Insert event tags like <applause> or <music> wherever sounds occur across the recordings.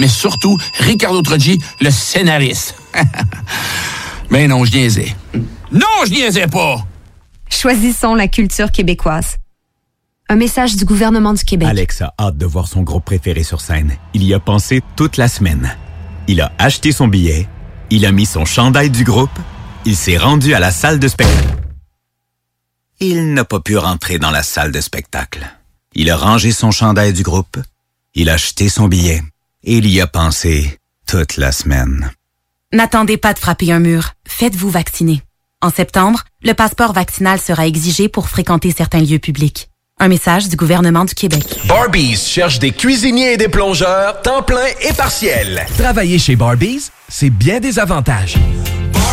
Mais surtout Ricardo Troggi, le scénariste. <laughs> Mais non, je niaisais. Non, je niaisais pas! Choisissons la culture québécoise. Un message du gouvernement du Québec. Alex a hâte de voir son groupe préféré sur scène. Il y a pensé toute la semaine. Il a acheté son billet, il a mis son chandail du groupe, il s'est rendu à la salle de spectacle. Il n'a pas pu rentrer dans la salle de spectacle. Il a rangé son chandail du groupe, il a acheté son billet et il y a pensé toute la semaine. N'attendez pas de frapper un mur. Faites-vous vacciner. En septembre, le passeport vaccinal sera exigé pour fréquenter certains lieux publics. Un message du gouvernement du Québec. Barbies cherche des cuisiniers et des plongeurs, temps plein et partiel. Travailler chez Barbies, c'est bien des avantages.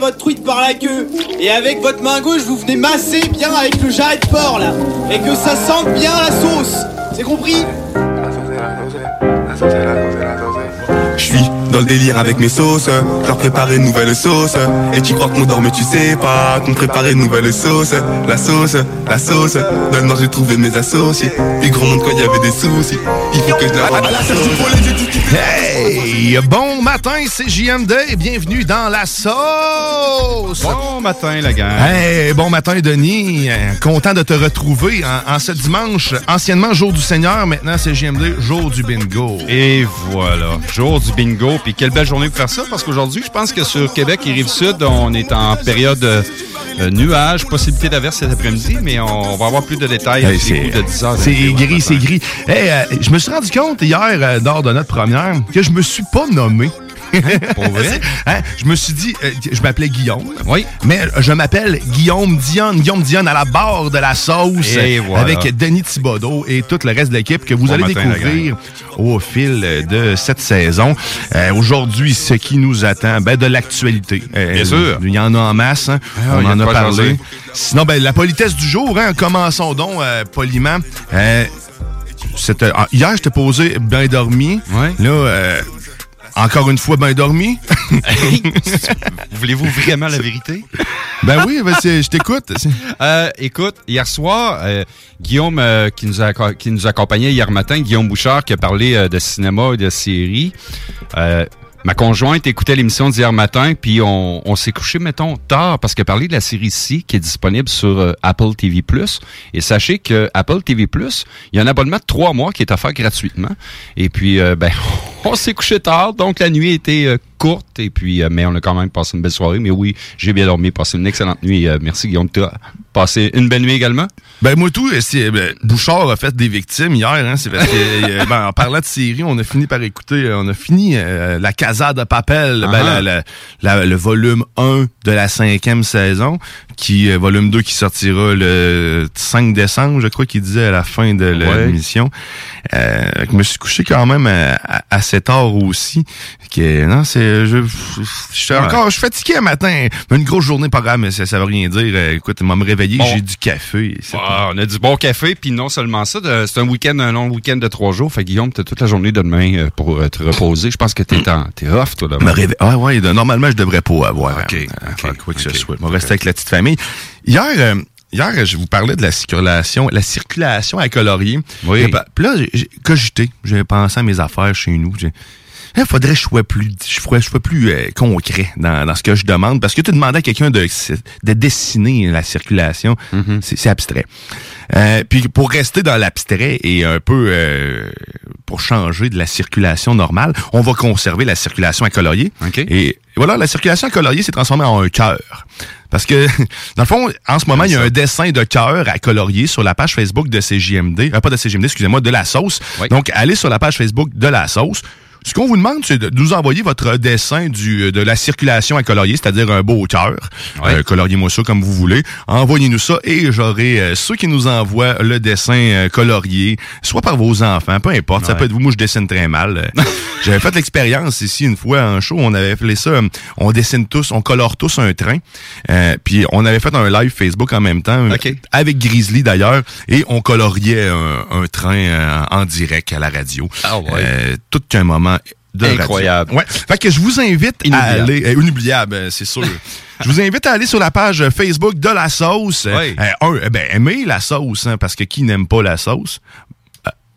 votre truite par la queue. Et avec votre main gauche vous venez masser bien avec le jarret de porc là. Et que ça sente bien la sauce. C'est compris? Je suis dans le délire avec mes sauces, leur préparer une nouvelle sauce. Et tu crois qu'on dort mais tu sais pas qu'on préparait une nouvelle sauce. La sauce, la sauce, dans le nord j'ai trouvé mes associés. Puis gros monde quand il y avait des soucis. Il faut que je la... Hey! Bon matin, c'est JMD et bienvenue dans la sauce! Bon matin, la gang. Hey, bon matin, Denis. Content de te retrouver en, en ce dimanche, anciennement jour du Seigneur, maintenant c'est JMD, jour du bingo. Et voilà, jour du bingo. Puis quelle belle journée pour faire ça, parce qu'aujourd'hui, je pense que sur Québec et Rive-Sud, on est en période euh, nuage, possibilité d'averse cet après-midi, mais on, va avoir plus de détails Hey, c'est de 10 heures. c'est gris, c'est gris. Hey, euh, je me suis rendu compte hier, euh, lors de notre première, que je me suis pas nommé. Pour vrai? Hein, Je me suis dit, euh, je m'appelais Guillaume. Oui. Mais je m'appelle Guillaume Dionne. Guillaume Dionne à la barre de la sauce. Et voilà. Avec Denis Thibodeau et tout le reste de l'équipe que vous Bon allez matin, découvrir au fil de cette saison. Euh, Aujourd'hui, ce qui nous attend, ben, de l'actualité. Euh, Bien sûr. Il y en a en masse. hein. Ah, On en a parlé. Sinon, ben, la politesse du jour, hein, commençons donc euh, poliment. Euh, hier, j'étais posé bien dormi. Là, euh, encore une fois, bien dormi. Voulez-vous vraiment la vérité? Ben oui, ben je t'écoute. Euh, écoute, hier soir, euh, Guillaume euh, qui, nous a, qui nous accompagnait hier matin, Guillaume Bouchard qui a parlé euh, de cinéma et de séries. euh, ma conjointe écoutait l'émission d'hier matin, puis on, on s'est couché, mettons, tard, parce qu'elle parlait de la série C qui est disponible sur euh, Apple TV+. Et sachez que Apple TV+, il y a un abonnement de trois mois qui est offert gratuitement. Et puis, euh, ben, <laughs> on s'est couché tard, donc la nuit était euh, courte, et puis, euh, mais on a quand même passé une belle soirée. Mais oui, j'ai bien dormi, passé une excellente nuit. Euh, merci, Guillaume. Tu as passé une belle nuit également? Ben, moi, tout, c'est, ben, Bouchard a fait des victimes hier, hein, c'est parce que, ben, en parlant de série, on a fini par écouter, on a fini la Casa de Papel, ben, Ah. la- la- le volume 1 de la cinquième saison, qui, volume 2 qui sortira le 5 décembre, je crois qu'il disait à la fin de l'émission. Euh, je me suis couché quand même à, à- tard aussi. Que, non, c'est, je, je, encore, je suis fatigué un matin. Une grosse journée par là, mais ça, ça veut rien dire. Euh, Écoute, il m'a me réveillé, Bon. j'ai du café. Ah, on a du bon café, puis non seulement ça, c'est un week-end, un long week-end de trois jours. Fait Guillaume, t'as toute la journée de demain euh, pour euh, te reposer. Je pense que t'es en, t'es off, toi, demain. réve- Ah ouais, normalement, je devrais pas avoir Ok, euh, quoi que ce soit. Je vais rester avec la petite famille. Hier, euh, hier, je vous parlais de la circulation, la circulation à colorier. Oui. Puis là, j'ai- cogité. J'ai pensé à mes affaires chez nous. Il faudrait que je sois plus, je sois, je sois plus euh, concret dans, dans ce que je demande. Parce que tu demandes à quelqu'un de, de dessiner la circulation, c'est c'est abstrait. Euh, puis pour rester dans l'abstrait et un peu euh, pour changer de la circulation normale, on va conserver la circulation à colorier. Et voilà, la circulation à colorier s'est transformée en un cœur. Parce que, <laughs> dans le fond, en ce moment, il y a un dessin de cœur à colorier sur la page Facebook de CJMD. Euh, pas de CJMD, excusez-moi, de la sauce. Donc, allez sur la page Facebook de la sauce. Ce qu'on vous demande, c'est de nous envoyer votre dessin du, de la circulation à colorier, c'est-à-dire un beau cœur. Euh, Coloriez-moi ça comme vous voulez. Envoyez-nous ça et j'aurai euh, ceux qui nous envoient le dessin euh, colorié, soit par vos enfants, peu importe. Ça Ouais. peut être vous. Moi, je dessine très mal. Euh, <laughs> J'avais fait l'expérience ici une fois en show. On avait fait ça. euh, On dessine tous, on colore tous un train. Euh, puis on avait fait un live Facebook en même temps, euh, avec Grizzly d'ailleurs, et on coloriait un, un train euh, en direct à la radio. Euh, tout qu'un moment de radio. Incroyable. Ouais. Fait que je vous invite à aller euh, inoubliable, euh, c'est sûr. <laughs> je vous invite à aller sur la page Facebook de la sauce. Euh, Oui. euh, un, euh, ben, aimez la sauce, hein, parce que qui n'aime pas la sauce?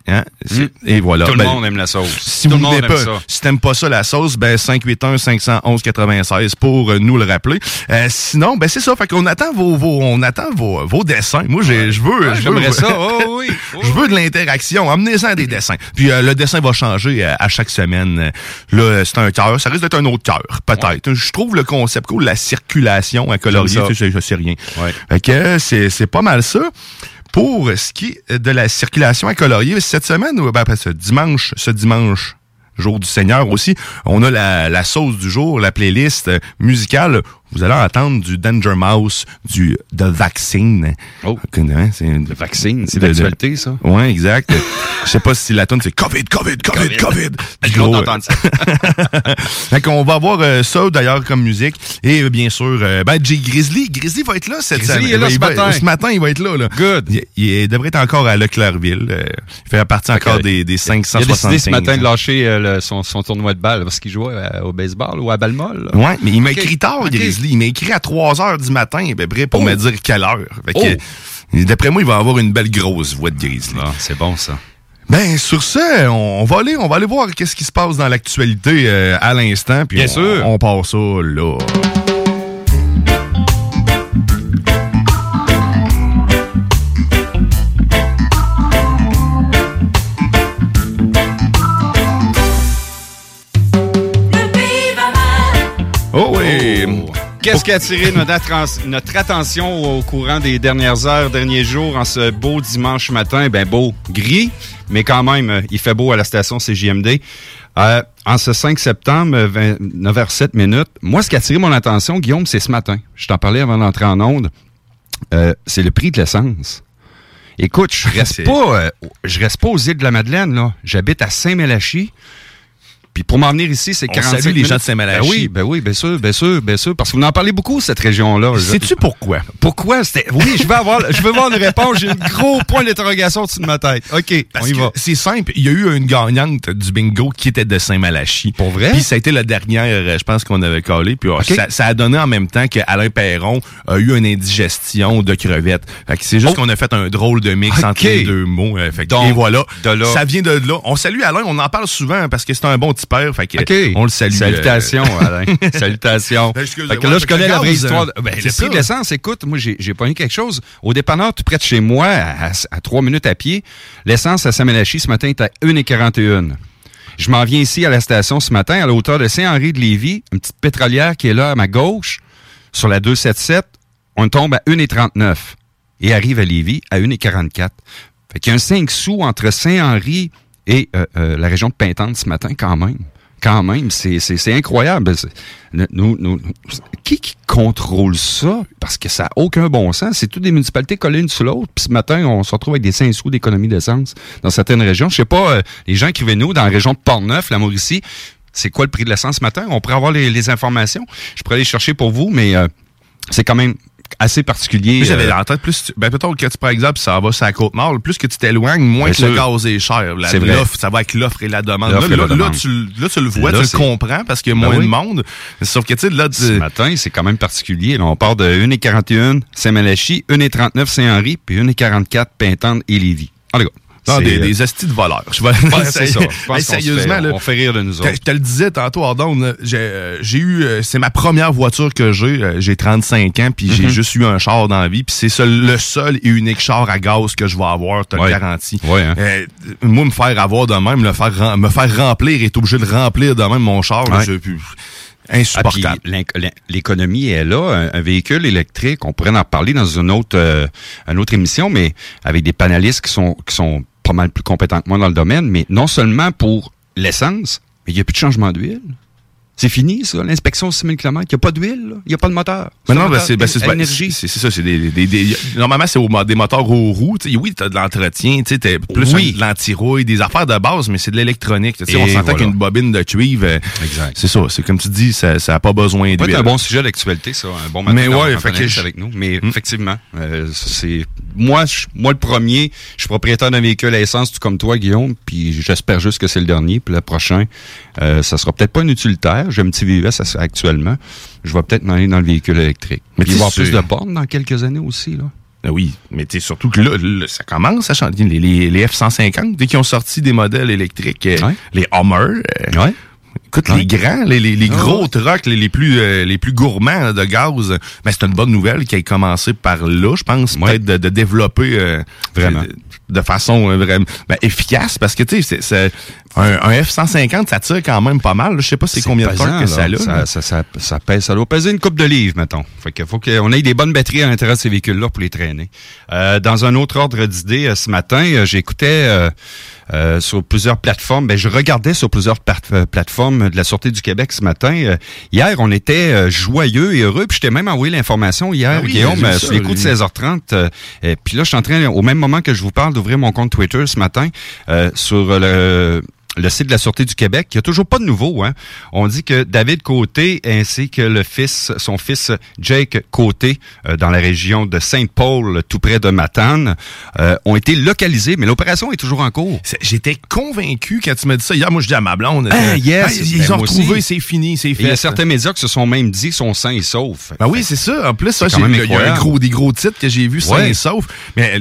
Euh, Hein? C'est- Et voilà. Mm. Tout Ben, le monde aime la sauce. si Tout vous n'aimez aime pas, ça. si t'aimes pas ça la sauce, ben 581 511 96 pour euh, nous le rappeler. Euh, sinon, ben c'est ça. Fait qu'on attend vos, vos on attend vos, vos dessins. Moi, j'ai, je veux, Ouais, j'aimerais ça. <laughs> Oh, oui. je veux de l'interaction. Amenez-en des dessins. Puis euh, le dessin va changer euh, à chaque semaine. Euh, Là, c'est un cœur. Ça risque d'être un autre cœur, peut-être. Je trouve le concept cool, la circulation à colorier. Je, sais rien. Fait que euh, c'est, c'est pas mal ça. Pour ce qui est de la circulation à colorier, cette semaine, ou ben, ce dimanche, ce dimanche, jour du Seigneur aussi, on a la, sauce du jour, la playlist musicale. Vous allez entendre du Danger Mouse, du The Vaccine. Oh. c'est The Vaccine, c'est l'actualité, ça. Ouais, exact. Je sais pas si la tune c'est COVID, COVID, COVID, COVID. <laughs> J'ai Gros, hâte d'entendre ça. <laughs> fait qu'on va avoir euh, ça d'ailleurs comme musique. Et euh, bien sûr, euh, ben Jay Grizzly. Grizzly va être là cette Grizzly semaine. est là Il ce va- matin. Ce matin, il va être là. là. Good. Il, il devrait être encore à Leclercville. Euh, il fait partie encore des, des Il a 565. décidé ce matin de lâcher euh, le- son, son tournoi de balle parce qu'il jouait euh, au baseball ou à là. Ouais, mais il m'a écrit tard. Grizzly. Il m'a écrit à 3 heures du matin, ben, pour Oh. me dire quelle heure. Fait que, Oh. D'après moi, il va avoir une belle grosse voix de Grizzly. Ah, c'est bon, ça. Ben sur ce, on, on va aller, on va aller voir qu'est-ce qui se passe dans l'actualité euh, à l'instant. Puis Bien on, sûr. on part ça là. Qu'est-ce qui a attiré notre, attention au courant des dernières heures, derniers jours, en ce beau dimanche matin? Ben beau, gris, mais quand même, euh, il fait beau à la station CJMD. Euh, en ce 5 septembre, euh, 20 9h07 minutes, moi, ce qui a attiré mon attention, Guillaume, c'est ce matin. Je t'en parlais avant d'entrer en onde. Euh, c'est le prix de l'essence. Écoute, je reste C'est- pas, euh, je reste pas aux îles de la Madeleine, là. J'habite à Saint-Mélachie. Puis pour m'en venir ici, c'est On 45 salue les gens de Saint-Malachie. Ben oui, ben oui, bien sûr, bien sûr, bien sûr. Parce que vous en parlez beaucoup, cette région-là. Sais-tu pourquoi? Pourquoi? C'était. Oui, je veux avoir, je veux avoir une réponse. J'ai un gros point d'interrogation au-dessus de ma tête. OK, Parce on y va. c'est simple, il y a eu une gagnante du bingo qui était de Saint-Malachie. Pour vrai? Puis ça a été la dernière, euh, je pense qu'on avait collé. Puis oh, ça, ça a donné en même temps qu'Alain Perron a eu une indigestion de crevettes. Fait que c'est juste Oh. qu'on a fait un drôle de mix entre les deux mots. euh, fait que- Donc, et voilà. de là. Ça vient de là. On salue Alain, on en parle souvent parce que c'est un bon Fait que on le salue. Salutations, <laughs> Alain. Salutations. Fait que là, je connais la vraie histoire. euh, Ben, c'est le ça. prix de l'essence, écoute, moi, j'ai, j'ai pogné quelque chose. Au dépanneur, tout près de chez moi, à, trois minutes à pied, l'essence à Saint-Mélachie, ce matin, est à 1,41. Je m'en viens ici à la station ce matin, à la hauteur de Saint-Henri de Lévis, une petite pétrolière qui est là à ma gauche, sur la 277, on tombe à 1,39 et arrive à Lévis à 1,44. Fait qu'il y a un 5 sous entre Saint-Henri et euh, euh, la région de Pintante ce matin quand même. Quand même, c'est, incroyable. Nous, qui, qui contrôle ça? Parce que ça n'a aucun bon sens. C'est toutes des municipalités collées une sur l'autre. Puis ce matin, on se retrouve avec des 5 sous d'économie d'essence dans certaines régions. Je sais pas, euh, les gens écrivez-nous dans la région de Portneuf, la Mauricie, c'est quoi le prix de l'essence ce matin? On pourrait avoir les, informations. Je pourrais les chercher pour vous, mais c'est quand même assez particulier. J'avais euh, en tête plus, tu- ben, peut-être que tu, par exemple, ça va sur la côte nord, plus que tu t'éloignes, moins Bien que le gaz est cher. La- C'est vrai. ça va avec l'offre et la demande. Là, et là, la là, demande. tu, le- là, tu le vois, tu le comprends parce qu'il y a Ben moins oui. de monde. Sauf que, tu sais, là, tu- Ce matin, c'est quand même particulier. On part de 1,41 Saint-Malachie, 1,39 Saint-Henri, puis 1,44 Pintante et Lévis. En tout cas, Non, des, euh, des hosties de voleurs. Je vais- Ouais, <laughs> c'est ça. Je pense Hey, sérieusement, fait- là, on fait rire de nous autres. Je te le disais tantôt, Ardon, j'ai euh, j'ai eu, euh, c'est ma première voiture que j'ai. J'ai 35 ans, puis j'ai Mhm. juste eu un char dans la vie, puis c'est seul- le seul et unique char à gaz que je vais avoir, te Ouais. le garantis. Ouais, hein. Euh, moi, me faire avoir de même, le faire, me faire remplir, être obligé de remplir de même mon char, là, Ah, puis insupportable. L'économie est là. Un, un véhicule électrique, on pourrait en parler dans une autre, euh, une autre émission, mais avec des panélistes qui sont, qui sont pas mal plus compétents que moi dans le domaine, mais non seulement pour l'essence, mais il n'y a plus de changement d'huile. C'est fini, ça, l'inspection 6000 km. Il n'y a pas d'huile, il n'y a pas de moteur. Mais non, ben, c'est ben, c'est- à ben, c'est- c'est ça, c'est des, des, des- normalement c'est des moteurs aux roues, tu oui, t'as de l'entretien, tu t'as plus Oui. de l'anti-rouille, des affaires de base, mais c'est de l'électronique, tu on s'entend voilà. qu'une bobine de cuivre, euh, Exact. c'est ça, c'est comme tu dis, ça ça a pas besoin d'huile. être un bon sujet d'actualité, ça. Un bon matin Mais ouais, fait que Panéliste je- avec nous. Mais Hmm. effectivement, euh, c'est moi, je- moi le premier, je suis propriétaire d'un véhicule à essence, tout comme toi, Guillaume. Puis j'espère juste que c'est le dernier. Puis le prochain, euh, ça sera peut-être pas un utilitaire. J'ai un petit VUS actuellement. Je vais peut-être m'aller dans le véhicule électrique. Mais il va y avoir plus de bornes dans quelques années aussi, là. Ah Oui, mais tu sais, surtout que là, là, ça commence à changer. Les, les, les F-150, dès qu'ils ont sorti des modèles électriques, euh, Ouais. les Hummer, euh, écoute, les grands, les, les, les Ah gros trucks, les, les plus euh, les plus gourmands de gaz, ben, c'est une bonne nouvelle qui ait commencé par là, je pense, peut-être de, de développer euh, Vraiment. de, de façon euh, vraiment ben, efficace, parce que tu sais, c'est- un, un F-150, ça tire quand même pas mal. Je sais pas c'est combien de torque que ça a. là. Ça, ça, ça, ça pèse, ça doit peser une coupe de livres, mettons. Fait qu'il faut qu'on ait des bonnes batteries à l'intérieur de ces véhicules-là pour les traîner. Euh, dans un autre ordre d'idée, euh, ce matin, euh, j'écoutais euh, sur plusieurs plateformes, ben, je regardais sur plusieurs euh, plateformes de la Sûreté du Québec ce matin. Euh, hier, on était euh, joyeux et heureux, puis je t'ai même envoyé l'information hier, Ah oui, Guillaume, sur les coups de j'ai- 16h30. euh, et puis là, je suis en train, au même moment que je vous parle, d'ouvrir mon compte Twitter ce matin euh, sur le le site de la Sûreté du Québec. Il n'y a toujours pas de nouveau. Hein? On dit que David Côté ainsi que le fils, son fils Jake Côté, euh, dans la région de Saint-Paul, tout près de Matane, euh, ont été localisés, mais l'opération est toujours en cours. J'étais convaincu quand tu m'as dit ça. Hier, moi, je dis à ma blonde. Ah, euh, yes. Ah, ils Ben, ils ont retrouvé, c'est fini, c'est fait. il y a certains médias qui se sont même dit sont sains et saufs. Ben oui, c'est ça. En plus, ça, il y a un gros, des gros titres que j'ai vus, sains Ouais. et sauf. Mais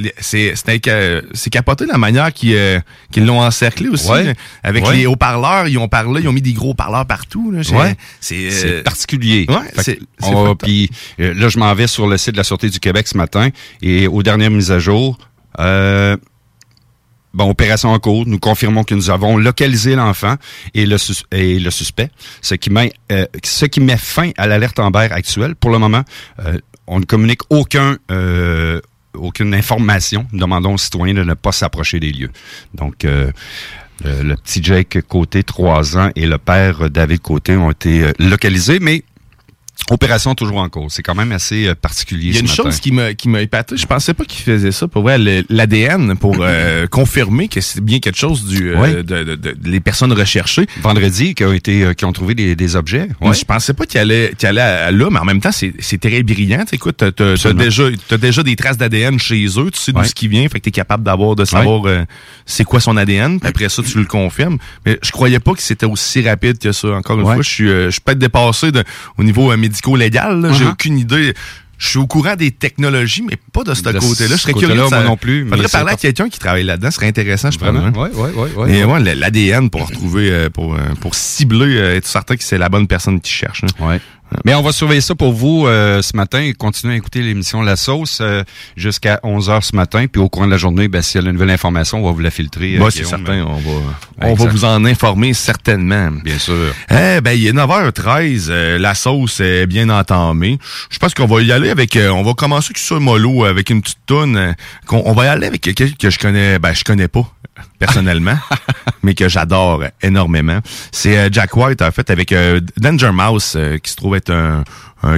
euh, c'est capoté la manière qu'ils euh, l'ont encerclé aussi. Ouais. Avec Ouais. les haut-parleurs, ils ont parlé, ils ont mis des gros parleurs partout. Là. J'ai- Ouais. C'est C'est euh, particulier. Ouais, c'est-. Puis euh, là, je m'en vais sur le site de la Sûreté du Québec ce matin et aux dernières mises à jour, euh, bon, opération en cours, nous confirmons que nous avons localisé l'enfant et le, sus- et le suspect, ce qui met, euh, ce qui met fin à l'alerte Amber actuelle. Pour le moment, euh, on ne communique aucun... euh, aucune information. Nous demandons aux citoyens de ne pas s'approcher des lieux. Donc, le, le petit Jake Côté, 3 ans, et le père euh, David Côté ont été euh, localisés, mais opération toujours en cours. C'est quand même assez euh, particulier Il y a une chose qui m'a qui m'a épaté. Je pensais pas qu'il faisait ça pour vrai l'ADN pour euh, <laughs> confirmer que c'est bien quelque chose du euh, de, de- de- les personnes recherchées. Vendredi, qui ont été, euh, qui ont trouvé des, des objets. Je pensais pas qu'il allait, qu'il allait à- là, mais en même temps, c'est c'est très brillant. Écoute, t'as t'as- déjà, t'as déjà des traces d'ADN chez eux, tu sais d'où ce qui vient, fait que t'es capable d'avoir, de savoir euh, c'est quoi son ADN. Puis après ça, tu le confirmes. Mais je croyais pas que c'était aussi rapide que ça. Encore une fois, je suis, euh, je suis peut-être dépassé de, au niveau euh, médico-légal. J'ai Uh-huh. aucune idée. Je suis au courant des technologies, mais pas de ce côté-là. Je serais curieux. de moi sa- non plus, Faudrait parler à quelqu'un qui travaille là-dedans. Ce serait intéressant, je pense. Vraiment? hein. Ouais, ouais, ouais, l'ADN pour retrouver, euh, pour, euh, pour cibler, euh, être certain que c'est la bonne personne qui cherche. là. Ouais. Mais on va surveiller ça pour vous euh, ce matin. Continuez à écouter l'émission La Sauce euh, jusqu'à 11h ce matin. Puis au cours de la journée, ben, s'il y a une nouvelle information, on va vous la filtrer. Moi, c'est certain. On va, on va vous en informer certainement. Bien sûr. Eh ben, il est 9h13. la sauce est bien entamée. Je pense qu'on va y aller avec... on va commencer sur mollo avec une petite toune. on va y aller avec quelqu'un que je connais... Ben, je connais pas personnellement, <laughs> mais que j'adore énormément. C'est Jack White, en fait, avec Danger Mouse, qui se trouve être un,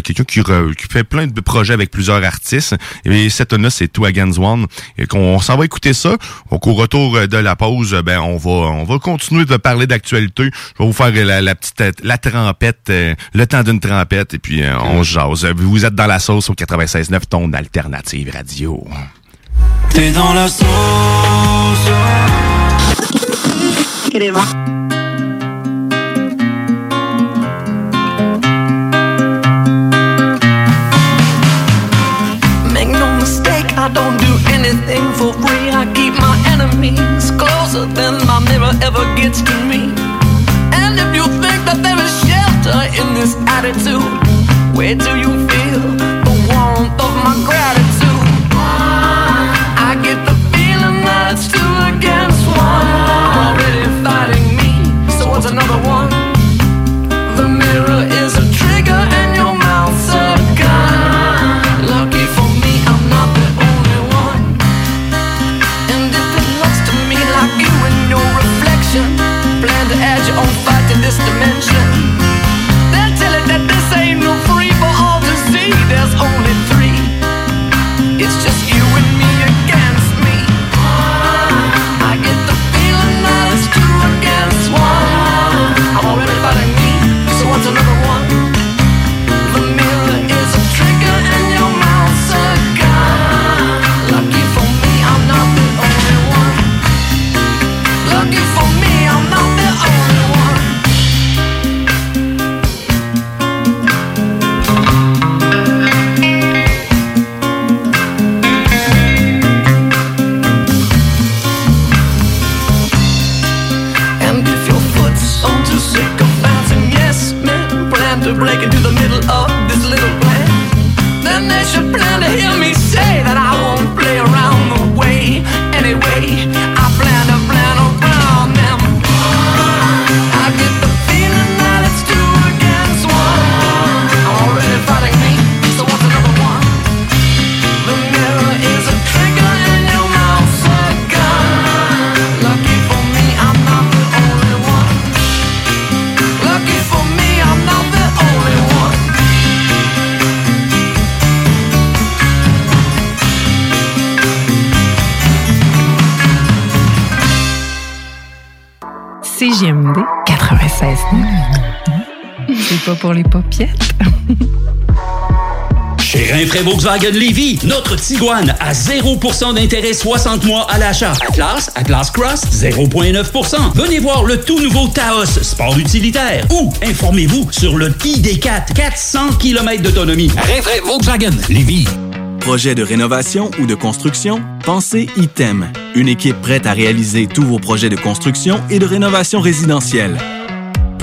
quelqu'un qui, qui, fait plein de projets avec plusieurs artistes. Et cette là c'est Two Against One. Et qu'on s'en va écouter ça. Donc, au retour de la pause, ben on va on va continuer de parler d'actualité. Je vais vous faire la, petite la trempette, euh, le temps d'une trempette, et puis euh, on jase. Vous êtes dans la sauce au 96.9 ton alternative radio. T'es dans la sauce. I don't do anything for free. I keep my enemies closer than my mirror ever gets to me. And if you think that there is shelter in this attitude, where do you feel the warmth of my gratitude? again. Pas pour les popiettes. <laughs> Chez Rinfraie Volkswagen Lévy, notre Tiguan à 0% d'intérêt 60 mois à l'achat. Atlas, Atlas Cross, 0,9%. Venez voir le tout nouveau Taos, sport utilitaire. Ou informez-vous sur le ID4, 400 km d'autonomie. Rinfraie Volkswagen Lévy. Projet de rénovation ou de construction? Pensez ITEM. Une équipe prête à réaliser tous vos projets de construction et de rénovation résidentielle.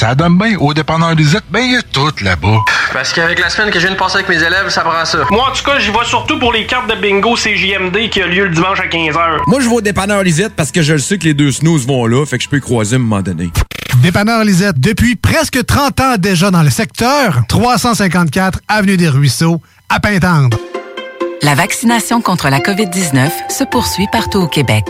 Ça donne bien. Au dépanneur Lisette, ben il y a tout là-bas. Parce qu'avec la semaine que je viens de passer avec mes élèves, ça prend ça. Moi, en tout cas, j'y vais surtout pour les cartes de bingo CJMD qui a lieu le dimanche à 15h. Moi, je vais au dépanneur Lisette parce que je le sais que les deux snooze vont là, fait que je peux y croiser à un moment donné. Dépanneur Lisette, depuis presque 30 ans déjà dans le secteur, 354 Avenue des Ruisseaux, à Pintendre. La vaccination contre la COVID-19 se poursuit partout au Québec.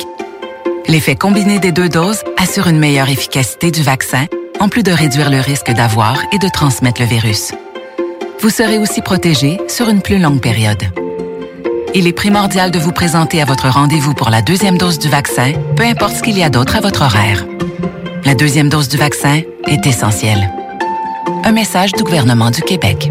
L'effet combiné des deux doses assure une meilleure efficacité du vaccin, en plus de réduire le risque d'avoir et de transmettre le virus. vous serez aussi protégé sur une plus longue période. Il est primordial de vous présenter à votre rendez-vous pour la deuxième dose du vaccin, peu importe ce qu'il y a d'autre à votre horaire. La deuxième dose du vaccin est essentielle. Un message du gouvernement du Québec.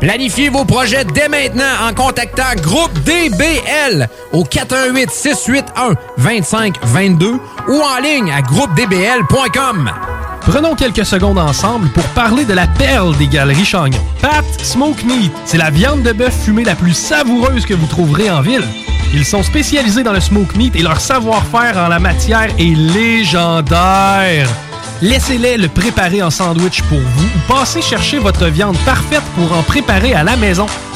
Planifiez vos projets dès maintenant en contactant Groupe DBL au 418 681 2522 ou en ligne à groupedbl.com. Prenons quelques secondes ensemble pour parler de la perle des galeries Chagnon. Pat Smoke Meat, c'est la viande de bœuf fumée la plus savoureuse que vous trouverez en ville. Ils sont spécialisés dans le smoke meat et leur savoir-faire en la matière est légendaire. Laissez-les le préparer en sandwich pour vous ou passez chercher votre viande parfaite pour en préparer à la maison,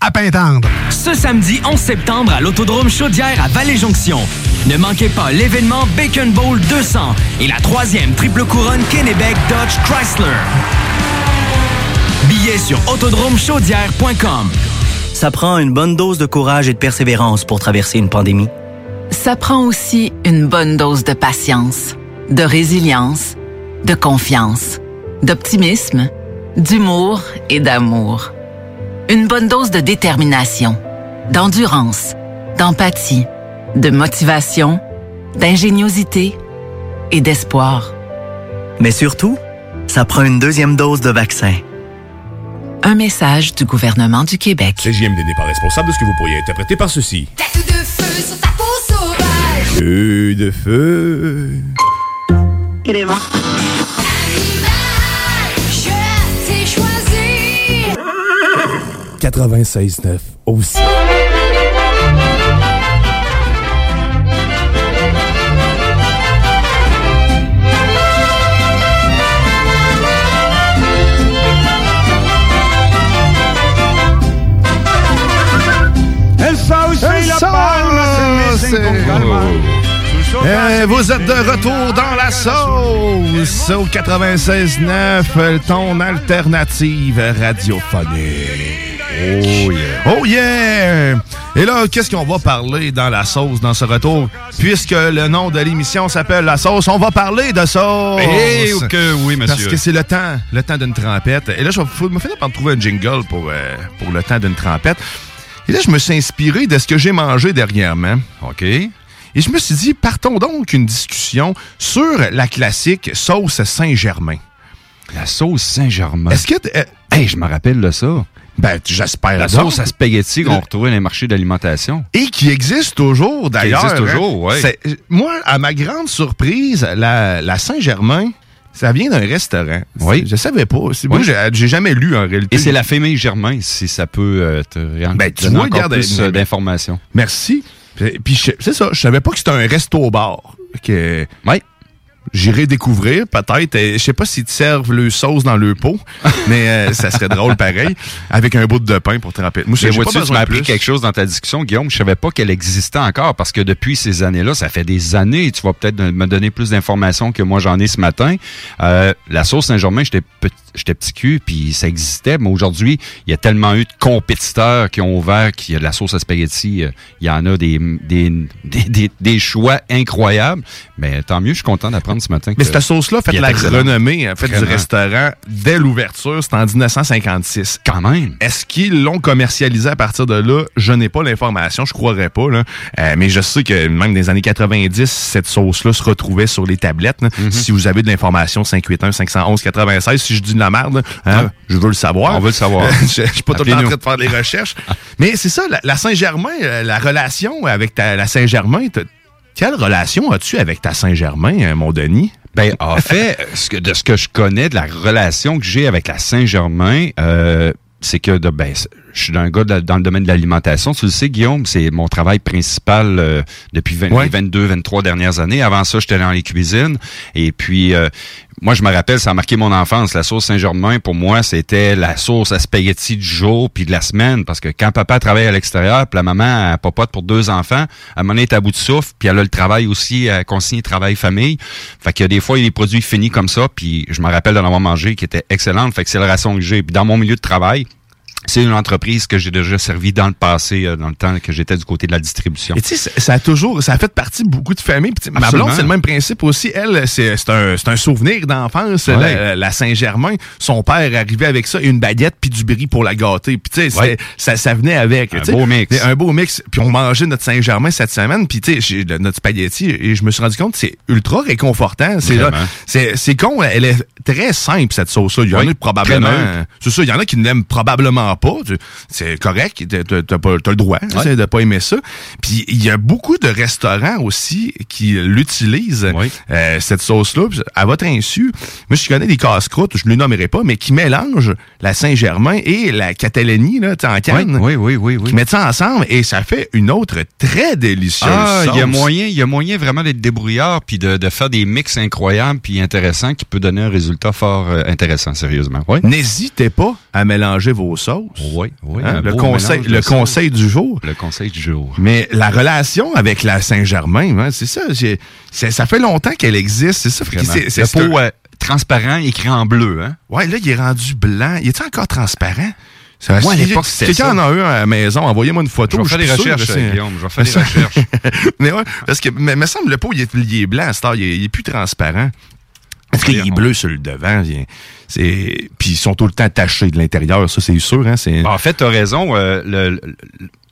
à Pintendre. Ce samedi 11 septembre à l'Autodrome Chaudière à Vallée-Jonction. Ne manquez pas l'événement Bacon Bowl 200 et la troisième triple couronne Kennebec Dodge Chrysler. Billets sur autodromechaudière.com. Ça prend une bonne dose de courage et de persévérance pour traverser une pandémie. Ça prend aussi une bonne dose de patience, de résilience, de confiance, d'optimisme, d'humour et d'amour. Une bonne dose de détermination, d'endurance, d'empathie, de motivation, d'ingéniosité et d'espoir. Mais surtout, ça prend une deuxième dose de vaccin. Un message du gouvernement du Québec. CJMD n'est pas responsable de ce que vous pourriez interpréter par ceci. Tête de feu sur ta peau sauvage. Feu de feu. Il est mort. 96.9 aussi. Eh, vous êtes de retour dans la sauce au 96.9, ton alternative radiophonique. Oh yeah. Oh yeah! Et là, qu'est-ce qu'on va parler dans la sauce dans ce retour? Puisque le nom de l'émission s'appelle La sauce, on va parler de sauce! Eh, que oui, monsieur. Parce que c'est le temps, le temps d'une trempette. Et là, je vais me finir par trouver un jingle pour, euh, pour le temps d'une trempette. Et là, je me suis inspiré de ce que j'ai mangé dernièrement. OK? Et je me suis dit, partons donc une discussion sur la classique sauce Saint-Germain. La sauce Saint-Germain. Est-ce que... t- euh, Hey, je me rappelle de ça. Ben, j'espère La sauce à spaghetti qu'on retrouvait dans les marchés d'alimentation. Et qui existe toujours, d'ailleurs. existe toujours, hein. ouais. C'est- Moi, à ma grande surprise, la, la Saint-Germain, ça vient d'un restaurant. Oui. Je savais pas. C'est- Moi, Oui. j'ai jamais lu en réalité. Et c'est la famille Germain, si ça peut euh, te Ben, tu vois, encore regarde, plus euh, d'informations. Merci. Puis, c'est ça, je savais pas que c'était un resto-bar. Que Ouais. J'irai découvrir, peut-être. Je sais pas s'ils te servent le sauce dans le pot, <laughs> mais euh, ça serait drôle pareil, avec un bout de pain pour te rappeler. Moi, Mais j'ai pas tu m'as appris quelque chose dans ta discussion, Guillaume. Je savais pas qu'elle existait encore parce que depuis ces années-là, ça fait des années. Tu vas peut-être me donner plus d'informations que moi j'en ai ce matin. Euh, la sauce Saint-Germain, j'étais petit, j'étais petit cul, puis ça existait. Mais aujourd'hui, il y a tellement eu de compétiteurs qui ont ouvert qu'il y a de la sauce à spaghetti. euh, Il y en a des, des, des, des- des choix incroyables. Mais tant mieux, je suis content d'apprendre ce matin. Mais cette sauce-là fait la renommée en fait, du restaurant dès l'ouverture. C'était en 1956. Quand même. Est-ce qu'ils l'ont commercialisé à partir de là? Je n'ai pas l'information, je croirais pas. Là. Euh, mais je sais que même dans les années 90, cette sauce-là se retrouvait sur les tablettes. Mhm. Si vous avez de l'information, 581 511 96 si je dis de la merde, hein, Ouais. je veux le savoir. On veut le savoir. <laughs> je je suis pas tout le temps en train de faire des recherches. mais c'est ça, la, la Saint-Germain, euh, la relation avec ta, la Saint-Germain, quelle relation as-tu avec ta Saint-Germain, euh, mon Denis? Ben, en <laughs> fait, de ce que je connais, de la relation que j'ai avec la Saint-Germain, euh, c'est que de, ben, je suis un gars de- dans le domaine de l'alimentation. Tu le sais, Guillaume, c'est mon travail principal euh, depuis 20 Ouais. les 22, 23 dernières années. Avant ça, j'étais dans les cuisines. Et puis, euh, moi, je me rappelle, ça a marqué mon enfance. La sauce Saint-Germain, pour moi, c'était la sauce à spaghetti du jour puis de la semaine. Parce que quand papa travaille à l'extérieur, puis la maman elle popote pour deux enfants, à elle est à bout de souffle, puis elle a le travail aussi, à consigner travail-famille. Fait que des fois, il y a des produits finis comme ça, puis je me rappelle d'en avoir mangé qui était excellente. Fait que c'est la ration que j'ai. Puis dans mon milieu de travail, c'est une entreprise que j'ai déjà servi dans le passé, euh, dans le temps que j'étais du côté de la distribution. Et tu sais, ça- a toujours, ça a fait partie de beaucoup de familles. Ma blonde, c'est le même principe aussi. Elle, c'est un, c'est un souvenir d'enfance. Ouais. La, la Saint-Germain, son père arrivait avec ça, une baguette puis du brie pour la gâter. Puis tu sais, Ouais. ça, ça venait avec. Un beau mix. Un beau mix. Puis on mangeait notre Saint-Germain cette semaine. Puis tu sais, notre spaghetti, et je me suis rendu compte que c'est ultra réconfortant. C'est là, c'est con, elle est très simple cette sauce-là. Il y en Oui, a probablement. C'est ça, il y en a qui ne l'aiment probablement pas. C'est correct, t'as pas- t'as le droit tu sais, de pas aimer ça. Puis il y a beaucoup de restaurants aussi qui l'utilisent, euh, cette sauce-là, puis à votre insu. Moi, je connais des casse-croûtes, je ne les nommerai pas, mais qui mélangent la Saint-Germain et la Catalanie là, en canne. Oui, oui, oui, oui. Qui mettent ça ensemble et ça fait une autre très délicieuse Ah, il y a sauce. moyen, il y a moyen vraiment d'être débrouillard puis de, de faire des mix incroyables puis intéressants qui peut donner un résultat fort euh, intéressant, sérieusement. Oui. N'hésitez pas à mélanger vos sauces. Oui, oui. Hein, le conseil, le conseil du jour. Le conseil du jour. Mais la relation avec la Saint-Germain, hein, c'est ça. ça fait longtemps qu'elle existe. C'est ça. C'est- Le pot euh, transparent écrit en bleu, hein? Ouais, là, il est rendu blanc. Il est encore transparent? Ça, Moi, à si l'époque, c'était Quelqu'un en a un à la maison, envoyez-moi une photo. Je vais faire des recherches, Guillaume, je vais faire des recherches. <laughs> mais ouais, parce que, mais, me semble, le pot, il est, il est blanc heure. Il est, il est plus transparent. Parce qu'il est bleu sur le devant. C'est, puis ils sont tout le temps tachés de l'intérieur, ça, c'est sûr, hein. C'est, En fait, tu as raison. euh, le- le-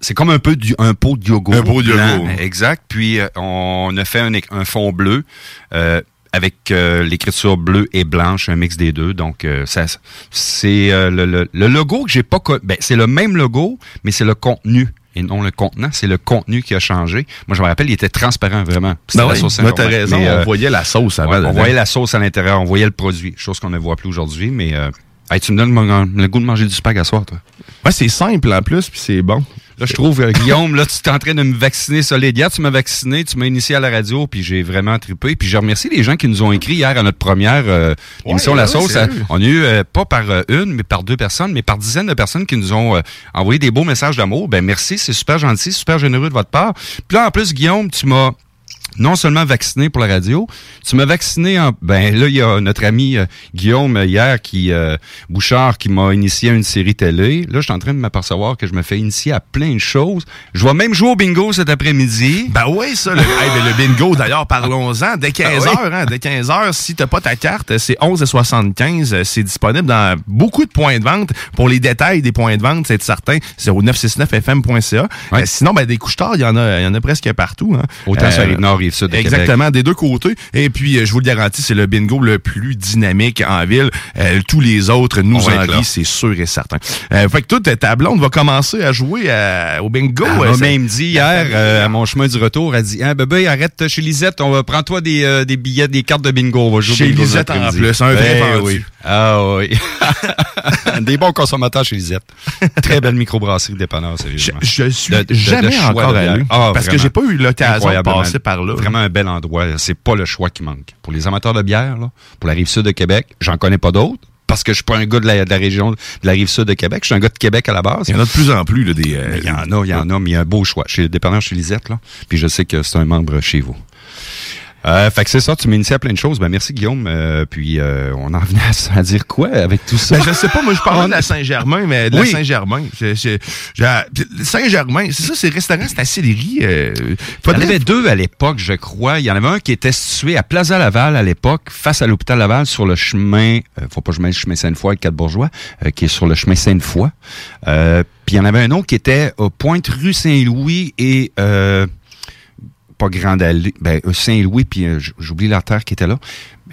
c'est comme un peu du, un pot de yogourt. Un pot de yogourt. Exact. Puis euh, on a fait un, fond bleu euh, avec euh, l'écriture bleue et blanche, un mix des deux. Donc euh, ça, c'est euh, le, le- le logo que j'ai pas. Ben, c'est le même logo, mais c'est le contenu. Et non le contenant, c'est le contenu qui a changé. Moi, je me rappelle, il était transparent, vraiment. C'était Ben la oui, ben t'as raison, Mais, on voyait la sauce avant ouais, on voyait la sauce à l'intérieur, on voyait le produit. Chose qu'on ne voit plus aujourd'hui, mais... Euh, hey, tu me donnes le goût de manger du spag à soir, toi. Ouais, c'est simple en plus, puis c'est bon. Là, je trouve, euh, Guillaume, là, tu es en train de me vacciner solide. Hier, tu m'as vacciné, tu m'as initié à la radio, puis j'ai vraiment trippé. Puis je remercie les gens qui nous ont écrit hier à notre première euh, émission Ouais, La Sauce. On a eu, euh, pas par euh, une, mais par deux personnes, mais par dizaines de personnes qui nous ont euh, envoyé des beaux messages d'amour. Ben merci, c'est super gentil, super généreux de votre part. Puis là, en plus, Guillaume, tu m'as non seulement vacciné pour la radio, tu m'as vacciné en... Ben là, il y a notre ami euh, Guillaume euh, hier, qui euh, Bouchard, qui m'a initié à une série télé. Là, je suis en train de m'apercevoir que je me fais initier à plein de choses. Je vais même jouer au bingo cet après-midi. Ben oui, ça, le, hey, ben, le bingo, d'ailleurs, parlons-en. Dès 15 Ah heures, hein, dès 15 heures, si t'as pas ta carte, c'est 11,75. C'est disponible dans beaucoup de points de vente. Pour les détails des points de vente, c'est certain, c'est au 969fm.ca. Euh, sinon, ben, des couches il y en a, il y en a presque partout. Hein. Autant sur la De Exactement, des deux côtés. Et puis, euh, je vous le garantis, c'est le bingo le plus dynamique en ville. Euh, tous les autres nous envient, c'est sûr et certain. Euh, fait que toute ta blonde va commencer à jouer à- au bingo. Elle Euh, m'a c'est- même dit hier, euh, à mon chemin du retour, elle dit Ah, bébé, arrête chez Lisette, on va prends-toi des, euh, des billets, des cartes de bingo, on va jouer au Chez bingo Lisette en plus, un vrai Ben oui. Ah oui. <laughs> des bons consommateurs chez Lisette. Très belle microbrasserie dépanneur, sérieusement. Je suis De- de- jamais de encore allé. Ah, parce que j'ai pas eu l'occasion de passer par là. Vraiment un bel endroit. C'est pas le choix qui manque. Pour les amateurs de bière, là, pour la rive sud de Québec, j'en connais pas d'autres. Parce que je suis pas un gars de la, de la région de la rive sud de Québec. Je suis un gars de Québec à la base. Il y en a de plus en plus, là, des. euh, Il y en a, il y en a, mais il y a un beau choix. Chez le dépanneur chez Lisette, là. Puis je sais que c'est un membre chez vous. Euh, fait que c'est ça, tu m'inities à plein de choses. Ben merci Guillaume. Euh, puis euh, on en venait à, à dire quoi avec tout ça? Ben, je sais pas, moi je parlais de la Saint-Germain, mais de Oui. la Saint-Germain. j'ai- Saint-Germain, c'est ça, c'est restaurant, c'est la Sillery. Il y en avait deux à l'époque, je crois. Il y en avait un qui était situé à Plaza Laval à l'époque, face à l'hôpital Laval, sur le chemin, euh, faut pas que je mette le chemin Sainte-Foy avec quatre bourgeois, euh, qui est sur le chemin Sainte-Foy. Euh, puis il y en avait un autre qui était au Pointe rue Saint-Louis et euh, pas Grande Allée, ben euh, Saint-Louis, puis euh, j'oublie l'artère qui était là.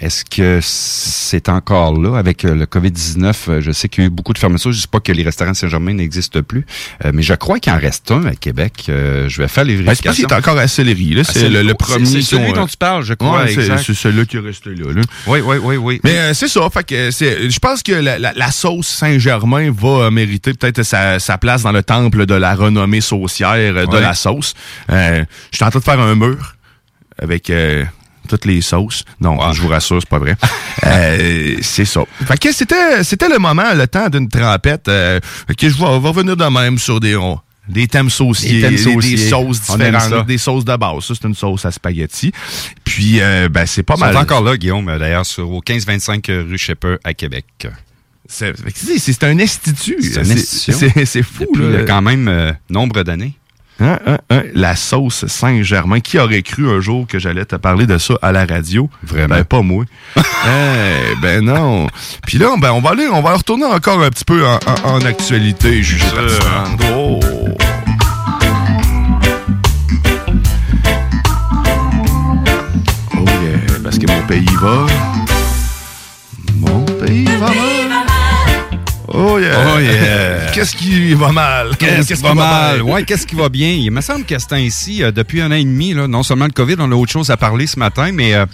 Est-ce que c'est encore là avec euh, le COVID-19? Euh, Je sais qu'il y a eu beaucoup de fermetures. Je sais pas que les restaurants Saint-Germain n'existent plus, Euh, mais je crois qu'il en reste un à Québec. Euh, je vais faire les Ben, c'est pas s'il vérifications. est encore à Sillery, là. C'est le, le c'est- premier. C'est celui ont, euh, dont tu parles, je crois. Ouais, c'est c'est celui-là qui est resté là. là. Oui, oui, oui, oui. Mais euh, c'est ça. Fait que c'est, je pense que la, la- la sauce Saint-Germain va mériter peut-être sa, sa place dans le temple de la renommée saucière de Ouais. la sauce. Euh, je suis en train de faire un mur avec euh, toutes les sauces. Non, je vous rassure, c'est pas vrai. <laughs> Euh, c'est ça. Fait que c'était, c'était le moment, le temps d'une trempette. Euh, que je vais, on va revenir de même sur des, on- des thèmes sauciers, Des thèmes des- sauciers. des sauces différentes, des sauces de base. Ça, c'est une sauce à spaghetti. Puis, euh, ben, c'est pas Ils sont mal. encore là, Guillaume, d'ailleurs, sur au 1525 rue Shepherd à Québec. C'est c'est- un institut. C'est une institution. C'est fou, Depuis, là. quand même euh, nombre d'années. Hein, hein, hein, la sauce Saint-Germain. Qui aurait cru un jour que j'allais te parler de ça à la radio? Vraiment? Ben, pas moi. <laughs> Eh, ben non. Puis là, ben, on va aller, on va retourner encore un petit peu en, en- en actualité, jugé pertinente. Oh. Oh yeah, parce que mon pays va. Mon pays va. Oh yeah. Oh yeah. <laughs> Qu'est-ce qui va mal? Qu'est-ce qui va mal? Ouais, qu'est-ce qui va bien? Il me semble qu'à ce temps-ci, euh, depuis un an et demi, là, non seulement le COVID, on a autre chose à parler ce matin, mais euh,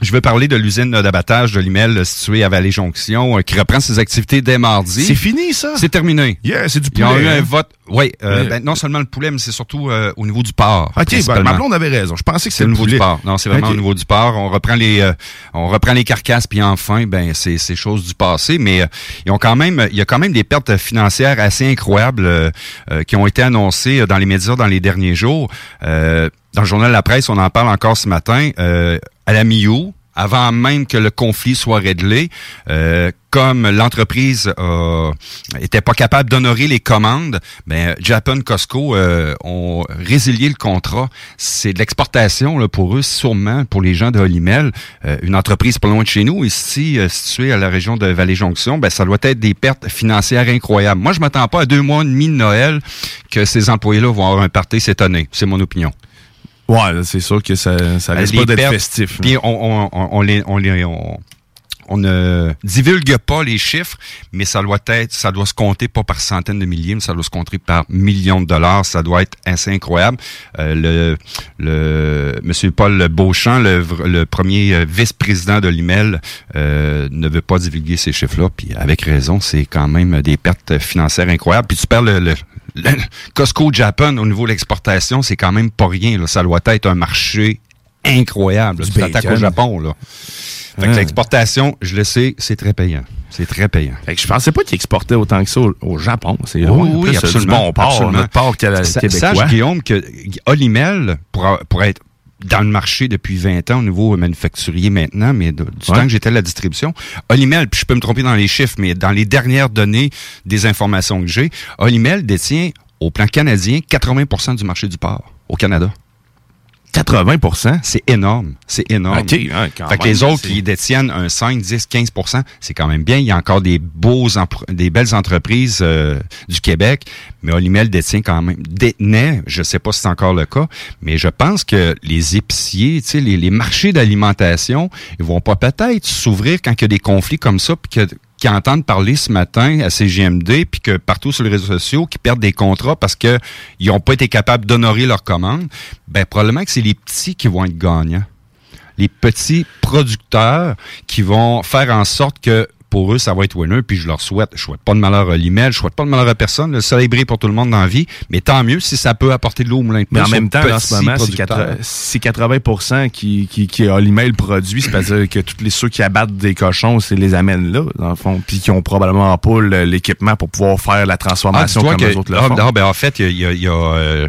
je veux parler de l'usine d'abattage de l'IMEL euh, située à Vallée-Jonction, euh, qui reprend ses activités dès mardi. C'est fini, ça? C'est terminé. Yeah, c'est du Ils ont poulet, eu un hein? vote. Oui, euh, ben, non seulement le poulet, mais c'est surtout euh, au niveau du porc. Ok, ben, ma blonde avait raison. Je pensais que c'était au niveau poulet. du porc. Non, c'est vraiment au niveau du porc. On reprend les, euh, on reprend les carcasses, puis enfin, ben, c'est c'est choses du passé. Mais euh, ils ont quand même, il y a quand même des pertes financières assez incroyables qui ont été annoncées dans les médias dans les derniers jours. Euh, dans le journal La Presse, on en parle encore ce matin. Euh, à la mi-août, avant même que le conflit soit réglé, euh, comme l'entreprise euh, était pas capable d'honorer les commandes, ben Japan Costco euh, ont résilié le contrat. C'est de l'exportation pour eux, sûrement pour les gens de Holimel, euh, une entreprise pas loin de chez nous, ici euh, située à la région de Vallée-Jonction. Ben ça doit être des pertes financières incroyables. Moi, je m'attends pas à deux mois et demi de Noël que ces employés-là vont avoir un party cette année. C'est mon opinion. Ouais, c'est sûr que ça, ça risque pas d'être festif. Puis on, on, on, on les, on, les- on- on ne divulgue pas les chiffres, mais ça doit être, ça doit se compter pas par centaines de milliers, mais ça doit se compter par millions de dollars. Ça doit être assez incroyable. Euh, le, le Monsieur Paul Beauchamp, le, le premier euh, vice-président de l'IMEL, euh, ne veut pas divulguer ces chiffres-là. Puis avec raison, c'est quand même des pertes financières incroyables. Puis tu perds le, le- le <laughs> Costco Japan au niveau de l'exportation, c'est quand même pas rien. Là. Ça doit être un marché incroyable. Du Tu t'attaques au Japon, là. Fait que Ah. l'exportation, je le sais, c'est très payant. C'est très payant. Fait que je pensais pas qu'ils exportaient autant que ça au, au Japon. C'est Oui, plus, absolument. bon porc, absolument. notre Sa- québécois. Sache, Guillaume, que Olimel, pour, pour être dans le marché depuis 20 ans au niveau manufacturier maintenant, mais de- du Ouais. temps que j'étais à la distribution, Olimel, puis je peux me tromper dans les chiffres, mais dans les dernières données des informations que j'ai, Olimel détient au plan canadien 80% du marché du porc au Canada. 80% C'est énorme. C'est énorme. OK, hein, quand fait que les autres qui détiennent un 5, 10, 15% c'est quand même bien. Il y a encore des beaux des belles entreprises euh, du Québec, mais Olimel détient quand même détenait, je sais pas si c'est encore le cas, mais je pense que les épiciers, tu sais, les, les marchés d'alimentation, ils vont pas peut-être s'ouvrir quand il y a des conflits comme ça, puis que qui entendent parler ce matin à CGMD, puis que partout sur les réseaux sociaux, qui perdent des contrats parce que ils n'ont pas été capables d'honorer leurs commandes, ben probablement que c'est les petits qui vont être gagnants. Les petits producteurs qui vont faire en sorte que pour eux, ça va être winner, puis je leur souhaite. Je souhaite pas de malheur à l'email, je souhaite pas de malheur à personne. Le soleil brille pour tout le monde dans la vie, mais tant mieux si ça peut apporter de l'eau au moulin de Mais en même temps, en ce moment, c'est producteurs. 80, c'est 80 qui, qui, qui a l'email produit, c'est-à-dire que tous les ceux qui abattent des cochons, c'est les amènent là, dans le fond, puis qui ont probablement pas l'équipement pour pouvoir faire la Ah, transformation dis-toi comme que- les autres le ah, font. non, ben, en fait, il y a, y a, euh,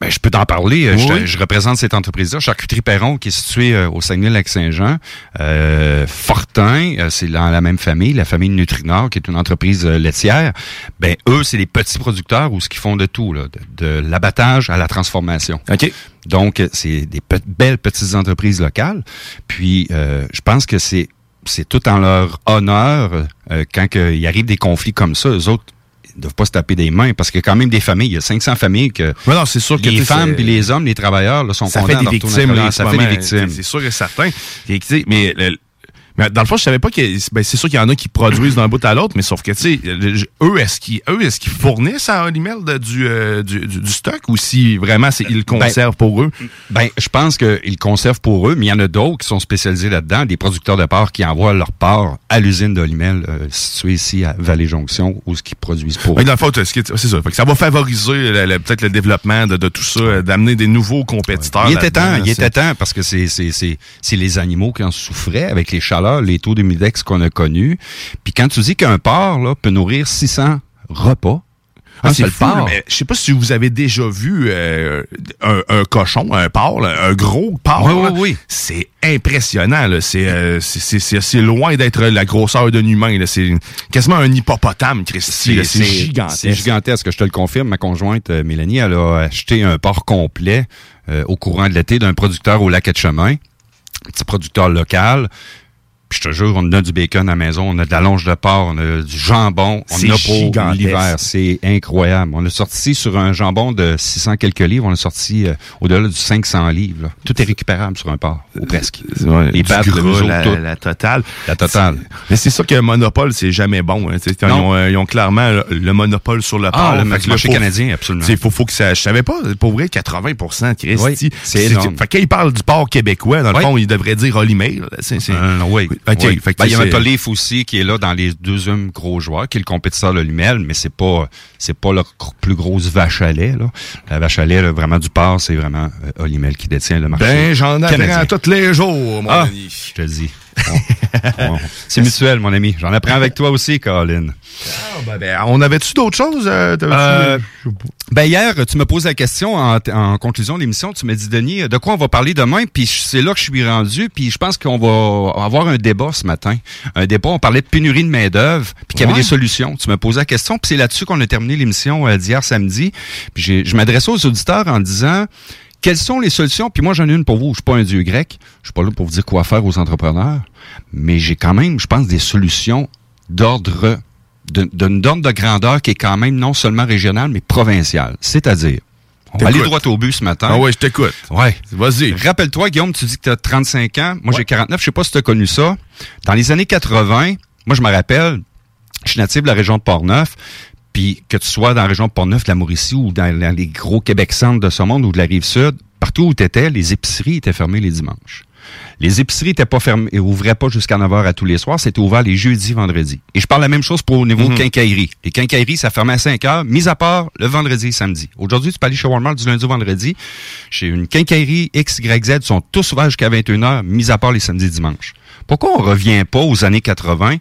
Ben, je peux t'en parler. Euh, Oui. Je, je représente cette entreprise-là, Charcuterie Perron, qui est située euh, au Saguenay-Lac-Saint-Jean. Euh, Fortin, euh, c'est dans la même famille, la famille Nutrinor, qui est une entreprise laitière. Ben, eux, c'est des petits producteurs ou ce qu'ils font de tout, là, de, de l'abattage à la transformation. OK. Donc, c'est des pe- belles petites entreprises locales. Puis, euh, je pense que c'est c'est tout en leur honneur euh, quand que il arrive des conflits comme ça. Eux autres, doivent pas se taper des mains parce qu'il y a quand même des familles. Il y a 500 familles que Ouais, non, c'est sûr que, les femmes puis les hommes, les travailleurs là, sont ça contents fait des de victimes, là, Ça fait des victimes. C'est sûr et certain. Et, mais, le- mais dans le fond, je savais pas que ben, c'est sûr qu'il y en a qui produisent d'un bout à l'autre, mais sauf que tu sais, le- eux est-ce qu'ils eux est-ce qu'ils fournissent à de- du, euh, du, du, du stock ou si vraiment c'est ils le conservent pour eux? Ben, je pense qu'ils conservent pour eux, mais il y en a d'autres qui sont spécialisés là-dedans, des producteurs de porc qui envoient leur porc à l'usine d'Olimel, euh, située ici à Vallée-Jonction, où ce qu'ils produisent pour Fait eux. dans le fond, est- c'est ça. Fait que ça va favoriser le- le- peut-être le développement de, de tout ça, d'amener des nouveaux compétiteurs. Il était temps, il était temps parce que c'est c'est c'est c'est les animaux qui en souffraient avec les chaleurs, les taux d'humidex qu'on a connus. Puis quand tu dis qu'un porc là peut nourrir 600 repas, Ah, un c'est fou, là, porc. mais je sais pas si vous avez déjà vu euh, un, un cochon, un porc, là, un gros porc. Oui, oui, oui. C'est impressionnant. C'est euh, c'est- loin d'être la grosseur d'un humain. C'est quasiment un hippopotame, Christy. C'est gigantesque. C'est gigantesque, je te le confirme. Ma conjointe euh, Mélanie, elle a acheté un porc complet au courant de l'été d'un producteur au lac Chemin, petit producteur local. Puis je te jure, on a du bacon à la maison, on a de la longe de porc, on a du jambon, on a pour l'hiver. C'est incroyable. On a sorti sur un jambon de 600 quelques livres, on a sorti euh, au-delà du 500 livres. là. Tout est récupérable sur un porc, ou presque. Ouais, Les pattes, le gras, la, tout. la totale. La totale. Mais c'est sûr que Monopole, c'est jamais bon. hein. Ils, ont, euh, ils ont clairement le, le monopole sur le Ah, porc. le Fait que marché canadien, absolument. sais, Faut, faut que ça, je savais pas, pour vrai, 80 Christy. Oui, c'est énorme. Fait que quand ils parlent du porc québécois, dans le Oui. fond, ils devraient dire Olimel. C'est- c'est- Euh, oui. OK. oui. Fait que Ben, il y a Maple aussi qui est là dans les deuxièmes gros joueurs, qui est le compétiteur de Lumel, mais c'est pas c'est pas leur gr- plus grosse vache à lait. Là. La vache à lait, là, vraiment du porc, c'est vraiment euh, Olimel qui détient le marché. Ben, j'en apprends tous les jours, mon Ah, ami. je te le dis. <laughs> C'est mutuel, mon ami. J'en apprends avec toi aussi, Colin. Ah, ben, ben, on avait-tu d'autres choses? euh, Euh, ben hier, tu me poses la question en, en conclusion de l'émission. Tu me dis, Denis, de quoi on va parler demain? Puis c'est là que je suis rendu. Puis je pense qu'on va avoir un débat ce matin. Un débat, on parlait de pénurie de main-d'œuvre, puis qu'il y avait Ouais. des solutions. Tu me posais la question, puis c'est là-dessus qu'on a terminé l'émission euh, d'hier samedi. Puis je m'adressais aux auditeurs en disant... Quelles sont les solutions? Puis moi, j'en ai une pour vous. Je suis pas un dieu grec. Je suis pas là pour vous dire quoi faire aux entrepreneurs. Mais j'ai quand même, je pense, des solutions d'ordre d'une d'ordre de grandeur qui est quand même non seulement régionale, mais provinciale. C'est-à-dire, on va aller droit au but ce matin. Ah ouais, je t'écoute. Ouais. Vas-y. Rappelle-toi, Guillaume, tu dis que tu as 35 ans. Moi, j'ai 49. Je sais pas si tu as connu ça. Dans les années 80, moi, je me rappelle, je suis natif de la région de Portneuf. Puis que tu sois dans la région de Portneuf, de la Mauricie ou dans, dans les gros Québec centre de ce monde ou de la rive sud, partout où tu étais, les épiceries étaient fermées les dimanches. Les épiceries étaient pas fermées et ouvraient pas jusqu'à 9 h à tous les soirs. C'était ouvert les jeudis, vendredis. Et je parle la même chose pour au niveau Mhm. quincaillerie. Les quincailleries, ça fermait à 5 heures, mis à part le vendredi et samedi. Aujourd'hui, tu peux aller chez Walmart du lundi au vendredi. Chez une quincaillerie X, Y, Z, ils sont tous ouverts jusqu'à 21 heures, mis à part les samedis et dimanches. Pourquoi on revient pas aux années 80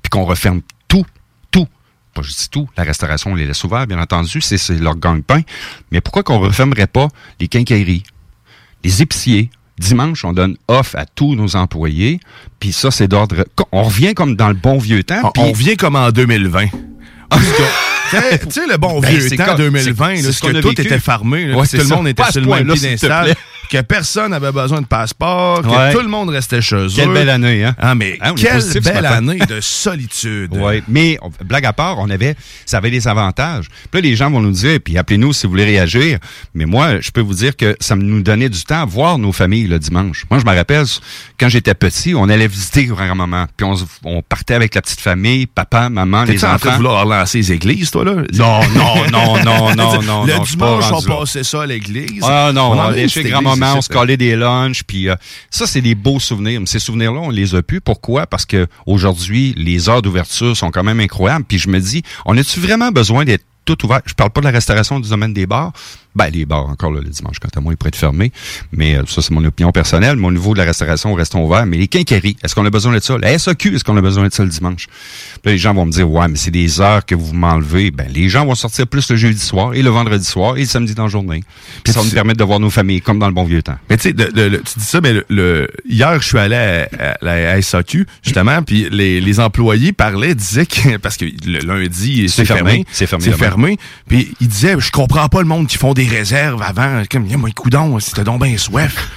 puis qu'on referme tout, Pas juste tout. La restauration, on les laisse ouverts, bien entendu. C'est, leur gagne-pain. Mais pourquoi qu'on refermerait pas les quincailleries? les épiciers? Dimanche, on donne off à tous nos employés. Puis ça, c'est d'ordre... On revient comme dans le bon vieux temps. On, on revient comme en 2020. Parce que, tu sais- le bon Ben, vieux temps comme- 2020, c'est- là, ce que tout vécu. était fermé, là, Ouais, tout le monde était sur que personne n'avait besoin de passeport, que Ouais. tout le monde restait chez eux. Quelle belle année, hein? Ah, mais Hein, est quelle positif belle année de solitude. <laughs> Oui, mais on- blague à part, on avait, ça avait des avantages. Puis là, les gens vont nous dire, puis appelez-nous si vous voulez réagir. Mais moi, je peux vous dire que ça nous donnait du temps à voir nos familles le dimanche. Moi, je me rappelle, quand j'étais petit, on allait visiter grand-maman. Puis on, partait avec la petite famille, papa, maman, les T'es-tu en train de enfants. vouloir lancer les églises, toi, là? Non, non, non, non, non, <laughs> non. Le non, dimanche, on passait ça à l'église. Ah non, On allait chez grand-maman, on se collait des lunchs, puis euh, ça, c'est des beaux souvenirs. Mais ces souvenirs-là, on les a plus. Pourquoi? Parce que aujourd'hui, les heures d'ouverture sont quand même incroyables. Puis je me dis, on a-tu vraiment besoin d'être tout ouvert? Je parle pas de la restauration du domaine des bars. Ben, les bars, encore là, le dimanche, quant à moi, ils pourraient être fermés. Mais euh, ça, c'est mon opinion personnelle. Mais au niveau de la restauration, restons ouverts. Mais les quincailleries, est-ce qu'on a besoin de ça? La SAQ, est-ce qu'on a besoin de ça le dimanche? Puis là, les gens vont me dire, ouais, mais c'est des heures que vous m'enlevez. Ben, les gens vont sortir plus le jeudi soir et le vendredi soir et le samedi dans la journée. Puis ça va nous permettre de voir nos familles comme dans le bon vieux temps. Mais tu sais, tu dis ça, mais le, le- hier, je suis allé à, à la SAQ, justement, puis les, les employés parlaient, disaient que, parce que le lundi, c'est fermé. C'est fermé C'est fermé. Puis ils disaient, je comprends pas le monde qui font des réserves avant. Comme, yeah, moi, coudon, si t'as donc bien soif.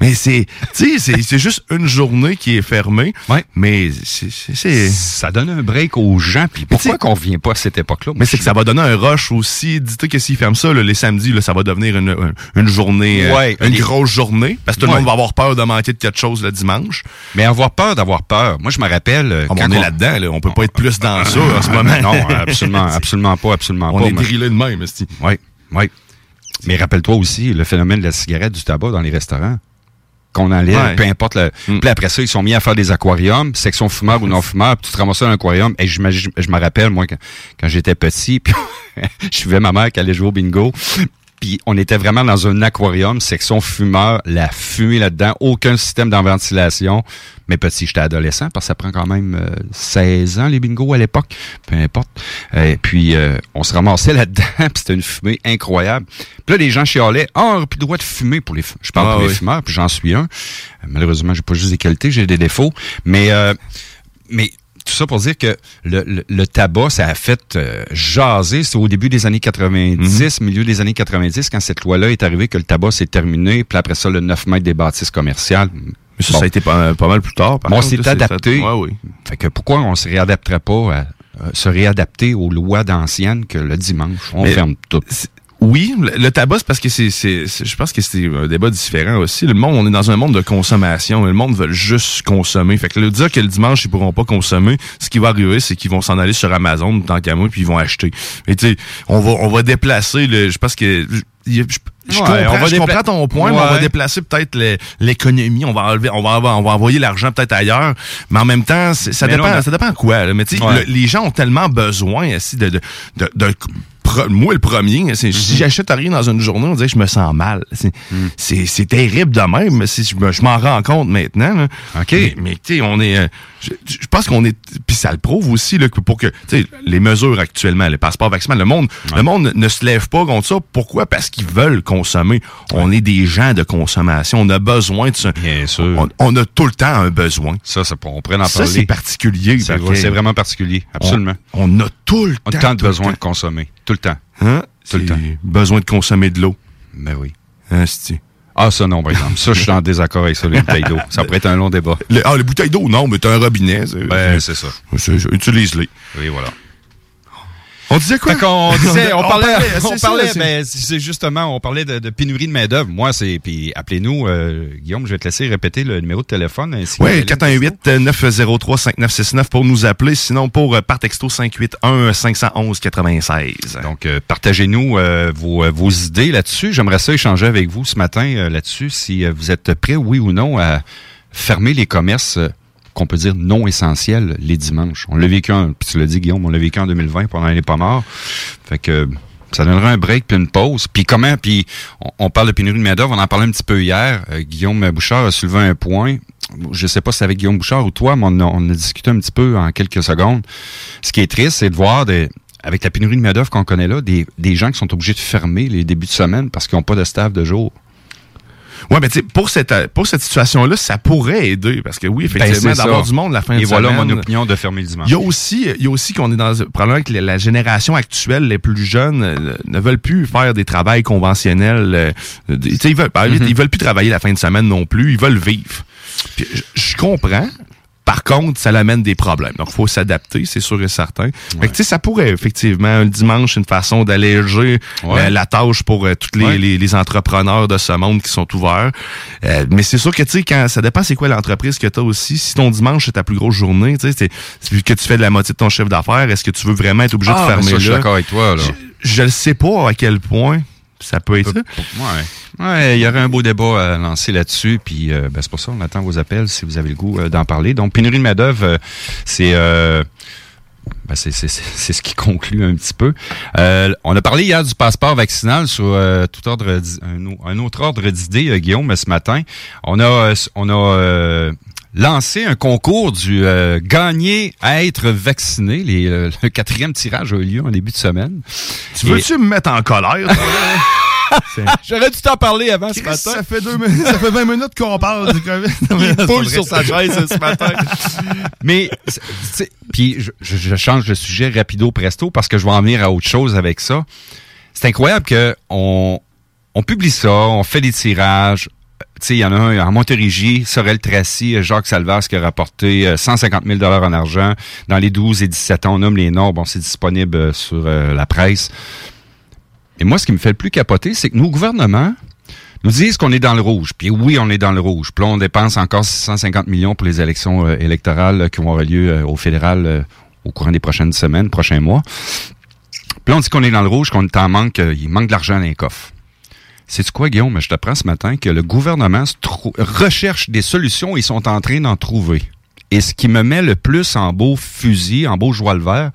mais c'est, tu sais, c'est- juste une journée qui est fermée. Mais c'est, Ça donne un break aux gens. Puis pourquoi qu'on revient pas à cette époque-là? Mais c'est que ça va donner un rush aussi. Dis-toi que s'ils ferment ça, là, les samedis, là, ça va devenir une, journée, euh, Ouais, une les- grosse journée. Parce que tout le Ouais. monde va avoir peur de manquer de quelque chose le dimanche. Mais avoir peur d'avoir peur. Moi, je me rappelle. euh, Ah, mais quand on est on- là-dedans, là. on peut pas être plus dans ça en ce <laughs> moment. Non, absolument, absolument pas, absolument On pas. est Moi, drillé de même. Oui, oui. Mais rappelle-toi aussi le phénomène de la cigarette, du tabac dans les restaurants. Qu'on enlève, Ouais. peu importe le. Puis après ça, ils sont mis à faire des aquariums, section fumeur ou non <laughs> fumeur, puis tu te ramasses dans un aquarium. Et je me rappelle, moi, quand, quand j'étais petit, <laughs> puis je suivais ma mère qui allait jouer au bingo. Puis on était vraiment dans un aquarium, section fumeur, la fumée là-dedans, aucun système d'en ventilation. Mais petit, j'étais adolescent, parce que ça prend quand même euh, 16 ans, les bingos à l'époque. Peu importe. Et puis, euh, on se ramassait là-dedans, <laughs> puis c'était une fumée incroyable. Puis là, les gens chialaient, « Ah, on aurait plus le droit de fumer pour les fu- Je parle Ah pour les fumeurs, puis j'en suis un. Euh, Malheureusement, j'ai pas juste des qualités, j'ai des défauts. Mais, euh, mais tout ça pour dire que le, le- le tabac, ça a fait euh, jaser. C'est au début des années 90, milieu des années 90, quand cette loi-là est arrivée, que le tabac s'est terminé. Puis après ça, le 9 mètres des bâtisses commerciales. Mais ça, ça a été pas, pas mal plus tard. par Bon, on s'est adapté. Ouais, oui. Fait que pourquoi on se réadapterait pas à euh, se réadapter aux lois d'anciennes que le dimanche, on Mais ferme tout? Oui, le, tabac, c'est parce que c'est, je pense que c'est un débat différent aussi. Le monde, on est dans un monde de consommation. Le monde veut juste consommer. Fait que le dire que le dimanche, ils pourront pas consommer, ce qui va arriver, c'est qu'ils vont s'en aller sur Amazon, tant qu'à moi, puis ils vont acheter. Mais tu sais, on va, on va déplacer le, je pense que, je, je- je Ouais, comprends, on va je dépla- comprends ton point, mais on va déplacer peut-être l'économie, on va enlever, on va, on va envoyer l'argent peut-être ailleurs, mais en même temps, ça Mais dépend, là, ça dépend quoi. là. Mais tu sais, Ouais. le- les gens ont tellement besoin aussi de, de, de, de- moi le premier, Mhm. si j'achète rien dans une journée, on dirait que je me sens mal. C'est c'est terrible de même, je, me- je m'en rends compte maintenant. là. OK. Mais, mais tu sais, on est. euh, je, je pense qu'on est. Puis ça le prouve aussi là, que pour que. Tu sais, les mesures actuellement, les passeports vaccinaux, le monde, le monde ne se lève pas contre ça. Pourquoi? Parce qu'ils veulent consommer. On est des gens de consommation. On a besoin de ça. Bien sûr. On, on a tout le temps un besoin. Ça, ça on pourrait en Ça, parler. c'est particulier. C'est vraiment particulier, absolument. On, on a tout le On temps. a tant de tout le besoin temps. de consommer, tout le temps. Hein? Tout le temps. Besoin de consommer de l'eau. Ben oui. Hein? Ah, ça non, par exemple. Ça, je suis en <laughs> désaccord avec ça, les bouteilles d'eau. Ça pourrait être un long débat. Le- ah, les bouteilles d'eau, non, mais t'as un robinet. Ben, c'est ça. Utilise-les. Oui, voilà. On disait quoi? Qu'on disait, <laughs> on parlait, on parlait, c'est- ben, c'est justement, on parlait de, de pénurie de main-d'œuvre. Moi, c'est, puis appelez-nous, euh, Guillaume, je vais te laisser répéter le numéro de téléphone. Oui, la ligne 418-903-5969 pour nous appeler. Sinon, pour euh, par texto 581-511-96. Donc, euh, partagez-nous euh, vos, vos idées là-dessus. J'aimerais ça échanger avec vous ce matin là-dessus, si vous êtes prêts, oui ou non, à fermer les commerces qu'on peut dire non essentiels les dimanches. On l'a vécu, en, tu l'as dit, Guillaume, on l'a vécu en 2020 pendant les pas morts. Fait que ça donnerait un break puis une pause. Puis comment, puis on, parle de pénurie de main-d'œuvre, on en parlait un petit peu hier. Euh, Guillaume Bouchard a soulevé un point. Je sais pas si c'est avec Guillaume Bouchard ou toi, mais on a, discuté un petit peu en quelques secondes. Ce qui est triste, c'est de voir avec la pénurie de main-d'œuvre qu'on connaît là, des, des gens qui sont obligés de fermer les débuts de semaine parce qu'ils n'ont pas de staff de jour. Ouais, mais tu sais, pour cette, pour cette situation-là, ça pourrait aider. Parce que oui, Ben, effectivement, d'avoir du monde la fin Et de voilà semaine. mon opinion de fermer le dimanche. Il y a aussi, il y a aussi qu'on est dans probablement que la, génération actuelle, les plus jeunes, euh, ne veulent plus faire des travails conventionnels. euh, des- tu sais, ils veulent, Mm-hmm. ils veulent plus travailler la fin de semaine non plus. Ils veulent vivre. Puis, je comprends. Par contre, ça l'amène des problèmes. Donc, il faut s'adapter, c'est sûr et certain. Fait que, tu sais, ça pourrait effectivement, le dimanche, une façon d'alléger Ouais. euh, la tâche pour euh, tous les, Ouais. les, les entrepreneurs de ce monde qui sont ouverts. Euh, mais c'est sûr que, tu sais, quand ça dépend c'est quoi l'entreprise que tu as aussi. Si ton dimanche, c'est ta plus grosse journée, tu sais, que tu fais de la moitié de ton chiffre d'affaires, est-ce que tu veux vraiment être obligé Ah, de ben fermer ça, je suis là? d'accord avec toi, là. Je, je ne sais pas à quel point ça peut être ça. Ouais. Ouais, il y aurait un beau débat à lancer là-dessus, puis euh, ben, c'est pour ça on attend vos appels si vous avez le goût euh, d'en parler. Donc, pénurie de main-d'œuvre, euh, c'est euh, Ben, c'est, c'est, c'est c'est ce qui conclut un petit peu. Euh, on a parlé hier du passeport vaccinal sur euh, tout ordre un, au- un autre ordre d'idée, euh, Guillaume, ce matin. On a euh, on a euh, lancé un concours du euh, gagner à être vacciné. Les, euh, le quatrième tirage a eu lieu en début de semaine. Tu veux-tu me mettre en colère? <laughs> J'aurais dû t'en parler avant ce matin. Ça fait, deux minutes, ça fait 20 minutes qu'on parle du COVID. <laughs> Il poule sur sa chaise ce matin. Mais, puis je, je- change de sujet rapido presto parce que je vais en venir à autre chose avec ça. C'est incroyable que on, on publie ça, on fait des tirages. Il y en a un en Montérégie, Sorel Tracy, Jacques Salvas qui a rapporté euh, 150 000 en argent. Dans les 12 et 17 ans, on nomme les noms. Bon, c'est disponible euh, sur euh, la presse. Et moi, ce qui me fait le plus capoter, c'est que nos gouvernements nous disent qu'on est dans le rouge. Puis oui, on est dans le rouge. Puis on dépense encore 650 millions pour les élections euh, électorales euh, qui vont avoir lieu euh, au fédéral euh, au courant des prochaines semaines, prochains mois. Puis on dit qu'on est dans le rouge, qu'on manque, euh, il manque de l'argent dans les coffres. C'est quoi, Guillaume? Je t'apprends ce matin que le gouvernement se recherche des solutions et ils sont en train d'en trouver. Et ce qui me met le plus en beau fusil, en beau joie le vert,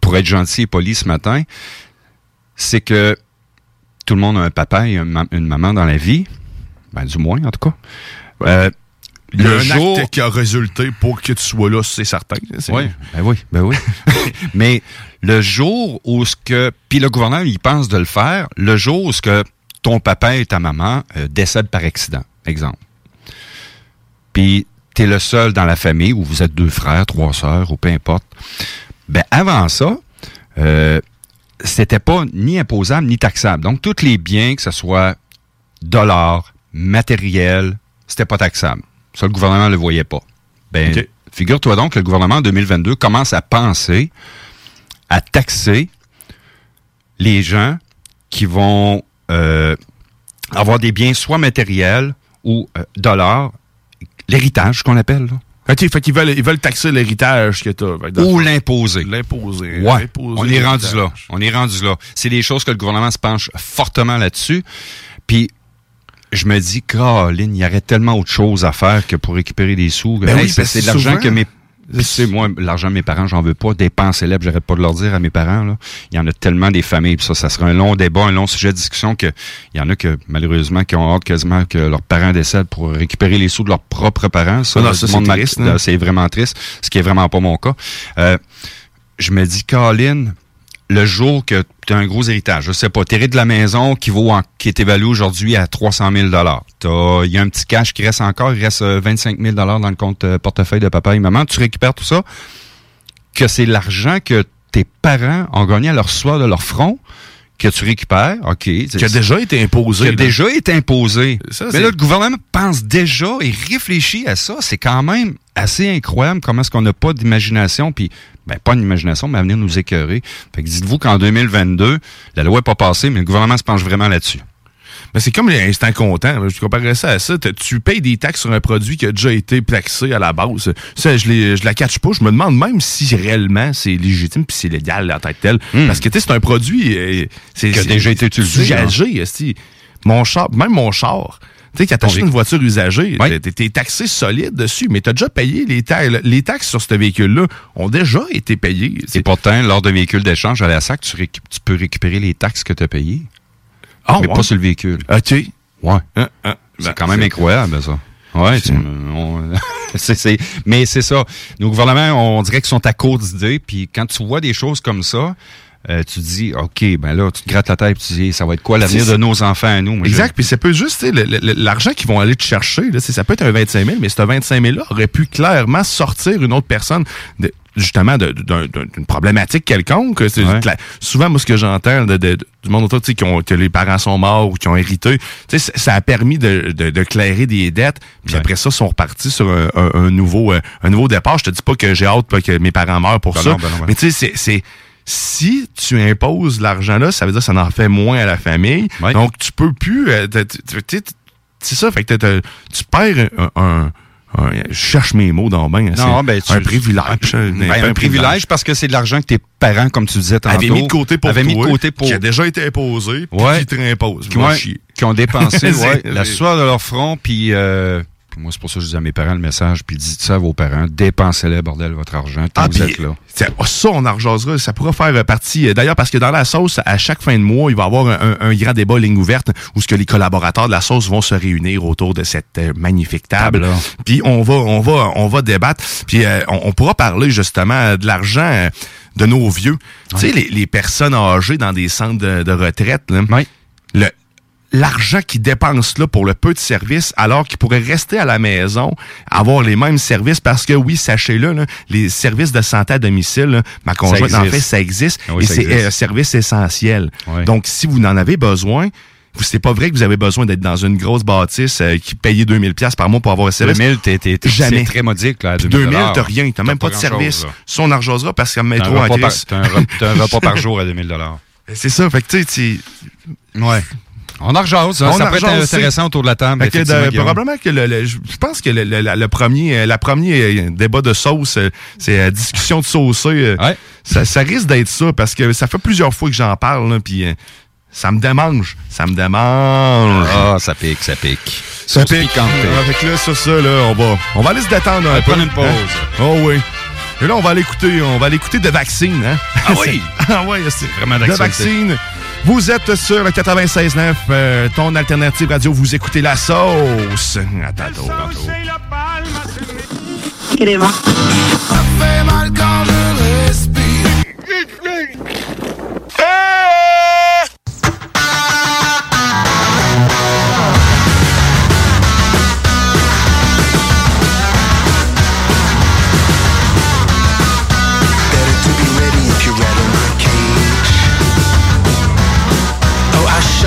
pour être gentil et poli ce matin, c'est que tout le monde a un papa et une maman dans la vie. Ben, du moins, en tout cas. Euh, le jour... acte qui a résulté pour que tu sois là, c'est certain. C'est- Oui, ben oui, ben oui. <laughs> Mais le jour où ce que, puis le gouvernement il pense de le faire, le jour où ce que ton papa et ta maman euh, décèdent par accident, exemple. Puis t'es le seul dans la famille où vous êtes deux frères, trois sœurs ou peu importe. Ben avant ça, euh, c'était pas ni imposable ni taxable. Donc tous les biens, que ce soit dollars, matériel, c'était pas taxable. Ça, le gouvernement le voyait pas. Ben, figure-toi donc que le gouvernement en 2022 commence à penser à taxer les gens qui vont euh, avoir des biens soit matériels ou euh, dollars, l'héritage qu'on appelle, là. OK, fait qu'ils veulent, ils veulent taxer l'héritage que que dans le ou l'imposer. L'imposer. Ouais, on est rendu là. On est rendu là. C'est des choses que le gouvernement se penche fortement là-dessus. Puis je me dis, Caroline, il y aurait tellement autre chose à faire que pour récupérer des sous. Ben Hey, oui, c'est de l'argent que mes sais, moi, l'argent de mes parents, j'en veux pas. Dépensez-les, puis j'arrête pas de leur dire à mes parents. Là. Il y en a tellement des familles, puis ça, ça sera un long débat, un long sujet de discussion que il y en a que, malheureusement, qui ont hâte quasiment que leurs parents décèdent pour récupérer les sous de leurs propres parents. Ça, Non, non, le ça, monde c'est triste, hein. c'est vraiment triste, ce qui est vraiment pas mon cas. Euh, je me dis, Colin, le jour que tu as un gros héritage, je sais pas, t'hérites de la maison qui vaut en- qui est évaluée aujourd'hui à 300 000 T'as- Il y a un petit cash qui reste encore, il reste euh, 25 000 dans le compte euh, portefeuille de papa et maman. Tu récupères tout ça, que c'est l'argent que tes parents ont gagné à leur soir de leur front, que tu récupères, OK. Qui a déjà été imposé, Qui a là. déjà été imposé. Ça, Mais là, le gouvernement pense déjà et réfléchit à ça. C'est quand même assez incroyable comment est-ce qu'on n'a pas d'imagination, puis ben, pas d'imagination, mais à venir nous écœurer. Fait que dites-vous qu'en 2022, la loi n'est pas passée, mais le gouvernement se penche vraiment là-dessus. Mais c'est comme les instants comptants. Je comparerais ça à ça. Tu payes des taxes sur un produit qui a déjà été taxé à la base. Ça, je, les, je la catch pas. Je me demande même si réellement c'est légitime puis c'est légal en tant que tel. Parce que tu sais, c'est un produit euh, c'est, Hmm. Qui a déjà été utilisé, Usagé, esti. Mon char, même mon char. Tu sais, quand t'achètes une voiture usagée, t'es, t'es taxé solide dessus, mais t'as déjà payé les taxes. Les taxes sur ce véhicule-là ont déjà été payées. Et pourtant, lors d'un véhicule d'échange à la SAC, tu, peux récupérer les taxes que tu as payées. Ah, mais ouais? pas sur le véhicule. OK. Ouais. Ben, c'est quand même incroyable, ça. Ouais, tu- on- <laughs> mais c'est ça. Nos gouvernements, on dirait qu'ils sont à court d'idées, puis quand tu vois des choses comme ça, euh, tu dis, OK, ben là, tu te grattes la tête, puis tu dis, ça va être quoi l'avenir de nos enfants à nous? Moi, Exact. Puis ça peut juste, l'argent qu'ils vont aller te chercher, là, ça peut être un 25 000, mais ce 25 000-là aurait pu clairement sortir une autre personne de- justement d'une problématique quelconque. Ouais. Souvent, moi, ce que j'entends de- de- du monde autour, tu sais, qui ont- que les parents sont morts ou qui ont hérité, ça- a permis de, de, de clairer des dettes. Puis après ça, ils sont repartis sur un, un- un nouveau, euh, un nouveau départ. Je te dis pas que j'ai hâte pas que mes parents meurent pour Ben ça. non, ben non, ben mais tu sais, c'est si tu imposes l'argent là, ça veut dire que ça en fait moins à la famille. Donc tu peux plus. euh, c'est ça, fait que tu perds un, un- un- je cherche mes mots dans ben, Non, c'est ben, tu- un privilège. Ben, un, privilège parce que c'est de l'argent que tes parents, comme tu disais tantôt, avaient mis de côté pour avaient mis de toi, côté pour qui a déjà été imposé, puis Ouais. qui te réimpose. qui, qui ont dépensé <laughs> ouais, la sueur de leur front, puis euh, Moi, c'est pour ça que je dis à mes parents le message, puis dites ça à vos parents. Dépensez-le, bordel, votre argent, tant Ah, vous êtes là. c'est- oh, ça, on en rejasera. Ça pourra faire partie. euh, D'ailleurs, parce que dans la sauce, à chaque fin de mois, il va y avoir un, grand débat ligne ouverte où ce que les collaborateurs de la sauce vont se réunir autour de cette euh, magnifique table. Puis on va, on va, on va débattre. Puis euh, on, on pourra parler justement de l'argent. de nos vieux. Tu sais, les, les personnes âgées dans des centres de, de retraite, là, le, l'argent qu'ils dépensent là pour le peu de services, alors qu'ils pourraient rester à la maison, avoir les mêmes services, parce que oui, sachez-le, là, les services de santé à domicile, là, ma conjointe en fait, ça existe, Ah oui, et ça c'est existe. un service essentiel. Donc, si vous en avez besoin, c'est pas vrai que vous avez besoin d'être dans une grosse bâtisse euh, qui paye 2000 pièces par mois pour avoir un service. 2000, t'es, t'es, t'es- Jamais. c'est très modique, là, à 2000, 2000 t'as rien, t'as même pas, de service. là. Ça, on en rejasera parce un métro t'as un repas par <laughs> jour à 2000 C'est ça, fait que tu sais, Ouais. On en rejase, hein. On ça peut être intéressant autour de la table. Que, de- probablement que le, le- je pense que le, la- premier, euh, la premier euh, débat de sauce, euh, c'est euh, discussion de saucer. ça, ça risque d'être ça parce que ça fait plusieurs fois que j'en parle, là, puis ça me démange, ça me démange. Ah, ça pique, ça pique. Ça Sauce pique. piquante. Ah, là, sur ça, là, on va, on va aller se détendre un va peu. prendre une pause. hein? Oh oui. Et là, on va aller écouter, on va aller écouter de vaccine, hein? Ah oui? <laughs> ah oui, c'est Vraiment de d'actualité. vaccine. Vous êtes sur le 96.9, euh, ton alternative radio, vous écoutez la sauce. À tantôt, tantôt. fait mal quand je respire.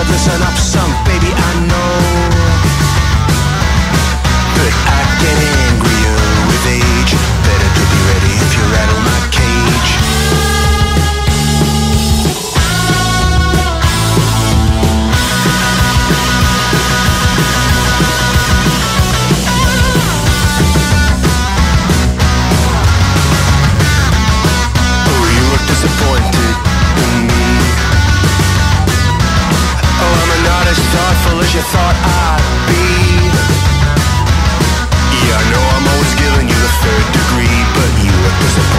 listen up. You thought I'd be. Yeah, I know I'm always giving you the third degree, but you look disappointed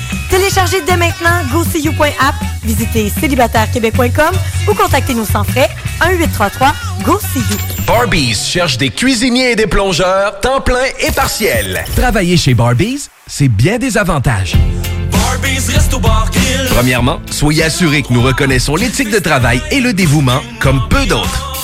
Téléchargez dès maintenant GoSeeYou.app, visitez célibatairequebec.com ou contactez-nous sans frais 1-833-GO-SEE-YOU. Barbies cherche des cuisiniers et des plongeurs, temps plein et partiel. Travailler chez Barbies, c'est bien des avantages. Premièrement, soyez assurés que nous reconnaissons l'éthique de travail et le dévouement comme peu d'autres.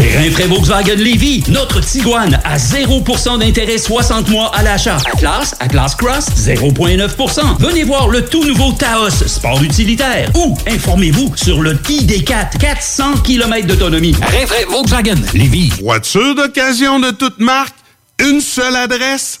Chez Volkswagen Lévy, notre Tiguan à 0% d'intérêt 60 mois à l'achat. Atlas, Atlas Cross, 0,9%. Venez voir le tout nouveau Taos, sport utilitaire. Ou informez-vous sur le ID4, 400 km d'autonomie. Rinfraie Volkswagen Lévy. Voiture d'occasion de toute marque, une seule adresse,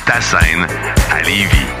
ta scène à Lévis.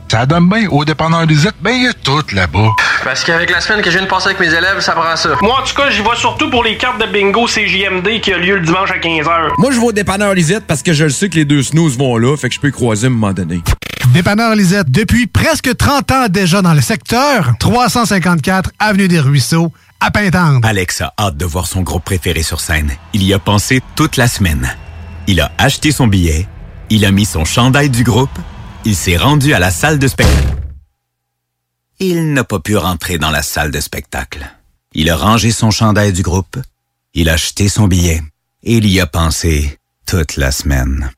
Ça donne bien. Au dépanneur Lisette, ben il y a tout là-bas. Parce qu'avec la semaine que je viens de passer avec mes élèves, ça prend ça. Moi, en tout cas, j'y vais surtout pour les cartes de bingo CJMD qui a lieu le dimanche à 15h. Moi, je vais au dépanneur Lisette parce que je le sais que les deux snooze vont là, fait que je peux y croiser à un moment donné. Dépanneur Lisette, depuis presque 30 ans déjà dans le secteur, 354 Avenue des Ruisseaux, à Pintendre. Alex a hâte de voir son groupe préféré sur scène. Il y a pensé toute la semaine. Il a acheté son billet, il a mis son chandail du groupe, il s'est rendu à la salle de spectacle. Il n'a pas pu rentrer dans la salle de spectacle. Il a rangé son chandail du groupe, il a acheté son billet et il y a pensé toute la semaine.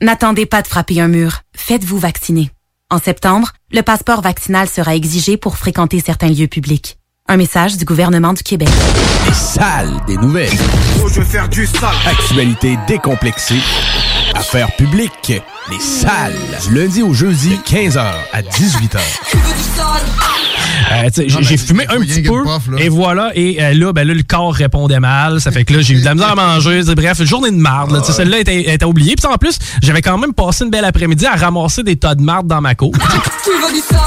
N'attendez pas de frapper un mur. Faites-vous vacciner. En septembre, le passeport vaccinal sera exigé pour fréquenter certains lieux publics. Un message du gouvernement du Québec. Les salles des nouvelles. Oh, je veux faire du sale. Actualité décomplexée. Affaires publiques. Les salles. Du lundi au jeudi, de 15h à 18h. Euh, tu sais, j'ai- j'ai fumé un petit peu et voilà et euh, là ben là le corps répondait mal ça fait que là j'ai eu de la misère à manger bref journée de marde là, tu sais, celle-là était, était oubliée puis en plus j'avais quand même passé une belle après-midi à ramasser des tas de marde dans ma cour Tu veux du sale.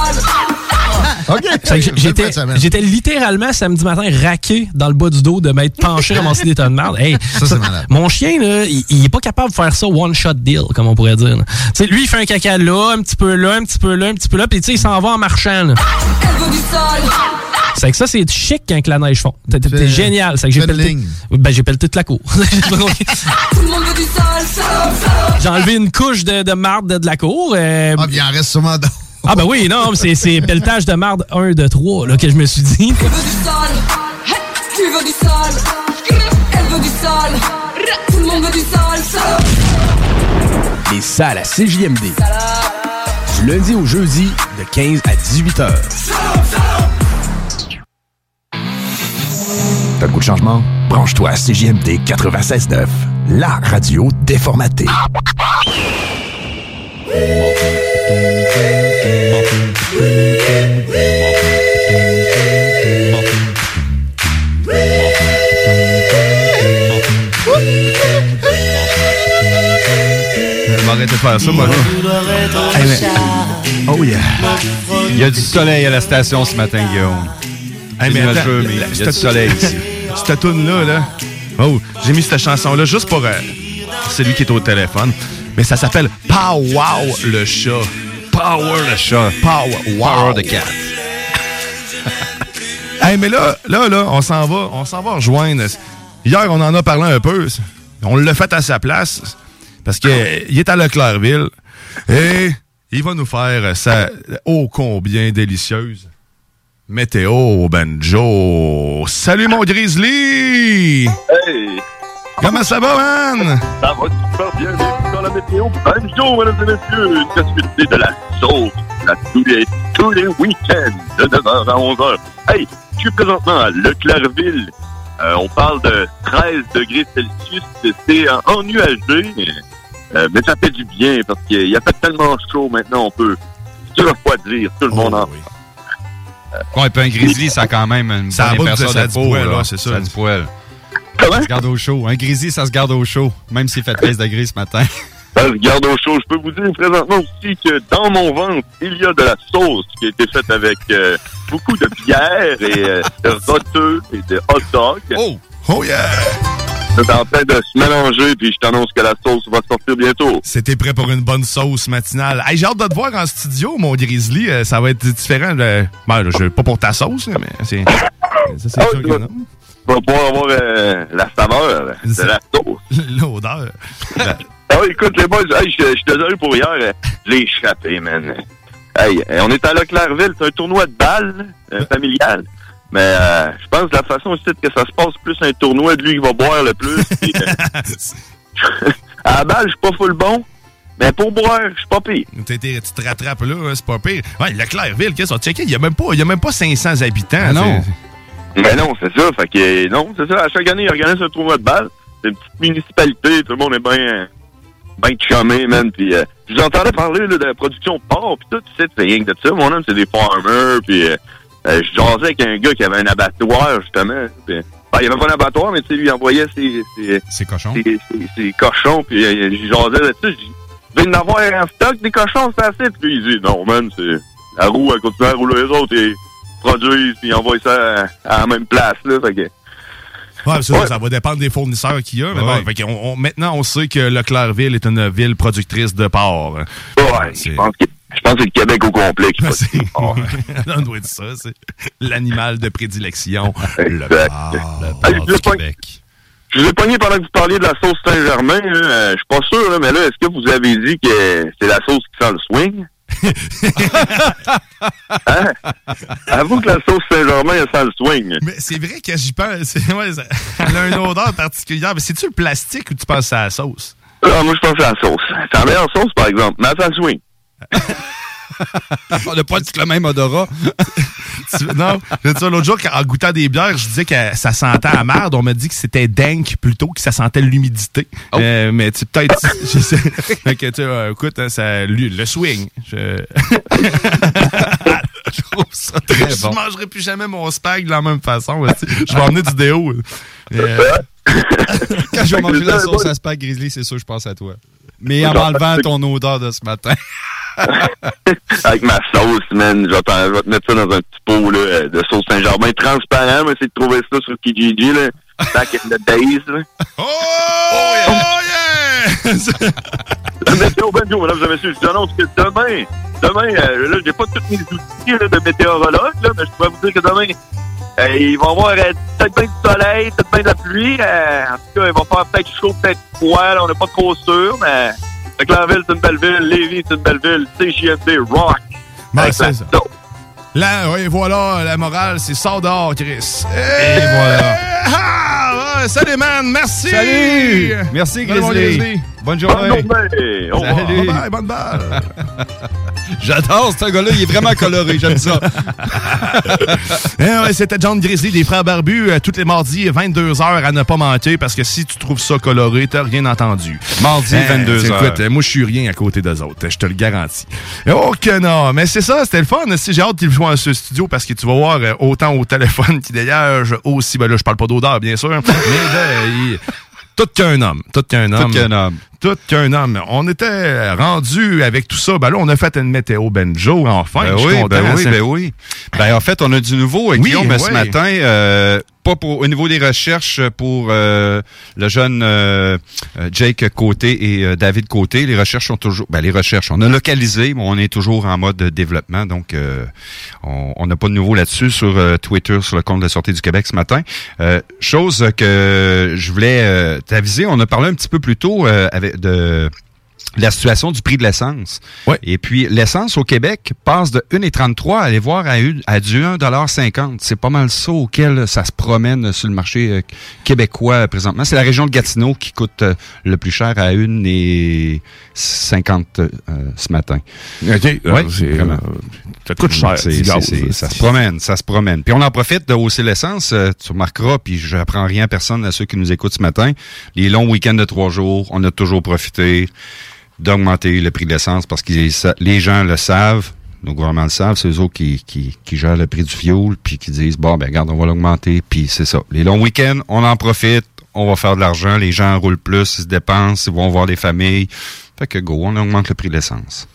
OK. J'étais, j'étais littéralement samedi matin raqué dans le bas du dos de m'être penché ramasser des tonnes de merde. Hey, Ça, c'est malade. Mon chien, là, il, il est pas capable de faire ça one shot deal, comme on pourrait dire. là. Tu sais, lui, il fait un caca là, un petit peu là, un petit peu là, un petit peu là, puis tu sais, il s'en va en marchant. là. Elle veut du sale. C'est que ça, c'est chic quand que la neige fond. T'es, génial. C'est que j'ai pelleté. Ben, j'ai pelleté toute la cour. <laughs> Tout le monde veut du sale. Sale, sale. j'ai enlevé une couche de, de marde de, de la cour. euh, Ah, puis il en reste sûrement d'autres. ah, ben oui, non, mais c'est, c'est pelletage de marde 1 de 3 là, que je me suis dit. Tu veux du sale. Tu veux du sale. Elle veut du sale. Tout le monde veut du. Sale. Les salles à CJMD. Lundi au jeudi, de 15 à 18h. T'as le goût de changement? Branche-toi à CJMD 96.9, la radio déformatée. Je m'arrêter de faire ça, moi. Hey, mais- Oh yeah. Il y a du soleil à la station ce matin, Guillaume. Hey, mais C'est attends, nuageux, mais la- il y a du soleil ici. <laughs> Cette tune-là, là. Oh, j'ai mis cette chanson-là juste pour euh, celui qui est au téléphone. Mais ça s'appelle Pow Wow le chat. Power le chat. Power Wow. Power the cat. <laughs> Hey, mais là, là, là, on s'en va, on s'en va rejoindre. Hier, on en a parlé un peu. On l'a fait à sa place parce qu'il est à Leclercville et il va nous faire sa ô combien délicieuse météo au banjo. Salut mon Grizzly! Hey! Comment ça va, man? Ça va super bien, bienvenue dans la météo. Bonjour, mesdames et messieurs, possibilité de la sauce à tous les, tous les week-ends, de 9h à 11h. Hey, je suis présentement à Leclercville. Euh, on parle de 13 degrés Celsius. C'est euh, ennuagé, euh, mais ça fait du bien parce qu'il a fait tellement chaud maintenant, on peut se refroidir, tout le monde en Ouais, puis un grizzly, ça a quand même une Ça bonne épaisseur ça a de du peau, poil, là. c'est ça. Ça a du poil. Comment? Ça se garde au chaud. Un grizzly, ça se garde au chaud, même s'il fait 13 degrés ce matin. <laughs> Ben, je garde au chaud. Je peux vous dire présentement aussi que dans mon ventre, il y a de la sauce qui a été faite avec euh, beaucoup de bière et euh, de roteux et de hot dog. Oh! Oh yeah! C'est en train de se mélanger, puis je t'annonce que la sauce va sortir bientôt. C'était prêt pour une bonne sauce matinale. Hey, j'ai hâte de te voir en studio, mon Grizzly. Euh, ça va être différent. De... Ben, je, pas pour ta sauce, là, mais c'est. Ça, c'est Ah sûr que non. Tu vas pouvoir avoir euh, la saveur de la sauce. <laughs> L'odeur. Oui, écoute, les boys, hey, je suis désolé pour hier. euh, Je l'ai échappé, man. Hey, on est à Leclercville, c'est un tournoi de balles euh, familial. Mais euh, je pense que la façon aussi que ça se passe, plus un tournoi de lui qui va boire le plus. <laughs> euh, <laughs> à la balle, je suis pas full bon. Mais pour boire, je suis pas pire. T'es- t'es- Tu te rattrapes là, hein, c'est pas pire. Ouais, Leclercville, qu'est-ce qu'on checké? Il y a même pas, il y a même pas 500 habitants. Ah non. Mais non, c'est ça. Fait que non, c'est ça. À chaque année, ils organisent un tournoi de balle. C'est une petite municipalité. Tout le monde est bien ben chumé, man. Puis euh, je vous entendais parler là, de la production de porc. Puis tout, tu sais, c'est rien que de ça. Mon homme, c'est des farmers. Puis euh, euh, je jasais avec un gars qui avait un abattoir, justement. Puis, ben, il avait pas un abattoir, mais tu sais, lui, il envoyait ses, ses, ses cochons. Ses, ses- ses cochons. Puis euh, je jasais là-dessus. Je viens d'en avoir en stock des cochons, c'est assez. Puis il dit, non, man, c'est la roue, elle continue à rouler les autres. Et produisent, puis ils envoient ça à, à la même place, là. Fait que, Ouais, ça, ça va dépendre des fournisseurs qu'il y a. Mais Ouais. bon, fait on- maintenant, on sait que Leclercville est une ville productrice de porc. Ouais, je pense que je pense que c'est le Québec au complet qui du <laughs> porc. on doit dire ça, c'est l'animal de prédilection. le Exact. porc. Hey, je vous ai pogné- Je vous ai pogné pendant que vous parliez de la sauce Saint-Germain. là. Euh, Je suis pas sûr, là, mais là, est-ce que vous avez dit que c'est la sauce qui sent le swing? <laughs> hein? Avoue que la sauce Saint-Germain, elle sent le swing. Mais c'est vrai que j'y pense. c'est- <laughs> ouais, elle a une odeur particulière. Mais c'est-tu le plastique ou tu penses à la sauce? Ah, moi, je pense à la sauce. C'est la meilleure sauce, par exemple, mais elle sent le swing. <laughs> On n'a pas dit le même odorat. <laughs> Non, l'autre jour, en goûtant des bières, je disais que ça sentait à merde. On m'a dit que c'était dank plutôt, que ça sentait l'humidité. Euh, mais tu sais, peut-être. je sais. <laughs> Fait que, tu sais, euh, écoute, hein, ça, le swing. Je... je trouve ça très bon. Je mangerai plus jamais mon spag de la même façon. Je vais emmener du déo. Euh, Quand je vais manger la sauce à spag grizzly, c'est sûr, je pense à toi. Mais en m'enlevant ton odeur de ce matin. <laughs> Avec ma sauce, man. Je vais, t'en- je vais te mettre ça dans un petit pot là, euh, de sauce Saint-Germain transparent. Mais essayer de trouver ça sur Kijiji. Là. Back in the days. Là. <laughs> Oh, yeah! La <laughs> météo Benjo, mesdames et messieurs, je vous annonce que demain, demain, euh, là, j'ai pas tous mes outils là, de météorologue, là, mais je pourrais vous dire que demain, euh, il va y avoir euh, peut-être bien du soleil, peut-être bien de la pluie. en tout cas, il va faire peut-être chaud, peut-être froid, on n'est pas trop sûr, mais fait que Clairville, c'est une belle ville, Lévis, c'est une belle ville, CJMD, rock. Ben, c'est la ça. dope. Là, oui, voilà, la morale, c'est sort dehors, Chris. Et voilà. Ah, ouais, salut, man, merci! Salut! Merci, Grizzly. Bonne journée. Bonne journée. Au revoir. Salut. Bye, bonne balle. <laughs> J'adore ce gars-là, il est vraiment coloré, j'aime ça. <laughs> Eh ouais, C'était John Grizzly des Frères Barbus, euh, tous les mardis, 22h à ne pas manquer, parce que si tu trouves ça coloré, t'as rien entendu. Mardi, Eh, 22 heures. Écoute, euh, moi, je suis rien à côté d'eux autres, je te le garantis. Oh que non, mais c'est ça, c'était le fun. Si J'ai hâte qu'il joue dans ce studio, parce que tu vas voir euh, autant au téléphone qu'il dégage, aussi, ben là, je parle pas d'odeur, bien sûr, <laughs> mais de, il- tout qu'un homme, tout qu'un homme. qu'un homme. Tout qu'un homme. On était rendu avec tout ça. Ben là, on a fait une météo benjo, enfin. Ben je oui, ben oui, C'est- ben oui. Ben en fait, on a du nouveau, euh, Oui, Guillaume, ce ouais. matin. euh, pas pour au niveau des recherches pour euh, le jeune euh, euh, Jake Côté et euh, David Côté. Les recherches sont toujours. Ben les recherches, on a localisé, mais on est toujours en mode développement, donc euh, on n'a pas de nouveau là-dessus sur Twitter, sur le compte de la Sûreté du Québec ce matin. Euh, chose que je voulais t'aviser, on a parlé un petit peu plus tôt euh, avec de la situation du prix de l'essence. Et puis, l'essence au Québec passe de 1,33 à aller voir à, une- à du 1,50 C'est pas mal ça auquel ça se promène sur le marché euh, québécois euh, présentement. C'est la région de Gatineau qui coûte euh, le plus cher à 1,50 euh, ce matin. OK. Ouais, c'est, vraiment. ça coûte cher, ça se promène, ça se promène. Puis on en profite de hausser l'essence. tu remarqueras, puis je n'apprends rien à personne à ceux qui nous écoutent ce matin. Les longs week-ends de trois jours, on a toujours profité d'augmenter le prix de l'essence parce que les, gens le savent. Nos gouvernements le savent, c'est eux autres qui, qui, qui gèrent le prix du fioul, puis qui disent, bon, ben regarde, on va l'augmenter, puis c'est ça. Les longs week-ends, on en profite, on va faire de l'argent, les gens roulent plus, ils se dépensent, ils vont voir les familles. Fait que go, on augmente le prix de l'essence.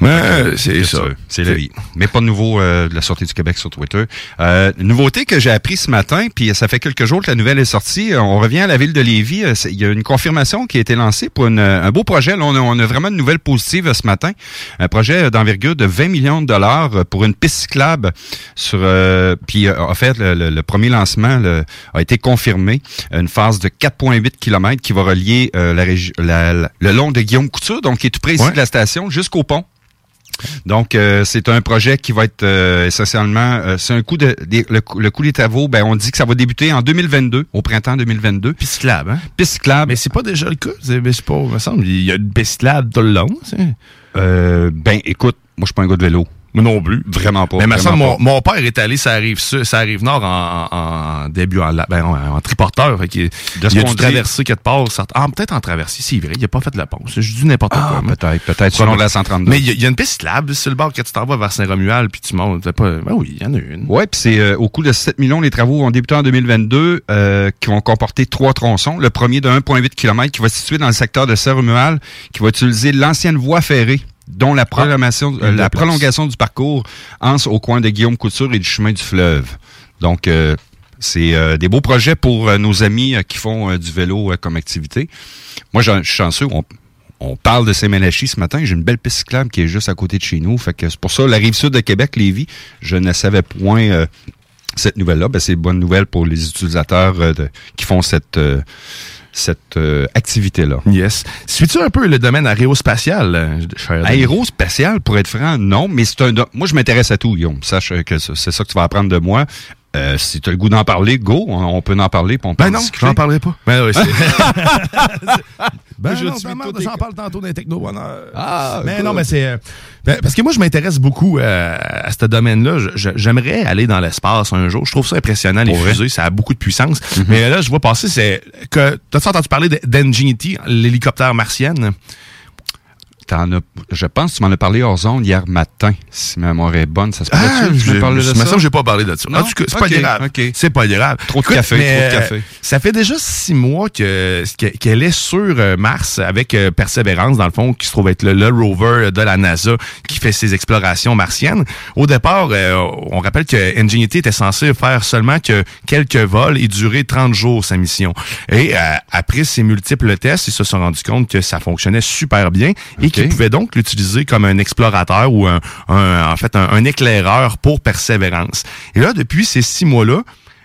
Ouais, c'est ça. C'est la vie. Mais pas de nouveau euh, de la sortie du Québec sur Twitter. Euh, nouveauté que j'ai appris ce matin, puis ça fait quelques jours que la nouvelle est sortie. Euh, On revient à la ville de Lévis. Euh, Il y a une confirmation qui a été lancée pour une, un beau projet. Là, on, a, on a vraiment une nouvelle positive ce matin. Un projet d'envergure de 20 millions de dollars pour une piste cyclable. Sur, euh, puis en fait, le, le- le premier lancement là, a été confirmé. Une phase de 4,8 km qui va relier euh, la, la- la- le long de Guillaume Couture, donc qui est tout près ici Ouais. de la station, jusqu'au pont. Donc, euh, c'est un projet qui va être euh, essentiellement, euh, c'est un coût de, le, coût des travaux, ben on dit que ça va débuter en 2022, au printemps 2022. Piste cyclable, hein? Piste cyclable. Mais c'est pas déjà le cas. C'est mais c'est pas, il me semble, il y a une piste cyclable tout le long. c'est- Euh, ben, écoute, moi, je suis pas un gars de vélo. Non plus. Vraiment pas. Mais il semble, mon, mon père est allé, ça arrive, ça arrive nord en, en, en début, en, ben, en, en triporteur. Fait qu'il- De ce il a dû traverser quelque part. ça- Ah, peut-être en traversée, c'est vrai. Il a pas fait de la pause. Je dis n'importe Ah, quoi. peut-être, peut-être, selon la 132. Mais il y, a- il y a une piste cyclable sur le bord que tu t'en vas vers Saint-Romuald puis tu montes. Pas... Ben oui, il y en a une. Ouais, puis c'est euh, au coût de 7 millions, les travaux vont débuter en 2022, euh, qui vont comporter trois tronçons. Le premier de 1,8 km qui va se situer dans le secteur de Saint-Romuald, qui va utiliser l'ancienne voie ferrée dont la, prolongation, euh, il y a de la place. prolongation du parcours entre au coin de Guillaume Couture et du chemin du fleuve. Donc, euh, c'est euh, des beaux projets pour euh, nos amis euh, qui font euh, du vélo euh, comme activité. Moi, je suis chanceux. On, on parle de Saint-Ménachie ce matin. J'ai une belle piste cyclable qui est juste à côté de chez nous. Fait que c'est pour ça, la rive sud de Québec, Lévis, je ne savais point euh, cette nouvelle-là. Ben, c'est une bonne nouvelle pour les utilisateurs euh, de- qui font cette, euh, cette euh, activité-là. Yes. Suis-tu un peu le domaine aérospatial? euh, cher? Aérospatial, pour être franc, non, mais c'est un. Moi, je m'intéresse à tout, Guillaume. Sache que c'est ça que tu vas apprendre de moi. Euh, si tu as le goût d'en parler, go, on, on peut en parler. on peut Ben en non, discuter. j'en parlerai pas. Ben oui, c'est- <laughs> Ben, Ben je tout j'en parle tantôt dans les techno. Ah, mais cool. non, mais c'est euh, ben, parce que moi je m'intéresse beaucoup euh, à ce domaine-là. Je- je- J'aimerais aller dans l'espace un jour. Je trouve ça impressionnant les fusées, ça a beaucoup de puissance. Mhm. Mais là, je vois passer c'est que t'as entendu parler d'Ingenuity, l'hélicoptère martienne? T'en as- je pense que tu m'en as parlé hors zone hier matin, si ma mémoire est bonne. Ça se Ah, peut-tu? Tu je- me semble que j'ai pas parlé de ça. Non? En tout cas, c'est Ok, pas grave. ok. C'est pas grave. Trop de Écoute, café, mais, trop de euh, café. Ça fait déjà six mois que que- qu'elle est sur euh, Mars avec euh, Perseverance, dans le fond, qui se trouve être le, le rover de la NASA qui fait ses explorations martiennes. Au départ, euh, on rappelle que Ingenuity était censé faire seulement que quelques vols et durer 30 jours sa mission. Et euh, après ces multiples tests, ils se sont rendus compte que ça fonctionnait super bien et qu'ils pouvaient donc l'utiliser comme un explorateur ou un, un- en fait un, un éclaireur pour Perseverance. Et là, depuis ces six mois-là,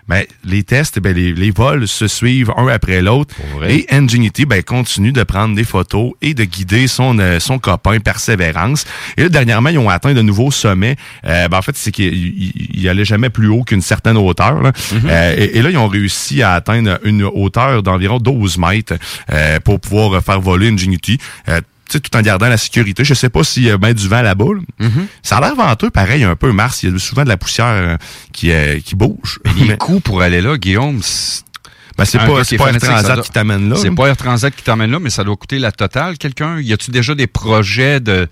ben, les tests, ben, les, les vols se suivent un après l'autre. Et Ingenuity ben, continue de prendre des photos et de guider son, euh, son copain Perseverance. Et là, dernièrement, ils ont atteint de nouveaux sommets. Euh, ben, en fait, c'est qu'ils ils- ils allaient jamais plus haut qu'une certaine hauteur. là. Euh, et, et là, ils ont réussi à atteindre une hauteur d'environ 12 mètres euh, pour pouvoir faire voler Ingenuity. Tu sais, tout en gardant la sécurité. Je sais pas s'il y a bien du vent là-bas. là. Ça a l'air venteux, pareil, un peu Mars. Il y a souvent de la poussière euh, qui, euh, qui bouge. Les <laughs> coûts pour aller là, Guillaume, Ben, c'est pas- pas Air Transat doit- qui t'amène là, C'est pas Air Transat qui t'amène là, mais ça doit coûter la totale. Quelqu'un, y a-tu déjà des projets de,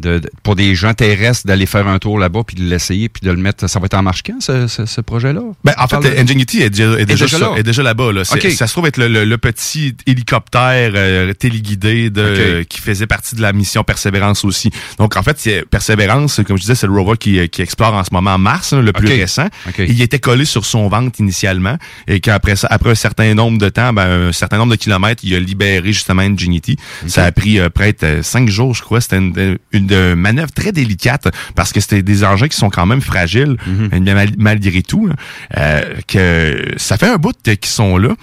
de, de- pour des gens terrestres d'aller faire un tour là-bas puis de l'essayer puis de le mettre, ça va être en marche quand, ce, ce, ce projet-là? Ben, en fait, Ingenuity est déjà, est déjà, est déjà là-bas. Là. Ça se trouve être le, le- le petit hélicoptère euh, téléguidé de, euh, qui faisait partie de la mission Persévérance aussi. Donc, en fait, Persévérance, comme je disais, c'est le rover qui, euh, qui explore en ce moment Mars, hein, le plus récent. Il était collé sur son ventre initialement et qu'après ça, après un certain nombre de temps, ben, un certain nombre de kilomètres, il a libéré justement Ingenuity. Ça a pris euh, près de cinq jours, je crois. C'était une, une, euh, manœuvre très délicate parce que c'était des engins qui sont quand même fragiles, Mhm. mal- malgré tout. là. Euh, que ça fait un bout qu'ils sont là.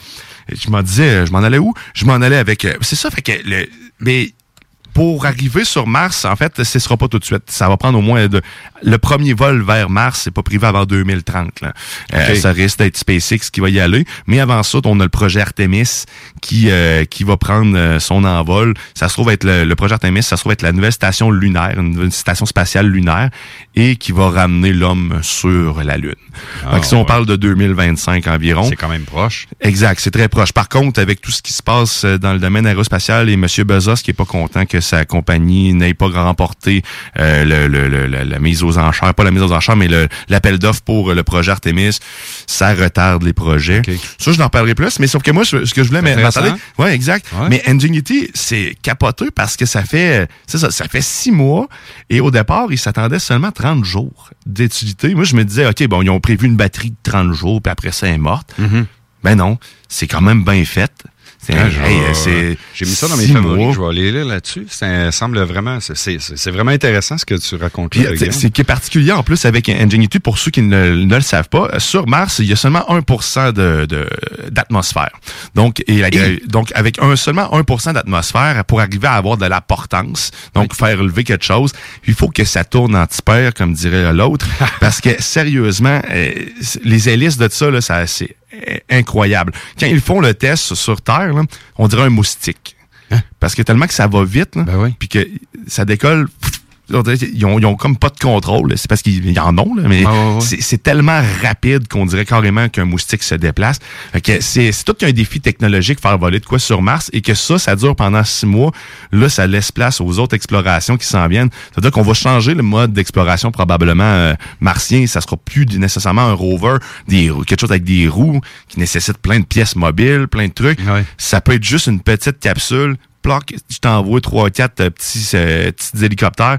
Je m'en disais, je m'en allais où? Je m'en allais avec... euh, C'est ça, fait que... Le, mais pour arriver sur Mars, en fait, ce sera pas tout de suite. Ça va prendre au moins de, le premier vol vers Mars, c'est pas privé avant 2030. Là. Euh, ça risque d'être SpaceX qui va y aller. Mais avant ça, on a le projet Artemis qui euh, qui va prendre euh, son envol. Ça se trouve être le, le projet Artemis, ça se trouve être la nouvelle station lunaire, une station spatiale lunaire, et qui va ramener l'homme sur la Lune. Ah, Donc si on ouais. parle de 2025 environ. C'est quand même proche. Exact, c'est très proche. Par contre, avec tout ce qui se passe euh, dans le domaine aérospatial et M. Bezos qui est pas content que sa compagnie n'ait pas remporté euh, le, le- le- la, mise aux enchères, pas la mise aux enchères, mais l'appel d'offres pour euh, le projet Artemis, ça retarde les projets. Ça, je n'en parlerai plus, mais sauf que moi, ce que je voulais m'attarder, ouais, exact. Ouais. Mais Ingenuity, c'est capoteux parce que ça fait, c'est ça, ça fait six mois et au départ, ils s'attendaient seulement 30 jours d'utilité. Moi, je me disais, OK, bon, ils ont prévu une batterie de 30 jours, puis après ça, elle est morte. Ben non, c'est quand même bien fait. Ah, hey, J'ai mis ça dans mes favoris. Je vais aller lire là-dessus. Ça semble vraiment, c'est- vraiment intéressant ce que tu racontes c'est qui est particulier en plus avec Ingenuity, pour ceux qui ne, ne le savent pas, sur Mars, il y a seulement 1% de de- d'atmosphère. donc, et gra- donc avec un seulement 1% d'atmosphère, pour arriver à avoir de la portance, donc faire lever quelque chose, il faut que ça tourne anti-pair, comme dirait l'autre, <laughs> parce que sérieusement, euh, les hélices de ça, là, ça c'est incroyable. Quand ils font le test sur Terre, là, on dirait un moustique. Parce que tellement que ça va vite, là, puis que ça décolle. Qu'ils ont, ils ont comme pas de contrôle. C'est parce qu'ils ils en ont, là, mais ouais, ouais. c'est- tellement rapide qu'on dirait carrément qu'un moustique se déplace. C'est c'est tout un défi technologique faire voler de quoi sur Mars et que ça, ça dure pendant six mois. Là, ça laisse place aux autres explorations qui s'en viennent. C'est-à-dire qu'on va changer le mode d'exploration probablement euh, martien. Ça sera plus nécessairement un rover, des, roues- quelque chose avec des roues qui nécessite plein de pièces mobiles, plein de trucs. Ça peut être juste une petite capsule. Ploc, je t'envoie trois, quatre euh, petits, euh, petits hélicoptères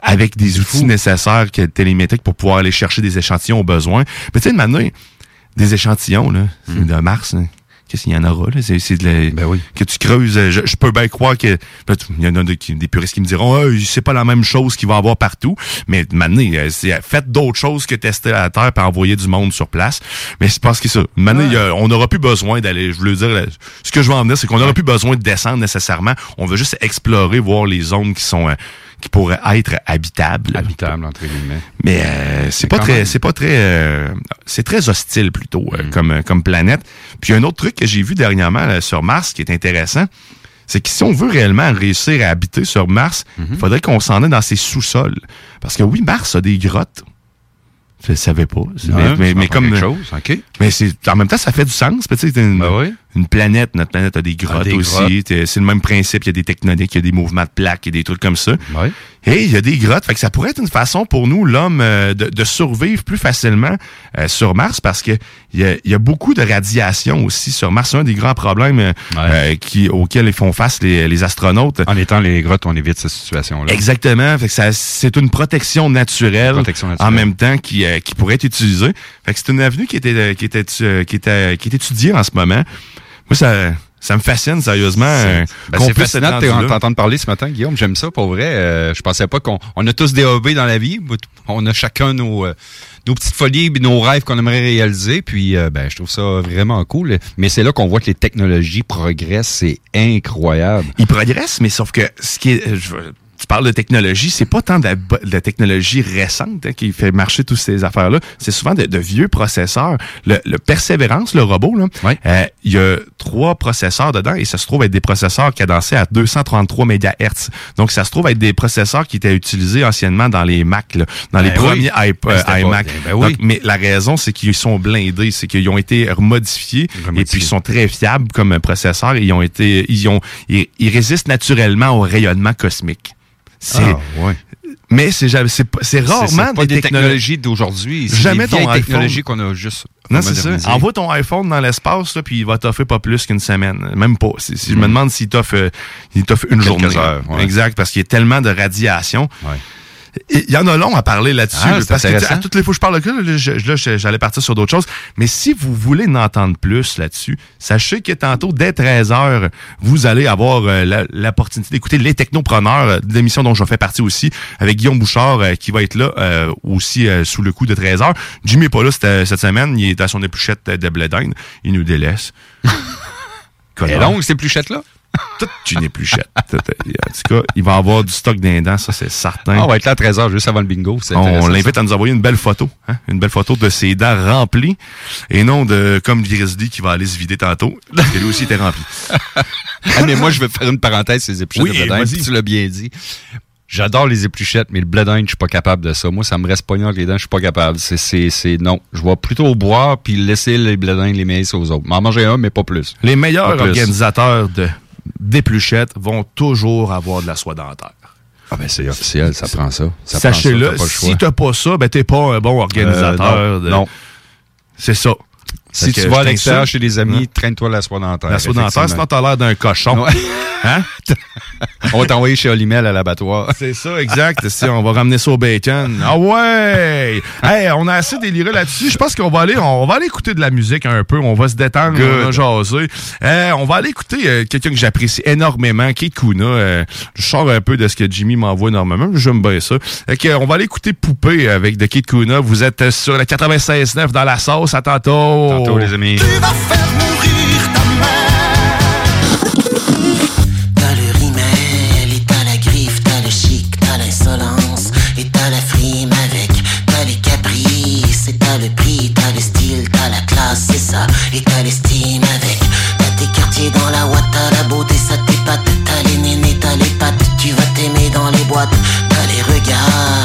avec des outils nécessaires que télémétriques pour pouvoir aller chercher des échantillons au besoin. Mais tu sais, maintenant, des échantillons là, Hmm. de Mars, là, qu'est-ce qu'il y en aura? Là? C'est, c'est de la- Ben que tu creuses. euh, Je, je peux bien croire que ben, tu- il y en a des, qui- des puristes qui me diront ah, c'est pas la même chose qu'il va y avoir partout. Mais maintenant, euh, c'est faites d'autres choses que tester la Terre et envoyer du monde sur place. Mais c'est parce que ça. Maintenant, il y a- on n'aura plus besoin d'aller. Je veux dire, là, ce que je veux en venir, c'est qu'on n'aura plus besoin de descendre nécessairement. On veut juste explorer, voir les zones qui sont. euh, qui pourrait être habitable. Habitable, entre guillemets. Mais euh, c'est pas très, c'est pas très, euh, c'est très hostile plutôt Mm. euh, comme comme planète. Puis un autre truc que j'ai vu dernièrement là, sur Mars qui est intéressant, c'est que si on veut réellement réussir à habiter sur Mars, Mm-hmm. il faudrait qu'on s'en aille dans ses sous-sols. Parce que oui, Mars a des grottes. Je savais pas. Ouais, mais, ça mais, comme chose, OK. mais c'est en même temps ça fait du sens. Tu sais, c'est une, une planète, notre planète a des grottes Ah, des aussi. C'est le même principe. Il y a des tectoniques, il y a des mouvements de plaques, il y a des trucs comme ça. Et il y a des grottes. Fait que ça pourrait être une façon pour nous, l'homme, euh, de, de survivre plus facilement euh, sur Mars parce que il y a, y a beaucoup de radiation aussi sur Mars. C'est un des grands problèmes euh, euh, qui, auxquels ils font face les, les astronautes. En étant les grottes, on évite cette situation-là. Exactement. Fait que ça, c'est une protection naturelle, Protection naturelle. en même temps qui, euh, qui pourrait être utilisée. Fait que c'est une avenue qui était, qui était, qui était, qui est étudiée en ce moment. Moi, ça, ça me fascine sérieusement. euh, Ben, c'est fascinant de t'entendre parler ce matin, Guillaume. J'aime ça, pour vrai. Euh, je pensais pas qu'on on a tous des hobbies dans la vie. On a chacun nos, euh, nos petites folies et nos rêves qu'on aimerait réaliser. Puis, euh, ben, je trouve ça vraiment cool. Mais c'est là qu'on voit que les technologies progressent. C'est incroyable. Ils progressent, mais sauf que ce qui est, je veux- tu parles de technologie, c'est pas tant de la, de la technologie récente hein, qui fait marcher toutes ces affaires-là. C'est souvent de, de vieux processeurs. Le, le Persévérance, le robot, là, euh, il y a trois processeurs dedans et ça se trouve être des processeurs cadencés à 233 MHz. Donc, ça se trouve être des processeurs qui étaient utilisés anciennement dans les Mac, là, dans les Ben oui. premiers iP- Ben, euh, c'était pas- iMac. ben oui. Donc, mais la raison, c'est qu'ils sont blindés, c'est qu'ils ont été remodifiés et puis ils sont très fiables comme processeurs. Ils ont été, ils ont, ils, ils résistent naturellement au rayonnement cosmique. Ah, ouais. mais c'est rarement pas des techno- technologies d'aujourd'hui. Jamais des ton iPhone. technologies qu'on a juste Non, c'est ça. Envoie ton iPhone dans l'espace, puis il va t'offrir pas plus qu'une semaine. Même pas. Si, Je me demande s'il t'offre, euh, une Hmm. Quelques journée. heures, ouais. Exact, parce qu'il y a tellement de radiation. Il y en a long à parler là-dessus. Ah, parce que à toutes les fois que je parle de ça, j'allais partir sur d'autres choses. Mais si vous voulez en entendre plus là-dessus, sachez que tantôt, dès 13h, vous allez avoir euh, l'opportunité d'écouter Les Technopreneurs, euh, de l'émission dont je fais partie aussi, avec Guillaume Bouchard, euh, qui va être là euh, aussi sous le coup de 13h. Jimmy est pas là cette, cette semaine. Il est à son épluchette de blé d'Inde. Il nous délaisse. Elle est longue, ces pluchettes-là? Toute une épluchette. en tout cas, il va avoir du stock d'indents, ça c'est certain. Ah, on va être là à 13h, juste avant le bingo. On l'invite à nous envoyer une belle photo, hein? une belle photo de ses dents remplies, et non de comme Grizzly qui va aller se vider tantôt, parce que lui aussi était rempli. <laughs> Ah, mais moi, je vais faire une parenthèse sur les épluchettes Oui, de blé. Tu l'as bien dit. J'adore les épluchettes, mais le blé d'Inde, je suis pas capable de ça. Moi, ça me reste pogné entre les dents, je suis pas capable. C'est, c'est, c'est, non. Je vais plutôt boire puis laisser les blé d'Inde les meilleurs aux autres. M'en manger un, mais pas plus. Les meilleurs organisateurs de d'épluchettes vont toujours avoir de la soie dentaire. Ah ben c'est officiel, ça prend ça. Sachez-le, si t'as pas ça, ben t'es pas un bon organisateur. Euh, non, de- non. C'est ça. Si tu vas à l'extérieur chez des amis, Hein? traîne-toi la soie dentaire. La soie dentaire, sinon t'as l'air d'un cochon. Ouais. <laughs> Hein? <laughs> On va t'envoyer chez Olimel à l'abattoir. C'est ça, exact. <laughs> Si on va ramener ça au bacon. Ah ouais! Hey, on a assez déliré là-dessus. Je pense qu'on va aller, on va aller écouter de la musique un peu. On va se détendre, on va jaser. Euh, on va aller écouter euh, quelqu'un que j'apprécie énormément, Kate Kuna. Euh, je sors un peu de ce que Jimmy m'envoie énormément. mais J'aime bien ça. On va aller écouter Poupée avec de Kate Kuna. Vous êtes sur la 96.9 dans la sauce. À tantôt. Tantôt, les amis. T'as le rimel et t'as la griffe, t'as le chic, t'as l'insolence et t'as la frime avec, t'as les caprices et t'as le prix, t'as le style, t'as la classe, c'est ça, et t'as l'estime avec, t'as tes quartiers dans la ouate, t'as la beauté, ça t'épate, t'as les nénés, t'as les pattes, tu vas t'aimer dans les boîtes, t'as les regards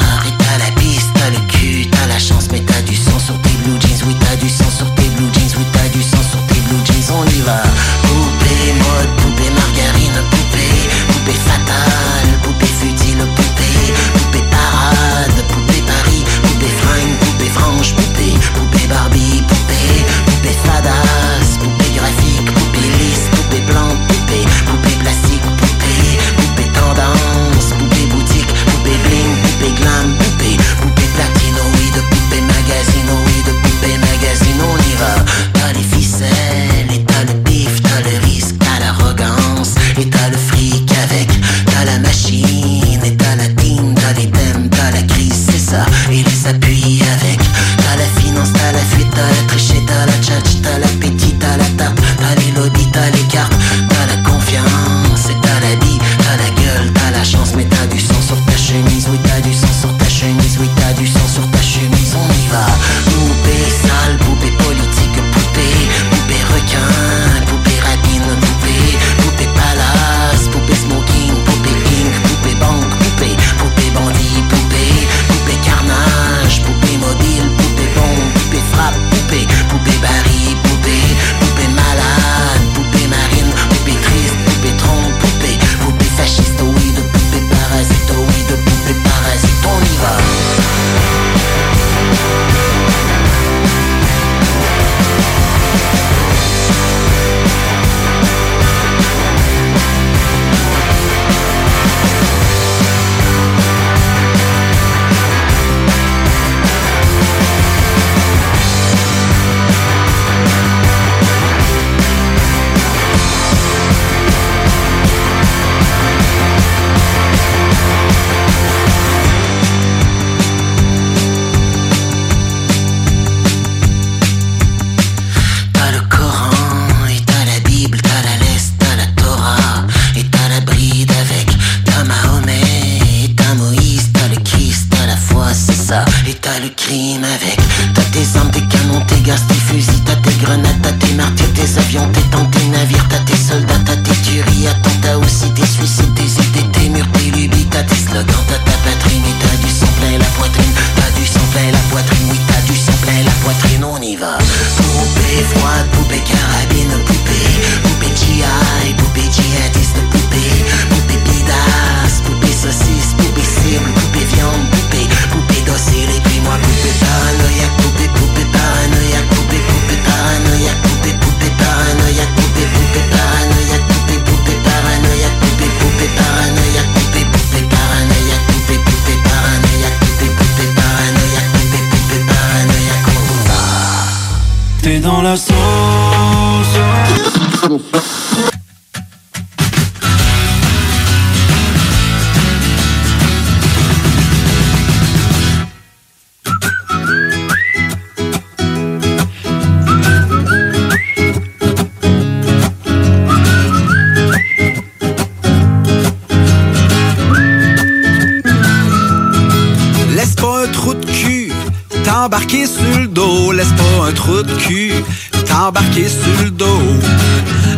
sur le dos.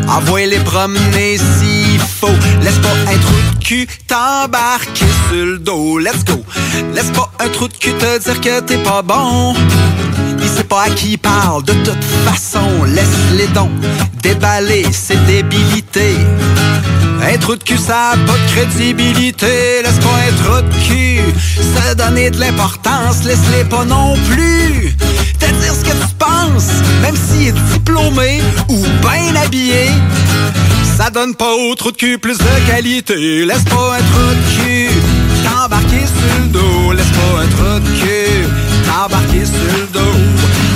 Envoie les promener s'il faut. Laisse pas un trou de cul t'embarquer sur le dos. Let's go. Laisse pas un trou de cul te dire que t'es pas bon. Il sait pas à qui il parle, de toute façon, laisse les dons déballer ses débilités. Un trou de cul, ça a pas de crédibilité. Laisse pas un trou de cul se donner de l'importance. Laisse-les pas non plus te dire ce que tu penses, même s'il est diplômé ou bien habillé. Ça donne pas au trou de cul plus de qualité. Laisse pas un trou de cul t'embarquer sur le dos. Laisse pas un trou de cul t'embarquer sur le dos.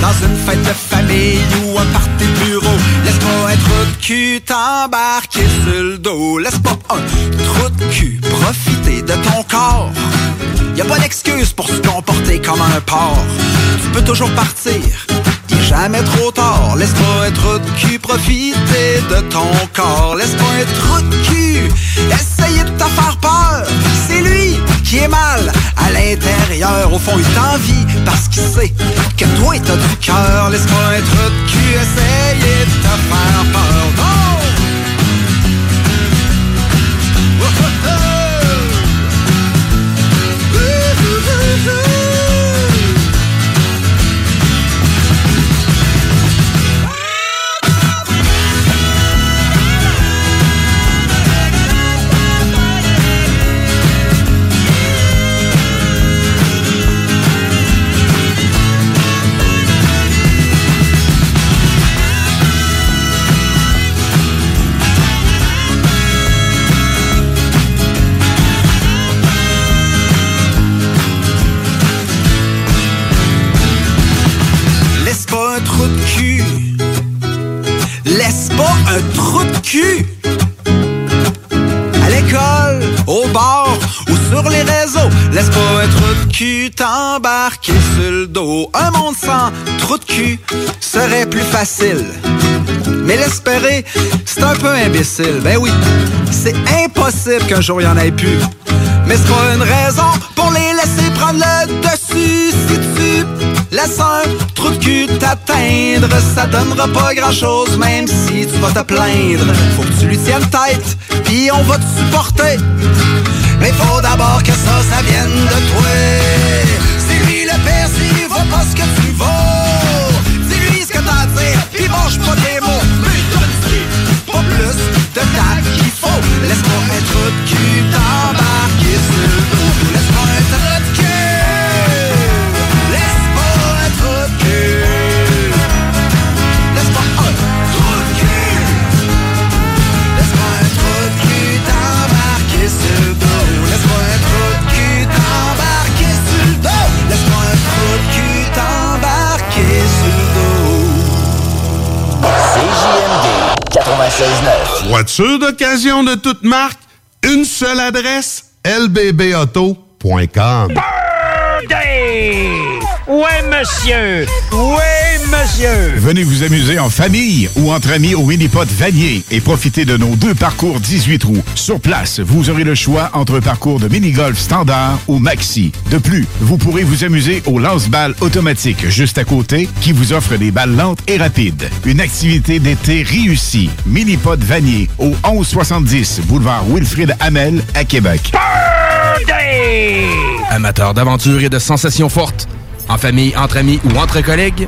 Dans une fête de famille ou un party bureau. Laisse pas un trou de cul t'embarquer sur le dos. Laisse pas un trou de cul profiter de ton corps. Y a pas d'excuse pour se comporter comme un porc. Tu peux toujours partir. Jamais trop tard. Laisse pas trou de cul profiter de ton corps. Laisse pas trou de cul essayer de te faire peur. C'est lui qui est mal à l'intérieur. Au fond, il t'envie parce qu'il sait que toi, t'as du cœur. Laisse pas trou de cul essayer de te faire peur. Laisse pas de cul t'embarquer sur le dos. Un monde sans trou de cul serait plus facile. Mais l'espérer, c'est un peu imbécile. Ben oui, c'est impossible qu'un jour il y en ait plus. Mais c'est pas une raison pour les laisser prendre le dessus. Si tu laisses un trou de cul t'atteindre, ça donnera pas grand chose, même si tu vas te plaindre. Faut que tu lui tiennes tête, puis on va te supporter. Mais faut d'abord que ça, ça vienne de toi. C'est lui le père s'il vaut pas ce que tu vaux. Dis-lui ce que t'as à dire, puis mange pas des mots. Mais pas plus de tact qu'il faut. Laisse-moi trou de cul t'embarquer sur Voiture d'occasion de toute marque, une seule adresse, lbbauto.com. Birthday! Ouais, monsieur! Ouais, monsieur! Venez vous amuser en famille ou entre amis au Minipod Vanier et profitez de nos deux parcours 18 trous. Sur place, vous aurez le choix entre un parcours de mini-golf standard ou maxi. De plus, vous pourrez vous amuser au lance-balles automatique juste à côté qui vous offre des balles lentes et rapides. Une activité d'été réussie. Minipod Vanier au 1170 boulevard Wilfrid Hamel à Québec. Amateurs d'aventure et de sensations fortes, en famille, entre amis ou entre collègues,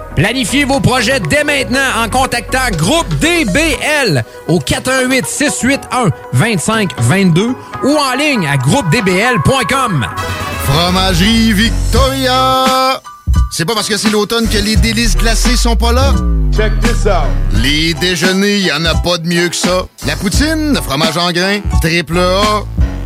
Planifiez vos projets dès maintenant en contactant Groupe DBL au 418 681 2522 ou en ligne à groupedbl.com. Fromagerie Victoria! C'est pas parce que c'est l'automne que les délices glacées sont pas là? Check this out! Les déjeuners, y en a pas de mieux que ça. La poutine, le fromage en grains, triple A.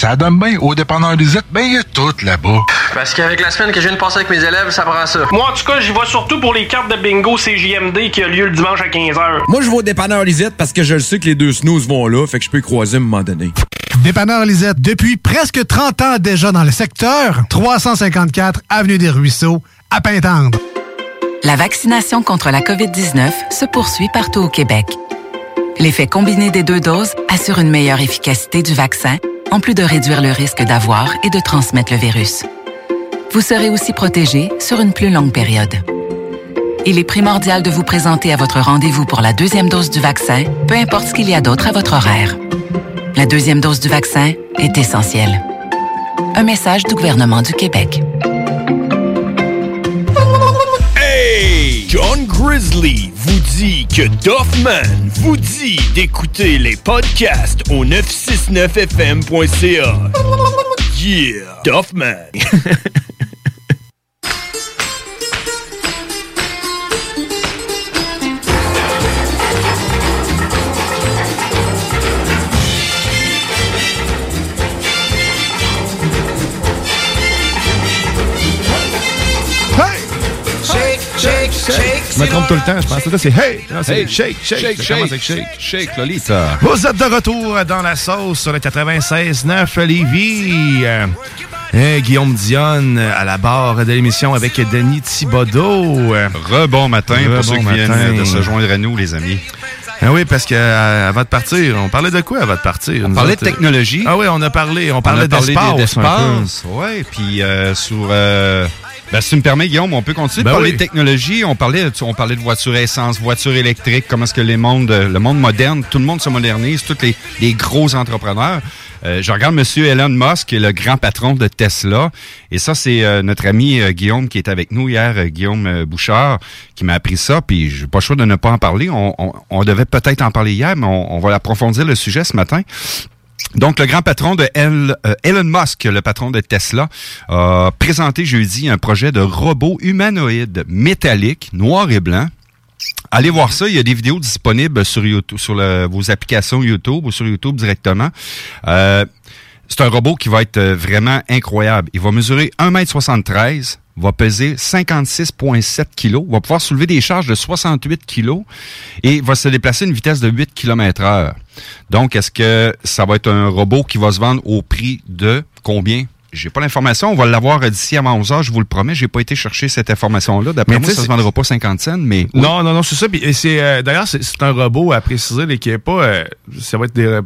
Ça donne bien. Au dépanneur Lisette, ben, il y a tout là-bas. Parce qu'avec la semaine que je viens de passer avec mes élèves, ça prend ça. Moi, en tout cas, j'y vais surtout pour les cartes de bingo CJMD qui a lieu le dimanche à 15h. Moi, je vais au dépanneur Lisette parce que je le sais que les deux snooze vont là, fait que je peux y croiser à un moment donné. Dépanneur Lisette, depuis presque 30 ans déjà dans le secteur, 354 Avenue des Ruisseaux, à Pintendre. La vaccination contre la COVID-19 se poursuit partout au Québec. L'effet combiné des deux doses assure une meilleure efficacité du vaccin, en plus de réduire le risque d'avoir et de transmettre le virus. Vous serez aussi protégé sur une plus longue période. Il est primordial de vous présenter à votre rendez-vous pour la deuxième dose du vaccin, peu importe ce qu'il y a d'autre à votre horaire. La deuxième dose du vaccin est essentielle. Un message du gouvernement du Québec. Hey! John Grizzly vous dit que Doffman vous dit d'écouter les podcasts au 969fm.ca. Yeah! Doffman! Shake, me trompe tout le temps. Je pense que c'est hey. Non, c'est Hey. shake, shake. Shake, shake, avec shake. shake, Lolita. Vous êtes de retour dans la sauce sur le 96.9 Lévis. Euh, eh, Guillaume Dionne à la barre de l'émission avec Denis Thibodeau. Rebon matin pour Rebon ceux qui matin. viennent de se joindre à nous, les amis. Ah oui, parce que euh, avant de partir, on parlait de quoi avant de partir? On parlait de technologie. Ah oui, on a parlé, on parlait d'espace. Ouais, puis euh, sur. euh, ben, si tu me permets, Guillaume, on peut continuer Ben de parler oui. de technologie. On parlait, on parlait de voitures à essence, voitures électriques, comment est-ce que les mondes, le monde moderne, tout le monde se modernise, tous les, les gros entrepreneurs. Euh, je regarde Monsieur Elon Musk, qui est le grand patron de Tesla. Et ça, c'est euh, notre ami euh, Guillaume qui est avec nous hier, euh, Guillaume euh, Bouchard, qui m'a appris ça. Puis j'ai pas le choix de ne pas en parler. On, on- on devait peut-être en parler hier, mais on, on va approfondir le sujet ce matin. Donc, le grand patron de euh, Elon Musk, le patron de Tesla, a présenté jeudi un projet de robot humanoïde métallique, noir et blanc. Allez voir ça, il y a des vidéos disponibles sur vos applications YouTube ou sur YouTube directement. Euh, c'est un robot qui va être euh, vraiment incroyable. Il va mesurer 1m73, va peser 56,7 kg, va pouvoir soulever des charges de 68 kg et va se déplacer à une vitesse de 8 km heure. Donc, est-ce que ça va être un robot qui va se vendre au prix de combien? J'ai pas l'information. On va l'avoir d'ici avant 11 heures, je vous le promets. J'ai pas été chercher cette information-là. D'après moi, ça se vendra pas 50 cents, mais... oui. Non, non, non, c'est ça. Puis, et c'est, euh, d'ailleurs, c'est, c'est un robot à préciser là, qui est pas. euh, ça va être des.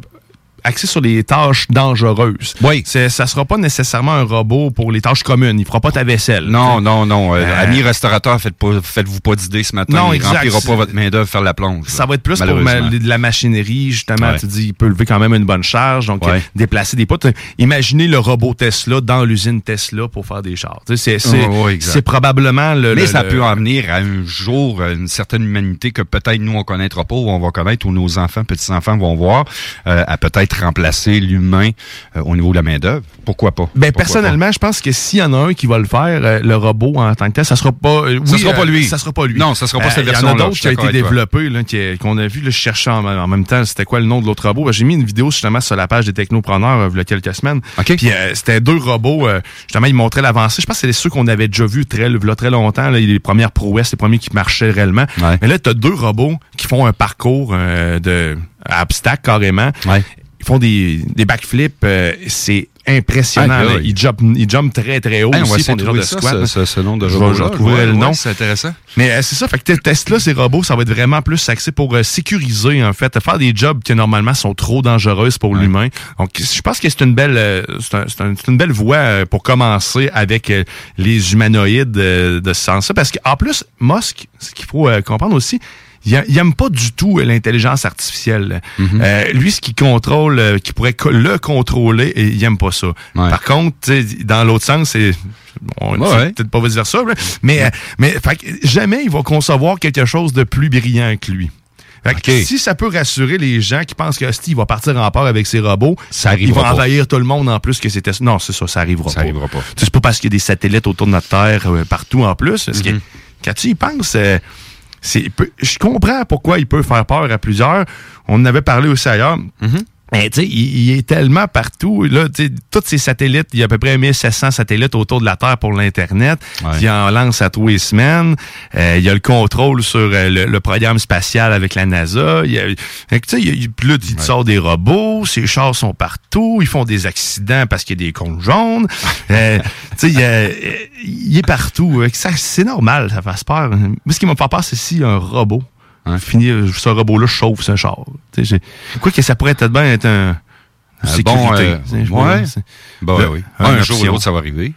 Axé sur les tâches dangereuses. Oui. C'est, ça sera pas nécessairement un robot pour les tâches communes. Il fera pas ta vaisselle. Non, non, non. Euh, Euh, Amis restaurateurs, faites pas, faites-vous pas d'idées ce matin. Non, il exact. remplira pas votre main-d'œuvre faire la plonge. Ça va être plus pour ma- de la machinerie, justement. Ouais. Tu dis, il peut lever quand même une bonne charge, donc Ouais. déplacer des poutres. Imaginez le robot Tesla dans l'usine Tesla pour faire des chars. C'est, c'est, Oh, c'est probablement le. Mais le- ça le- peut en venir à un jour une certaine humanité que peut-être nous on connaîtra pas ou on va connaître ou nos enfants, petits-enfants vont voir euh, à peut-être remplacer l'humain euh, au niveau de la main-d'œuvre? Pourquoi pas? Ben, Pourquoi personnellement, je pense que s'il y en a un qui va le faire, euh, le robot en tant que tel, ça sera pas. euh, Ça oui, sera pas lui. Ça sera pas lui. Non, ça sera pas cette Il y en a version-là, d'autres qui a été qui- qu'on a vu, là, je cherchais en, en même temps, c'était quoi le nom de l'autre robot? Ben, J'ai mis une vidéo justement sur la page des technopreneurs il y a quelques semaines. Puis euh, c'était deux robots, euh, justement, ils montraient l'avancée. Je pense que c'est ceux qu'on avait déjà vus très, là, très longtemps, là, les premières prouesses, les premiers qui marchaient réellement. Mais là, tu as deux robots qui font un parcours euh, de à obstacle carrément. Ils font des, des backflips, euh, c'est impressionnant. Ah, là. Ils jumpent ils jumpent très très haut Hey, on va aussi. essayer font des de ça, squats, ce- là. ce- ce nom de Je vais- robot-là. Je retrouverai le ouais, nom. c'est intéressant. Mais euh, c'est ça, fait que t- Tesla, ces robots, ça va être vraiment plus axé pour euh, sécuriser, en fait, faire des jobs qui normalement sont trop dangereuses pour l'humain. Donc, je pense que c'est une belle, euh, c'est un- c'est un- c'est une belle voie pour commencer avec les humanoïdes de ce sens-là. Parce qu'en plus, Musk, ce qu'il faut comprendre aussi, il, aime pas du tout l'intelligence artificielle. Euh, lui, ce qui contrôle, euh, qui pourrait le contrôler, et il aime pas ça. Par contre, dans l'autre sens, c'est on Ouais, peut-être pas dire ça, là, mais euh, mais fait que jamais il va concevoir quelque chose de plus brillant que lui. Fait que Si ça peut rassurer les gens qui pensent que Steve va partir en part avec ses robots, Ça il va envahir tout le monde en plus que c'était non c'est ça ça arrivera Ça pas. arrivera pas. C'est pas parce qu'il y a des satellites autour de notre terre euh, partout en plus. Parce que Mhm. quand tu y penses, euh, je comprends pourquoi il peut faire peur à plusieurs. On en avait parlé aussi ailleurs. Mhm. Mais tu sais, il, il est tellement partout. Là, tu sais, tous ces satellites, il y a à peu près 1700 satellites autour de la Terre pour l'Internet. Il en lance à tous les semaines. Euh, il y a le contrôle sur euh, le, le programme spatial avec la NASA. Il y a, fait il, il- puis là, il sort des robots, ses chars sont partout, ils font des accidents parce qu'il y a des cônes jaunes. Euh, tu sais, il, y a- il est partout. C'est normal, ça fasse peur. Moi, ce qui m'a fait peur, c'est si un robot finit, euh, ce robot-là chauffe ce char. Quoi que ça pourrait être bien être un... Sécurité, bon, euh, ouais. Ben Le- oui. Un jour ou l'autre, ça va arriver.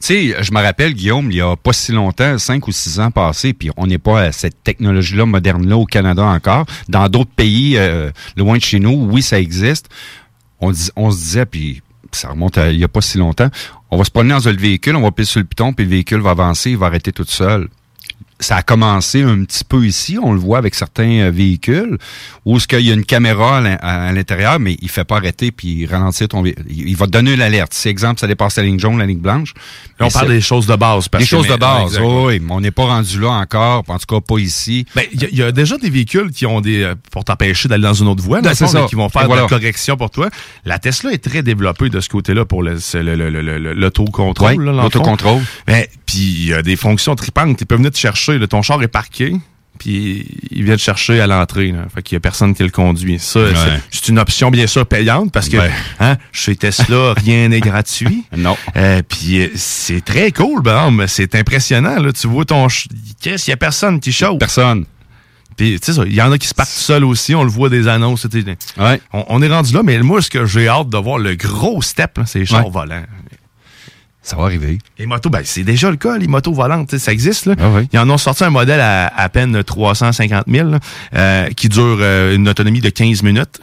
Tu sais, je me rappelle, Guillaume, il y a pas si longtemps, cinq ou six ans passés, puis on n'est pas à cette technologie-là moderne-là au Canada encore. Dans d'autres pays, euh, loin de chez nous, oui, ça existe. On, dis- on se disait, puis ça remonte à il y a pas si longtemps, on va se promener dans un véhicule, on va pisser sur le piton, puis le véhicule va avancer, il va arrêter tout seul. Ça a commencé un petit peu ici, on le voit avec certains euh, véhicules, où est-ce qu'il y a une caméra à l'in- à l'intérieur, mais il fait pas arrêter puis ralentir ton véhicule. Il va te donner l'alerte. Si, exemple, ça dépasse la ligne jaune, la ligne blanche. Là, on mais parle des choses de base. parce Des que- choses de mais- base, oui, oui, mais on n'est pas rendu là encore, en tout cas pas ici. Ben, il y, y a déjà des véhicules qui ont des euh, pour t'empêcher d'aller dans une autre voie, Ben, là, qui vont faire voilà. de la correction pour toi. La Tesla est très développée de ce côté-là pour le- c'est le- le- le- le- l'autocontrôle. Fond. l'autocontrôle. Ben, puis il y a des fonctions tripantes. Ils peuvent venir te chercher. Là, ton char est parqué. Puis il vient te chercher à l'entrée. Fait qu'il y a personne qui le conduit. Ça, Ouais. c'est- une option bien sûr payante parce que Ouais. hein, chez Tesla, <laughs> rien n'est gratuit. Non. Euh, puis euh, c'est très cool, ben, mais c'est impressionnant. Là. Tu vois ton... Qu'est-ce qu'il y a personne qui chauffe? Personne. Puis, tu sais il y en a qui se partent seuls aussi. On le voit des annonces. On, on est rendu là, mais moi, ce que j'ai hâte de voir, le gros step, c'est les chars volants. Ça va arriver. Les motos, ben, c'est déjà le cas, les motos volantes, ça existe. Là. Ah oui. Ils en ont sorti un modèle à à peine 350 000 là, euh, qui dure euh, une autonomie de 15 minutes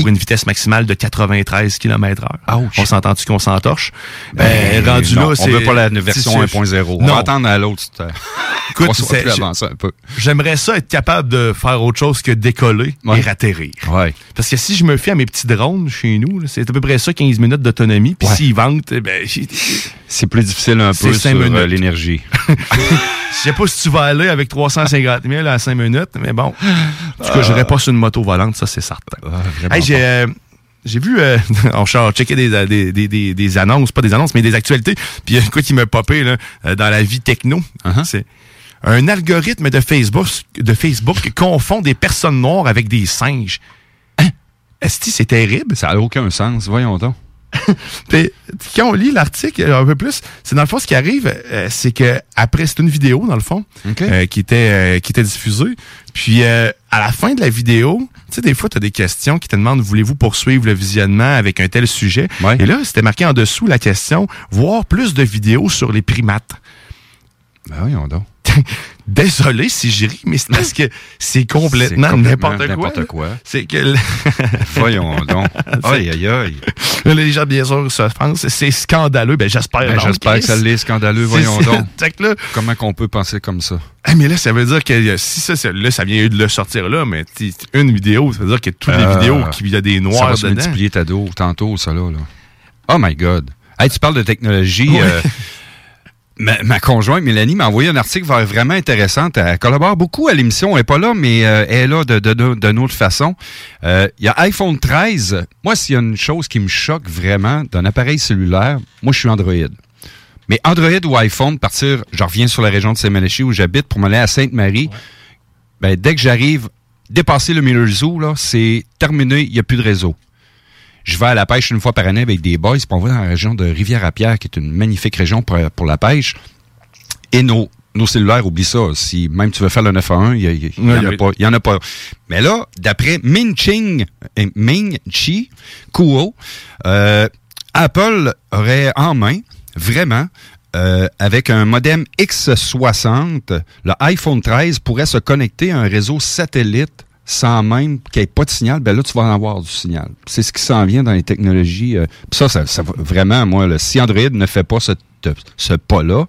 pour une vitesse maximale de 93 km heure. On s'entend-tu qu'on s'entorche? Ben, Ben, rendu non, là, on c'est... veut pas la version c'est- 1.0. On Non. va attendre à l'autre. euh, <laughs> Écoute, on soit plus avancé un peu. J'aimerais ça être capable de faire autre chose que décoller Ouais. et ratterrir. Ouais. Parce que si je me fie à mes petits drones chez nous, c'est à peu près ça, 15 minutes d'autonomie. Puis s'ils vendent, eh ben, C'est plus difficile un peu sur euh, l'énergie. <laughs> Je sais pas si tu vas aller avec 350 000 à 5 minutes, mais bon. En tout cas, j'irai pas sur une moto volante, ça, c'est certain. Hey, j'ai, euh, j'ai vu, euh, <laughs> on checkait des, euh, des, des, des, annonces, pas des annonces, mais des actualités. Puis il y a quoi qui m'a popé là, euh, dans la vie techno. Uh-huh. C'est un algorithme de Facebook, de Facebook confond des personnes noires avec des singes. Est-ce que c'est terrible? Ça n'a aucun sens, voyons donc. <laughs> Puis, quand on lit l'article euh, un peu plus, c'est dans le fond ce qui arrive, euh, c'est que après c'est une vidéo dans le fond euh, qui était euh, qui était diffusée. Puis euh, à la fin de la vidéo, tu sais des fois tu as des questions qui te demandent voulez-vous poursuivre le visionnement avec un tel sujet? Et là, c'était marqué en dessous la question voir plus de vidéos sur les primates. Ben oui, on donc. <laughs> Désolé si je ris, mais c'est parce que c'est complètement, n'importe quoi. C'est que... <laughs> Voyons donc. <laughs> Aïe, aïe, aïe. Là, les gens, bien sûr, se pensent c'est scandaleux. Ben, j'espère. Ben, J'espère que ça l'est scandaleux, voyons ça. donc. <laughs> Là- Comment qu'on peut penser comme ça? Ah, mais là, ça veut dire que euh, si ça, là, ça vient de le sortir là, mais une vidéo, ça veut dire que toutes les Euh, vidéos qu'il y a des Ça noirs va se multiplier ta dos tantôt, ça là, là. Oh my God. Hey, tu parles de technologie. Euh, ma, ma conjointe Mélanie m'a envoyé un article va- vraiment intéressant. Elle collabore beaucoup à l'émission. Elle n'est pas là, mais euh, elle est là de, de, de- d'une autre façon. Euh, Il y a iPhone 13. Moi, s'il y a une chose qui me choque vraiment d'un appareil cellulaire, moi, je suis Android. Mais Android ou iPhone, partir, je reviens sur la région de Saint-Ménéchy où j'habite pour m'aller à Sainte-Marie. Ben, dès que j'arrive, dépasser le Miller Zoo, là, c'est terminé, il n'y a plus de réseau. Je vais à la pêche une fois par année avec des boys, puis on va dans la région de Rivière-à-Pierre, qui est une magnifique région pour, pour la pêche. Et nos, nos cellulaires, oublie ça. Si même tu veux faire le 9 à 1, il n'y en, en a pas. Mais là, d'après Ming Ching, euh, Ming Chi Kuo, euh, Apple aurait en main, vraiment, euh, avec un modem X60, le iPhone 13 pourrait se connecter à un réseau satellite sans même qu'il n'y ait pas de signal. Ben là, tu vas en avoir du signal. C'est ce qui s'en vient dans les technologies. euh, ça, ça, ça vraiment, moi, là, si Android ne fait pas ce, ce pas-là,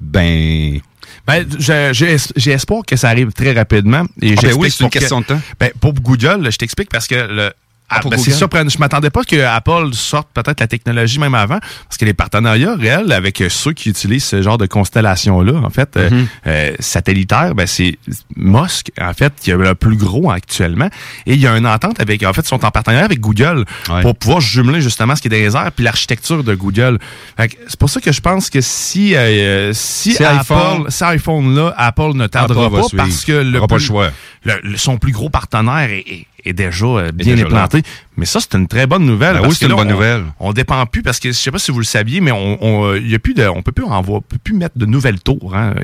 ben... Ben, j'ai- j'ai es- j'ai espoir que ça arrive très rapidement. Et Ah, ben oui, c'est une que- question de temps. Ben, pour Google, je t'explique parce que le. Ah, ben, c'est surprenant. Je m'attendais pas que Apple sorte peut-être la technologie même avant, parce que les partenariats réels avec euh, ceux qui utilisent ce genre de constellation-là, en fait, euh, Mhm. euh, satellitaire, ben c'est Musk, en fait, qui est le plus gros actuellement. Et il y a une entente avec, en fait, ils sont en partenariat avec Google pour pouvoir jumeler justement ce qui est les airs puis l'architecture de Google. C'est pour ça que je pense que si euh, si Apple, iPhone. cet iPhone-là, Apple ne tardera Apple pas suivre. parce que le, pas le choix. Le- le- son plus gros partenaire est, est- est déjà euh, bien déjà implanté. Mais ça, c'est une très bonne nouvelle. Ben oui, c'est une là, bonne on- nouvelle. On dépend plus parce que je sais pas si vous le saviez, mais on, on, euh, y a plus de, on peut plus envoyer, peut plus mettre de nouvelles tours. Hein,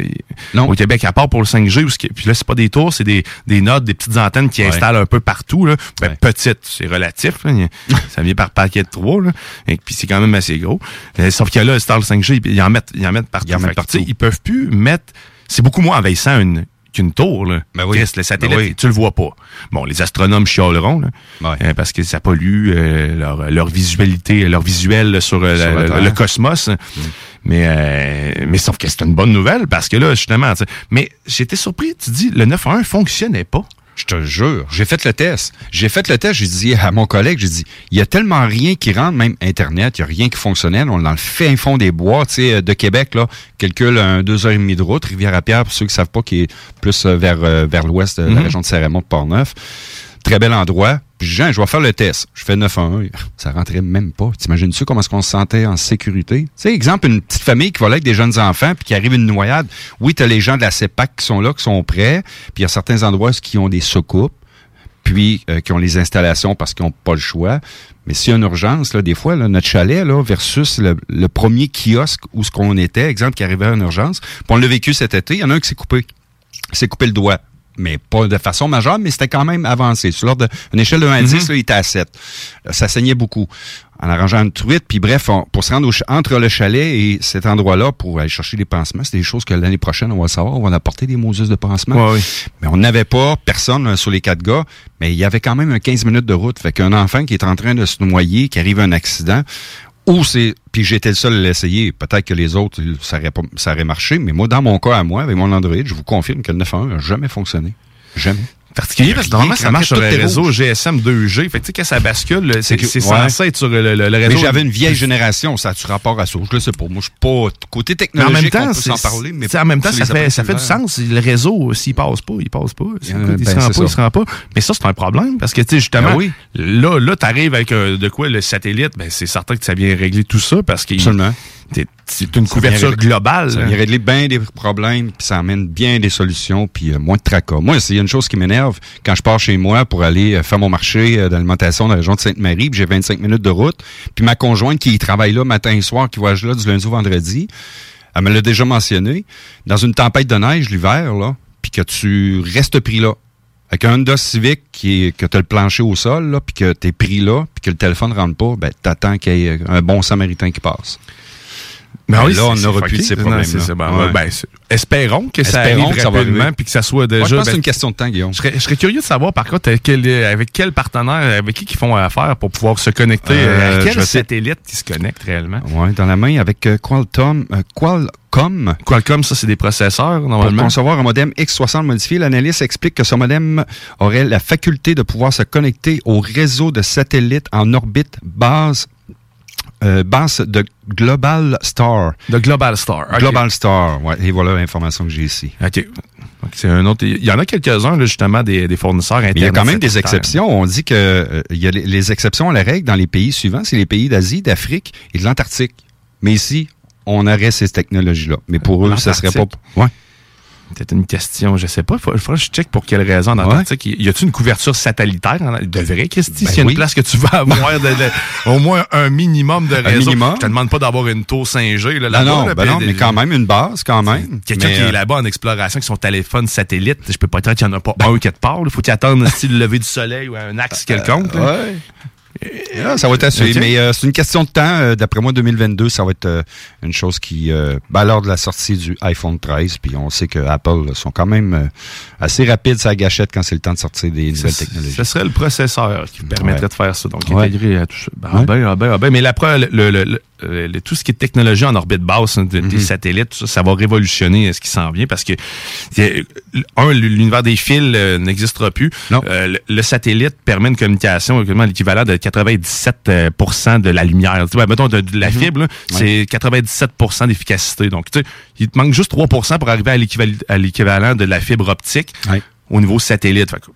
Non. Au Québec, à part pour le 5G, où ce qui- puis là, c'est pas des tours, c'est des, des nodes, des petites antennes qui Ouais. installent un peu partout. Là. Ben, Petites, c'est relatif. là. <laughs> Ça vient par paquet de trois. Là. Et puis c'est quand même assez gros. Euh, sauf que là, Star 5G, ils en mettent, ils en mettent partout. Ils en mettent partout. Ils peuvent plus mettre. C'est beaucoup moins envahissant une qu'une tour, là. Ben oui. Chris, le satellite, Ben oui. tu le vois pas. Bon, les astronomes chialeront, là, euh, parce que ça pollue euh, leur, leur visualité, leur visuel sur, euh, Sur la- la le, cosmos. Mais, euh, mais sauf que c'est une bonne nouvelle parce que là, justement, mais j'étais surpris, tu dis, le 9.1 fonctionnait pas. Je te jure, j'ai fait le test. J'ai fait le test, j'ai dit à mon collègue, j'ai dit, il y a tellement rien qui rentre, même Internet, il y a rien qui fonctionnait. On est dans le fin fond des bois, tu sais, de Québec, là, calcule un deux heures et demie de route, Rivière-à-Pierre, pour ceux qui savent pas, qui est plus euh, vers, euh, vers l'ouest de la Mhm. région de Saint-Raymond de Portneuf. Très bel endroit. Puis Jean, je vais faire le test. Je fais 9 à 1. Ça rentrait même pas. T'imagines-tu comment est-ce qu'on se sentait en sécurité? Tu sais, exemple, une petite famille qui va là avec des jeunes enfants puis qui arrive une noyade. Oui, t'as les gens de la CEPAC qui sont là, qui sont prêts. Puis il y a certains endroits qui ont des secoupes puis euh, qui ont les installations parce qu'ils n'ont pas le choix. Mais s'il y a une urgence, là, des fois, là, notre chalet là, versus le, premier kiosque où ce qu'on était, exemple, qui arrivait à une urgence, puis on l'a vécu cet été, il y en a un qui s'est coupé. S'est coupé le doigt. Mais pas de façon majeure, mais c'était quand même avancé. Sur l'ordre d'une échelle de 1 à 10, là, il était à 7. Là, ça saignait beaucoup. En arrangeant une truite, puis bref, on- pour se rendre au entre le chalet et cet endroit-là pour aller chercher des pansements, c'est des choses que l'année prochaine, on va savoir. On va apporter des Moses de pansements. Ouais, oui. Mais on n'avait pas personne euh, sur les quatre gars, mais il y avait quand même un 15 minutes de route. Fait qu'un enfant qui est en train de se noyer, qui arrive à un accident, ou c'est. Puis j'étais le seul à l'essayer. Peut-être que les autres, ça aurait, ça aurait marché. Mais moi, dans mon cas à moi, avec mon Android, je vous confirme que le 911 n'a jamais fonctionné. Jamais. Particulier parce que normalement ça marche sur le réseau. GSM 2G. Fait que tu sais quand ça bascule, c'est censé être sur le, le- le réseau. Mais j'avais une vieille génération, ça a-tu rapport à ça? Je le sais pas. Moi, je suis pas côté Mais en technologique, même on temps, peut s'en c'est- parler, mais en même temps, ça fait, ça fait du sens. Le réseau, s'il passe pas, il passe pas. S'il Euh, il ben, se rend pas, il se rend pas. Mais ça, c'est un problème parce que, tu sais, justement, Ben oui. là, là, t'arrives avec euh, de quoi le satellite, ben, c'est certain que ça vient régler tout ça parce que Absolument. C'est- une Ça couverture vient globale. Ça vient régler bien des problèmes, puis ça amène bien des solutions, puis euh, moins de tracas. Moi, c'est une chose qui m'énerve quand je pars chez moi pour aller euh, faire mon marché euh, d'alimentation dans la région de Sainte-Marie, puis j'ai 25 minutes de route, puis ma conjointe qui travaille là matin et soir, qui voyage là du lundi au vendredi, elle me l'a déjà mentionné, dans une tempête de neige l'hiver, là, puis que tu restes pris là. Avec un Honda Civic qui est, que tu as le plancher au sol, là, puis que tu es pris là, puis que le téléphone ne rentre pas, ben, t'attends qu'il y ait un bon samaritain qui passe. Mais Ben oui, là, c'est- on n'aura plus de ces problèmes. Ben, ouais, ben, c'est- espérons que ça Espérons arrive que ça va rapidement puis que ça soit Moi, déjà. je pense que c'est ben, une question de temps, Guillaume. Je serais, je serais curieux de savoir, par contre, avec quel, avec quel partenaire, avec qui ils font affaire pour pouvoir se connecter. Euh, à quel satellite qui se connecte réellement? Ouais, dans la main avec euh, Qualcomm. euh, Qualcomm. Qualcomm, ça, c'est des processeurs, Pour normalement. concevoir un modem X60 modifié, l'analyste explique que ce modem aurait la faculté de pouvoir se connecter au réseau de satellites en orbite basse, euh, basse de Global Star. De Global Star. Global Star, ouais. Et voilà l'information que j'ai ici. OK. C'est un autre. Il y en a quelques-uns, justement, des, des fournisseurs Mais Internet. il y a quand même des exceptions. On dit que euh, il y a les, les exceptions à la règle dans les pays suivants, c'est les pays d'Asie, d'Afrique et de l'Antarctique. Mais ici, on aurait ces technologies-là. Mais pour eux, ça serait pas. Ouais. Peut-être une question, je sais pas. Il faudrait que je check pour quelle raison en Antarctique. Y a-t-il une couverture satellitaire? en- Il devrait, Christy. Ben S'il y a oui. une place que tu vas avoir <laughs> de- de- au moins un minimum de réseau. minimum. Je te demande pas d'avoir une tour 5G. Là, Non, là-bas, non, là, ben puis non, des- mais quand même une base, quand même. Quelqu'un qui est euh, là-bas en exploration, qui son téléphone satellite, je peux pas dire qu'il n'y en a pas un quelque part. Il faut qu'il attende le lever du soleil ou un axe quelconque. là. ouais. Ça va être assuré. Ok. Mais euh, c'est une question de temps. Euh, D'après moi, 2022, ça va être euh, une chose qui... Euh, ben, lors de la sortie du iPhone 13, puis on sait que Apple là, sont quand même euh, assez rapides la gâchette quand c'est le temps de sortir des nouvelles technologies. Ce serait le processeur qui permettrait Ouais. de faire ça. Donc, Ouais. intégrer à tout ça. Ben, Ouais. ah ben, ah ben, ah ben. Mais la preuve, le, le- le- le- le- tout ce qui est technologie en orbite basse, hein, de- Mhm. des satellites, tout ça, ça va révolutionner euh, ce qui s'en vient parce que, un, l'univers des fils euh, n'existera plus. Euh, le, le satellite permet une communication l'équivalent de 97 euh, pourcent de la lumière. Tu vois, mettons, de, de la Mhm. fibre, là, c'est 97% d'efficacité. Donc, tu sais, il te manque juste 3% pour arriver à l'équival- à l'équivalent de la fibre optique au niveau satellite. Fait que,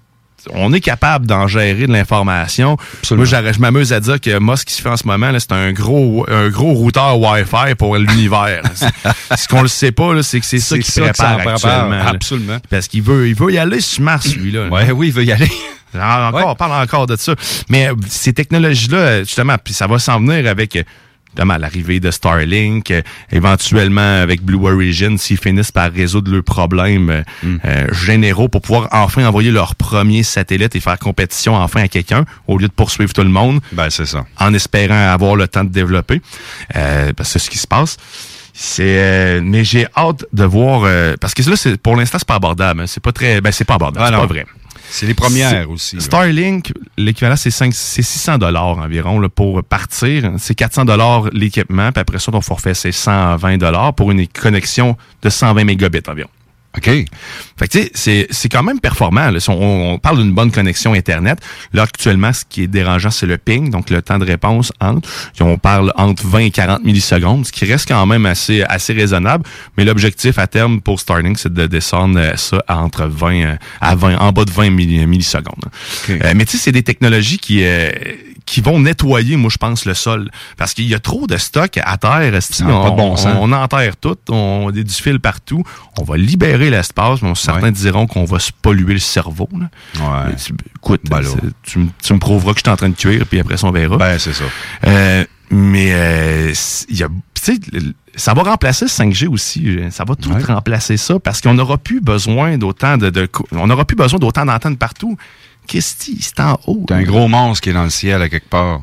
on est capable d'en gérer de l'information. Moi, j'arrête- je m'amuse à dire que moi, ce qui se fait en ce moment, c'est un gros, un gros routeur Wi-Fi pour l'univers. <laughs> Ce qu'on ne sait pas, c'est que c'est ça qui se ça prépare là. absolument. Parce qu'il veut, il veut y aller sur Mars, lui-là. Ouais, oui, il veut y aller. Encore, on parle encore de ça. Mais euh, ces technologies-là, justement, puis ça va s'en venir avec euh, justement l'arrivée de Starlink, euh, éventuellement avec Blue Origin, s'ils finissent par résoudre leurs problèmes euh, Mm. euh, généraux pour pouvoir enfin envoyer leur premier satellite et faire compétition enfin à quelqu'un, au lieu de poursuivre tout le monde. Ben, c'est ça. En espérant avoir le temps de développer. Euh, parce que c'est ce qui se passe. C'est euh, mais j'ai hâte de voir euh, parce que là c'est pour l'instant c'est pas abordable hein. c'est pas très ben c'est pas abordable Ah c'est pas vrai C'est les premières aussi. Starlink, l'équivalent, c'est 5 c'est 600 dollars environ là, pour partir. C'est 400 dollars l'équipement, puis après ça, ton forfait, c'est 120 dollars pour une connexion de 120 mégabits environ. OK? Fait que tu sais, c'est- c'est quand même performant. là. Si On, on parle d'une bonne connexion Internet. Là, actuellement, ce qui est dérangeant, c'est le ping, donc le temps de réponse entre. On parle entre 20 et 40 millisecondes, ce qui reste quand même assez, assez raisonnable. Mais l'objectif à terme pour Starlink, c'est de descendre euh, ça à entre 20 euh, à 20, en bas de 20 milli- millisecondes. Euh, mais tu sais, c'est des technologies qui, euh, qui vont nettoyer, moi, je pense, le sol. Parce qu'il y a trop de stock à terre. Ça on, pas de bon sens. on enterre tout, on a du fil partout. On va libérer l'espace, mais certains diront qu'on va se polluer le cerveau. là. Ouais. Tu- écoute, Ben là. tu, me- tu me prouveras que je suis en train de cuire, puis après ça, on verra. Ben, c'est ça. Euh, mais euh, y a, tu sais, le- ça va remplacer le 5G aussi. euh, Ça va tout remplacer ça parce qu'on n'aura plus besoin d'autant de, de on n'aura plus besoin d'autant d'antennes partout. Qu'est-ce que c'est en haut? T'as un gros monstre qui est dans le ciel à quelque part.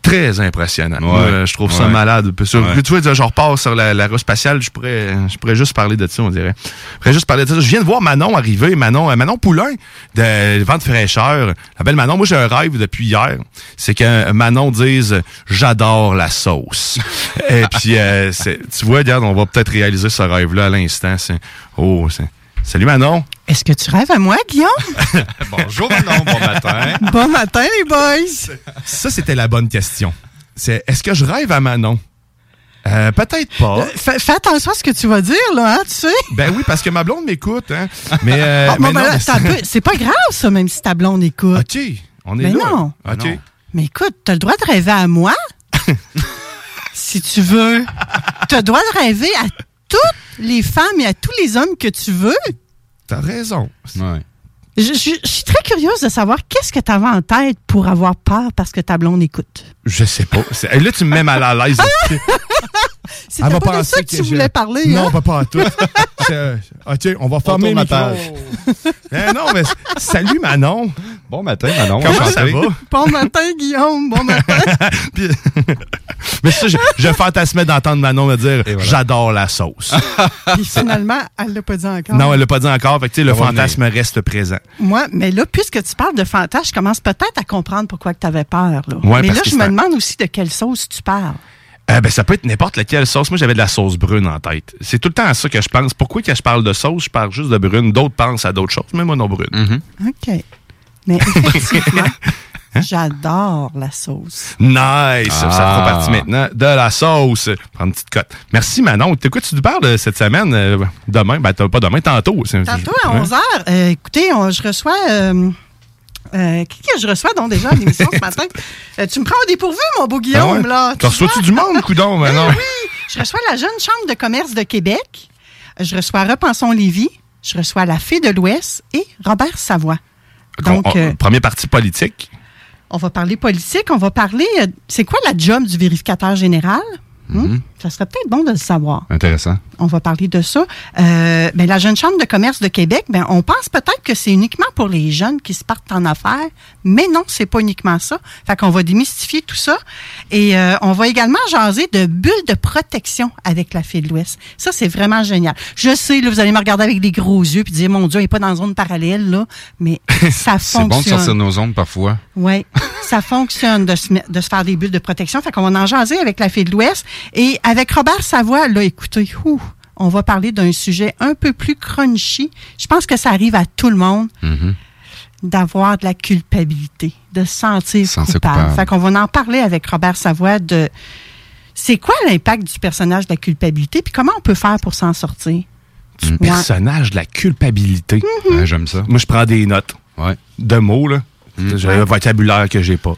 Très impressionnant. Ouais. Moi, je trouve ça malade. Sur- Ouais. Tu vois, je repars sur la, la roue spatiale, je pourrais, je pourrais juste parler de ça, on dirait. Je pourrais juste parler de ça. Je viens de voir Manon arriver, Manon, euh, Manon Poulain, de Vente fraîcheur. La belle Manon, moi j'ai un rêve depuis hier. C'est que Manon dise J'adore la sauce. <laughs> Et puis, euh, c'est- tu vois, regarde, on va peut-être réaliser ce rêve-là à l'instant. C'est- Oh, c'est- Salut Manon. Est-ce que tu rêves à moi, Guillaume? <laughs> Bonjour Manon, bon matin. <laughs> bon matin, les boys! Ça, c'était la bonne question. C'est Est-ce que je rêve à Manon? Euh, peut-être pas. Euh, fais, fais attention à ce que tu vas dire, là, hein, tu sais. Ben oui, parce que ma blonde m'écoute, hein. Mais, euh, Ah, <laughs> bon, ben c'est pas grave, ça, même si ta blonde écoute. OK, on est Mais là. non. OK. Mais écoute, t'as le droit de rêver à moi? Si tu veux, tu dois rêver à toutes les femmes et à tous les hommes que tu veux. T'as raison. Ouais. Je, je- je suis très curieuse de savoir qu'est-ce que tu avais en tête pour avoir peur parce que ta blonde écoute. Je sais pas. C'est- Là, tu me mets mal à l'aise. <laughs> C'était Elle va pas de ça que tu je- voulais parler, Non, hein? pas, pas à tout. <laughs> C'est- OK, on va fermer le la micro. Eh non, mais salut Manon. Bon matin, Manon. Comment ça va? Bon matin, Guillaume. Bon matin. <laughs> Puis- mais ça, je, je fantasmais d'entendre Manon me dire J'adore la sauce. <laughs> Puis finalement, elle l'a pas dit encore. non, elle l'a pas dit encore. Fait que, tu sais, le fantasme reste présent. Moi, mais là, puisque tu parles de fantasme, je commence peut-être à comprendre pourquoi tu avais peur. Là. Ouais, mais parce là, je me demande aussi de quelle sauce tu parles. Euh, ben, ça peut être n'importe laquelle sauce. Moi, j'avais de la sauce brune en tête. C'est tout le temps à ça que je pense. Pourquoi que je parle de sauce, je parle juste de brune. D'autres pensent à d'autres choses, mais moi non brune. Mm-hmm. OK. Mais effectivement, <laughs> j'adore la sauce. Nice! Ça Ah. fera partie maintenant de la sauce. Prends une petite cote. Merci Manon. De quoi tu nous parles euh, cette semaine? euh, demain? Ben, t'as pas demain, tantôt. Tantôt, à Ouais. 11h, écoutez, on- je reçois... euh, euh, qui que je reçois donc déjà à l'émission ce matin? <laughs> Euh, tu me prends au dépourvu, mon beau Guillaume, Ah ouais? là. T'en reçois-tu du monde, coudon, Manon? Eh oui! Je reçois la Jeune Chambre de commerce de Québec. Je reçois Repensons Lévis. Je reçois la Fée de l'Ouest et Robert Savoie. Donc, On- on- euh, premier parti politique. on va parler politique. On va parler... euh, c'est quoi la job du vérificateur général? Hmm? Ça serait peut-être bon de le savoir. Intéressant. On va parler de ça. Euh, ben, la Jeune Chambre de commerce de Québec, ben, on pense peut-être que c'est uniquement pour les jeunes qui se partent en affaires, mais non, c'est pas uniquement ça. Fait qu'on va démystifier tout ça. Et euh, on va également jaser de bulles de protection avec la fille de l'Ouest. Ça, c'est vraiment génial. Je sais, là, vous allez me regarder avec des gros yeux puis dire, mon Dieu, il n'est pas dans une zone parallèle, là, mais <laughs> ça C'est bon de fonctionne. sortir nos ombres parfois. Oui, ça fonctionne de se, met- de se faire des bulles de protection. Fait qu'on va en jaser avec la fille de l'Ouest. Et avec Robert Savoie, là, écoutez, ouh, on va parler d'un sujet un peu plus crunchy. Je pense que ça arrive à tout le monde Mm-hmm. d'avoir de la culpabilité, de se sentir, Sentir coupable. coupable. Fait qu'on va en parler avec Robert Savoie de c'est quoi l'impact du personnage de la culpabilité puis comment on peut faire pour s'en sortir? Du Ouais. personnage de la culpabilité. Mhm. Ouais, J'aime ça. Moi, je prends des notes. Ouais. De mots, là. Mm. J'ai un vocabulaire que j'ai pas.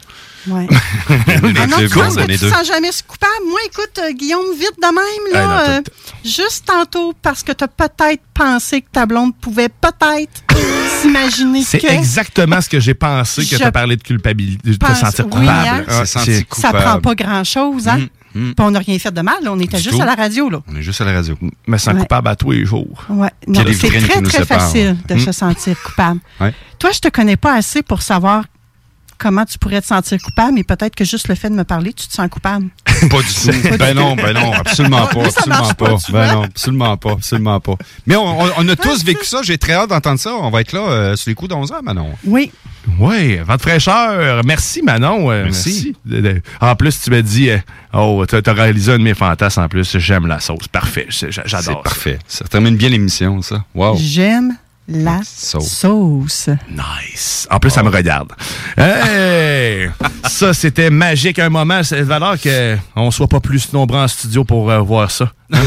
Ouais. <laughs> Ah non, tu penses que tu te sens jamais coupable? Moi, écoute, euh, Guillaume, vite de même, là, Hey, non, euh, juste tantôt, parce que tu as peut-être pensé que ta blonde pouvait peut-être <laughs> s'imaginer C'est que exactement ce que j'ai pensé que tu as parlé de culpabilité, de te sentir oui, coupable. hein? Ah, C'est senti c'est- ça prend pas grand-chose, hein? Mm, mm. Puis on n'a rien fait de mal, là, on était Du juste tout. à la radio, là. On est juste à la radio. sens Ouais. coupable à tous les jours. Ouais. c'est très, très facile de Mm. se sentir coupable. Ouais. Toi, je te connais pas assez pour savoir comment tu pourrais te sentir coupable, mais peut-être que juste le fait de me parler, tu te sens coupable. <laughs> Pas du tout. ben non, ben non, absolument <laughs> pas, absolument pas. pas, tu ben non, absolument pas, absolument pas. Mais on, on- on a <laughs> tous vécu ça. J'ai très hâte d'entendre ça. On va être là euh, sur les coups d'11 ans, Manon. Oui. Oui, vent de fraîcheur. Merci, Manon. Euh, Merci. En plus, tu m'as dit, euh, oh, t'as as réalisé un de mes fantasmes en plus. J'aime la sauce. Parfait. C'est J'adore. ça. parfait. Ça termine bien l'émission, ça. Wow. J'aime la Sauce. sauce. Nice. En plus, ça me regarde. Hey! <laughs> ça, c'était magique un moment. C'est valeur qu'on soit pas plus nombreux en studio pour euh, voir ça. <laughs>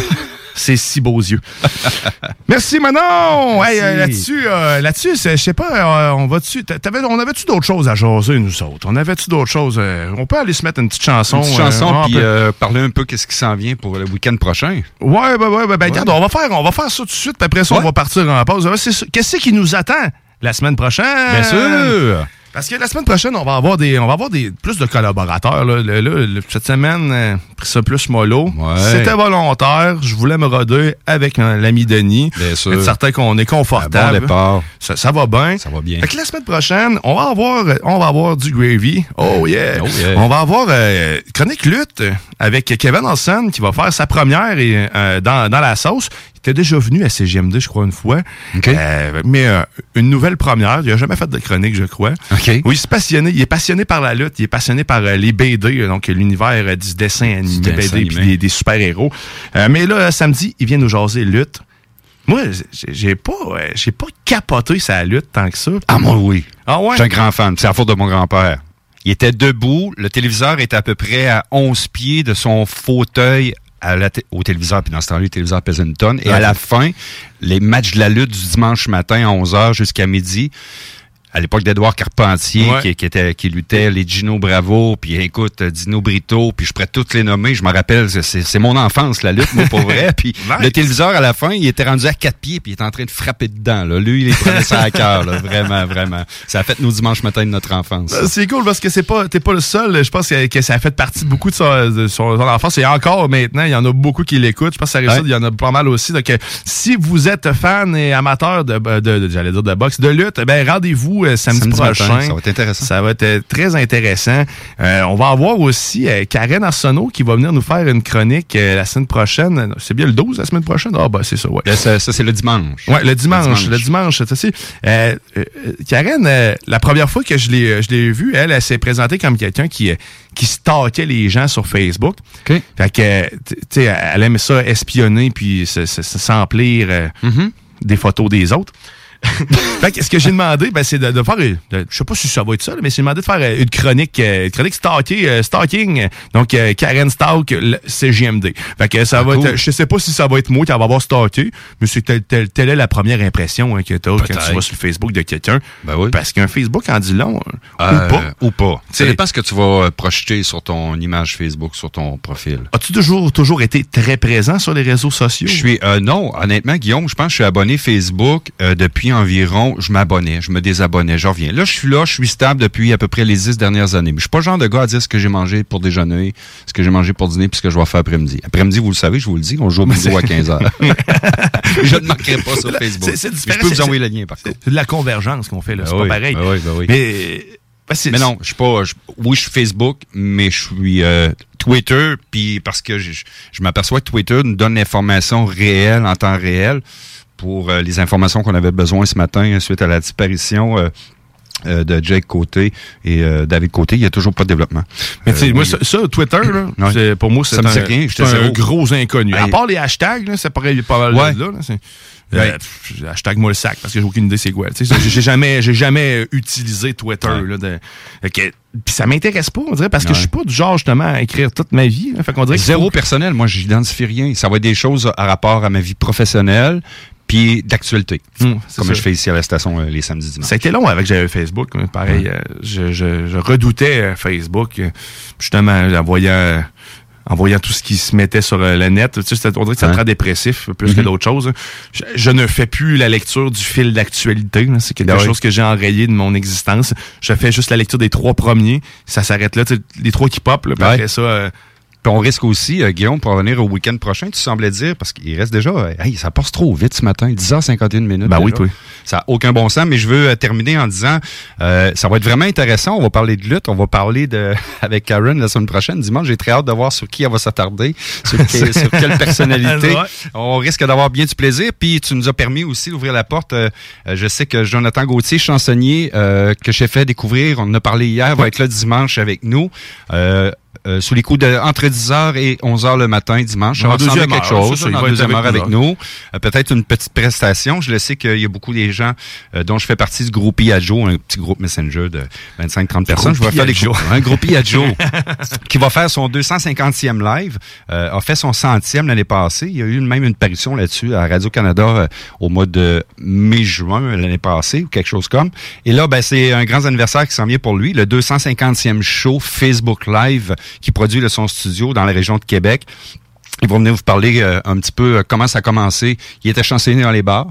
C'est si beaux yeux. <laughs> Merci Manon. Hey, euh, là-dessus, euh, là-dessus, je sais pas, euh, on va dessus. On avait-tu d'autres choses à jaser nous autres? On avait-tu d'autres choses euh, On peut aller se mettre une petite chanson. Une petite chanson, on puis peut- parler un peu qu'est-ce qui s'en vient pour le week-end prochain. Ouais, ben, ouais, ben, ben, regarde, on va faire, on va faire ça tout de suite, puis après ça, on Ouais. va partir en pause. Ouais. Qu'est-ce qui nous attend la semaine prochaine? Bien sûr. Parce que la semaine prochaine, on va avoir des, on va avoir des plus de collaborateurs. Là, là, le- cette semaine, euh, pris ça plus mollo. Ouais. C'était volontaire. Je voulais me roder avec l'ami Denis. Bien sûr. Être certain qu'on est confortable. bon. Ça, ça va bien. Ça va bien. Fait que la semaine prochaine, on va avoir, on va avoir du gravy. Oh yeah. Oh yeah. On va avoir euh, chronique lutte avec Kevin Olsen qui va faire sa première et, euh, dans, dans la sauce. Était déjà venu à CGMD, je crois, une fois. Euh, mais euh, une nouvelle première. Il a jamais fait de chronique, je crois. Oui, il est passionné. Il est passionné par la lutte. Il est passionné par euh, les BD, euh, donc l'univers du dessin animé, dessin BD, puis des, des super-héros. Mais là, samedi, il vient nous jaser lutte. Moi, j'ai- pas, j'ai pas capoté sa lutte tant que ça. Ah, moi, oui. Ah ouais? Je suis un grand fan. C'est la faute de mon grand-père. Il était debout. Le téléviseur était à peu près à 11 pieds de son fauteuil à la au téléviseur. Puis dans ce temps-là, le téléviseur pesait une tonne. Et à la fin, les matchs de la lutte du dimanche matin à 11h jusqu'à midi, à l'époque d'Edouard Carpentier, Ouais. qui, qui était, qui luttait les Gino Bravo, puis écoute, euh, Dino Brito, puis je pourrais toutes les nommer. Je me rappelle, c'est- mon enfance, la lutte, moi, pour vrai. <laughs> Puis le téléviseur, à la fin, il était rendu à quatre pieds, puis il était en train de frapper dedans. Là. Lui, il prenait ça à cœur, là, vraiment, vraiment. Ça a fait nos dimanches matins de notre enfance. Euh, C'est cool parce que c'est pas, t'es pas le seul. Je pense que, que ça a fait partie de beaucoup de son, de son- enfance. Et encore maintenant, il y en a beaucoup qui l'écoutent. Je pense que ça Ouais. ça, il y en a pas mal aussi. Donc, euh, si vous êtes fan et amateur de, de, de- j'allais dire de boxe, de lutte, ben rendez-vous euh, samedi, Samedi matin, prochain. ça va être intéressant. Ça va être très intéressant. Euh, on va avoir aussi euh, Karen Arsenault qui va venir nous faire une chronique la semaine prochaine. C'est bien le 12 la semaine prochaine? Ah, ben c'est ça, ouais. Ça, ça, c'est le dimanche. Ouais, le dimanche, le dimanche, c'est ça. Euh, euh, Karen, euh, la première fois que je l'ai, je l'ai vue, elle, elle s'est présentée comme quelqu'un qui, qui stalkait les gens sur Facebook. Fait que, tu sais, elle aime ça espionner puis se- se- se- s'emplir euh, des photos des autres. <laughs> fait que ce que j'ai demandé, ben, c'est de, de faire, euh, de- je sais pas si ça va être ça, mais j'ai demandé de faire euh, une chronique, euh, une chronique stalké, euh, stalking, donc Karen Stalk, CGMD. Fait que ça va cool. être, je sais pas si ça va être moi qui va avoir stalké, mais c'est telle, telle, telle est la première impression hein, que t'as quand tu vas sur le Facebook de quelqu'un. Ben oui. Parce qu'un Facebook en dit long, euh, Euh, ou pas. Ou pas. Ça dépend ce que tu vas projeter sur ton image Facebook, sur ton profil. As-tu toujours, toujours été très présent sur les réseaux sociaux? Je suis euh, non, honnêtement, Guillaume, je pense que je suis abonné Facebook euh, depuis environ. Je m'abonnais, je me désabonnais, je reviens. Là, je suis là, je suis stable depuis à peu près les dix dernières années. Mais je suis pas le genre de gars à dire ce que j'ai mangé pour déjeuner, ce que j'ai mangé pour dîner, puis ce que je vais faire après-midi. Après-midi, vous le savez, je vous le dis, on joue au bingo à 15 heures. <laughs> je ne manquerai pas sur Facebook. C'est- c'est je peux vous c'est- envoyer le lien, par contre. C'est de la convergence qu'on fait, là. C'est Ben pas oui, pareil. ben oui, ben oui. Mais, ben, c'est- Mais non, je suis pas. je- oui, je suis Facebook, mais je suis euh, Twitter, puis parce que je, je m'aperçois que Twitter nous donne l'information réelle en temps réel pour euh, les informations qu'on avait besoin ce matin suite à la disparition. euh, euh, de Jake Côté et euh, David Côté, il n'y a toujours pas de développement. Mais tu sais, Euh, moi, oui. ça, ça, Twitter, là, Ouais. pour moi, c'est Ça un, rien, un gros inconnu. À part les hashtags, là, c'est pareil, pas mal Ouais. là. Euh, pff, hashtag moi le sac parce que j'ai aucune idée c'est quoi. J'ai- jamais, j'ai jamais utilisé Twitter. Là, de, puis ça m'intéresse pas, on dirait, parce que Ouais. je suis pas du genre justement à écrire toute ma vie. Fait qu'on dirait Zéro faut- personnel, moi, j'identifie rien. Ça va être des choses à rapport à ma vie professionnelle puis d'actualité. C'est comme ça. je fais ici à la station euh, les samedis dimanches. Ça a été long avec j'avais Facebook. hein. Pareil, euh, je, je- je redoutais euh, Facebook, justement, en voyant, en voyant tout ce qui se mettait sur le net. Tu sais, on dirait que ça Ouais. rend dépressif plus que Mhm. d'autres choses. hein. Je, je ne fais plus la lecture du fil d'actualité. C'est quelque oui. chose que j'ai enrayé de mon existence. Je fais juste la lecture des trois premiers. Ça s'arrête là. Tu sais, Les trois qui pop. Là, après ça... euh, Puis on risque aussi, euh, Guillaume, pour revenir au week-end prochain, tu semblais dire, parce qu'il reste déjà, euh, hey, ça passe trop vite ce matin, 10h51 minutes. Ben oui, toi. Ça n'a aucun bon sens, mais je veux euh, terminer en disant, euh, ça va être vraiment intéressant. On va parler de lutte, on va parler de <laughs> avec Karen la semaine prochaine. Dimanche, j'ai très hâte de voir sur qui elle va s'attarder, sur, que- <laughs> sur quelle personnalité. On risque d'avoir bien du plaisir. Puis tu nous as permis aussi d'ouvrir la porte. Je sais que Jonathan Gauthier, chansonnier, euh, que j'ai fait découvrir, on en a parlé hier, va être là dimanche avec nous. Euh, sous les coups de entre 10h et 11h le matin dimanche. En va quelque heure, chose. ça, il va deuxième heure avec nous nous. Euh, Peut-être une petite prestation. Je le sais qu'il y a beaucoup des gens euh, dont je fais partie du groupe Iadjo, un petit groupe Messenger de 25-30 personnes. Je vais faire des Iadjo. groupes- un groupe Iadjo <laughs> qui va faire son 250e live. Euh, a fait son centième l'année passée. Il y a eu même une parution là-dessus à Radio-Canada au mois de mai-juin l'année passée ou quelque chose comme. Et là, ben, c'est un grand anniversaire qui s'en vient pour lui, le 250e show Facebook Live qui produit le son studio dans la région de Québec. Ils vont venir vous parler euh, un petit peu euh, comment ça a commencé. Il était chansonnier dans les bars.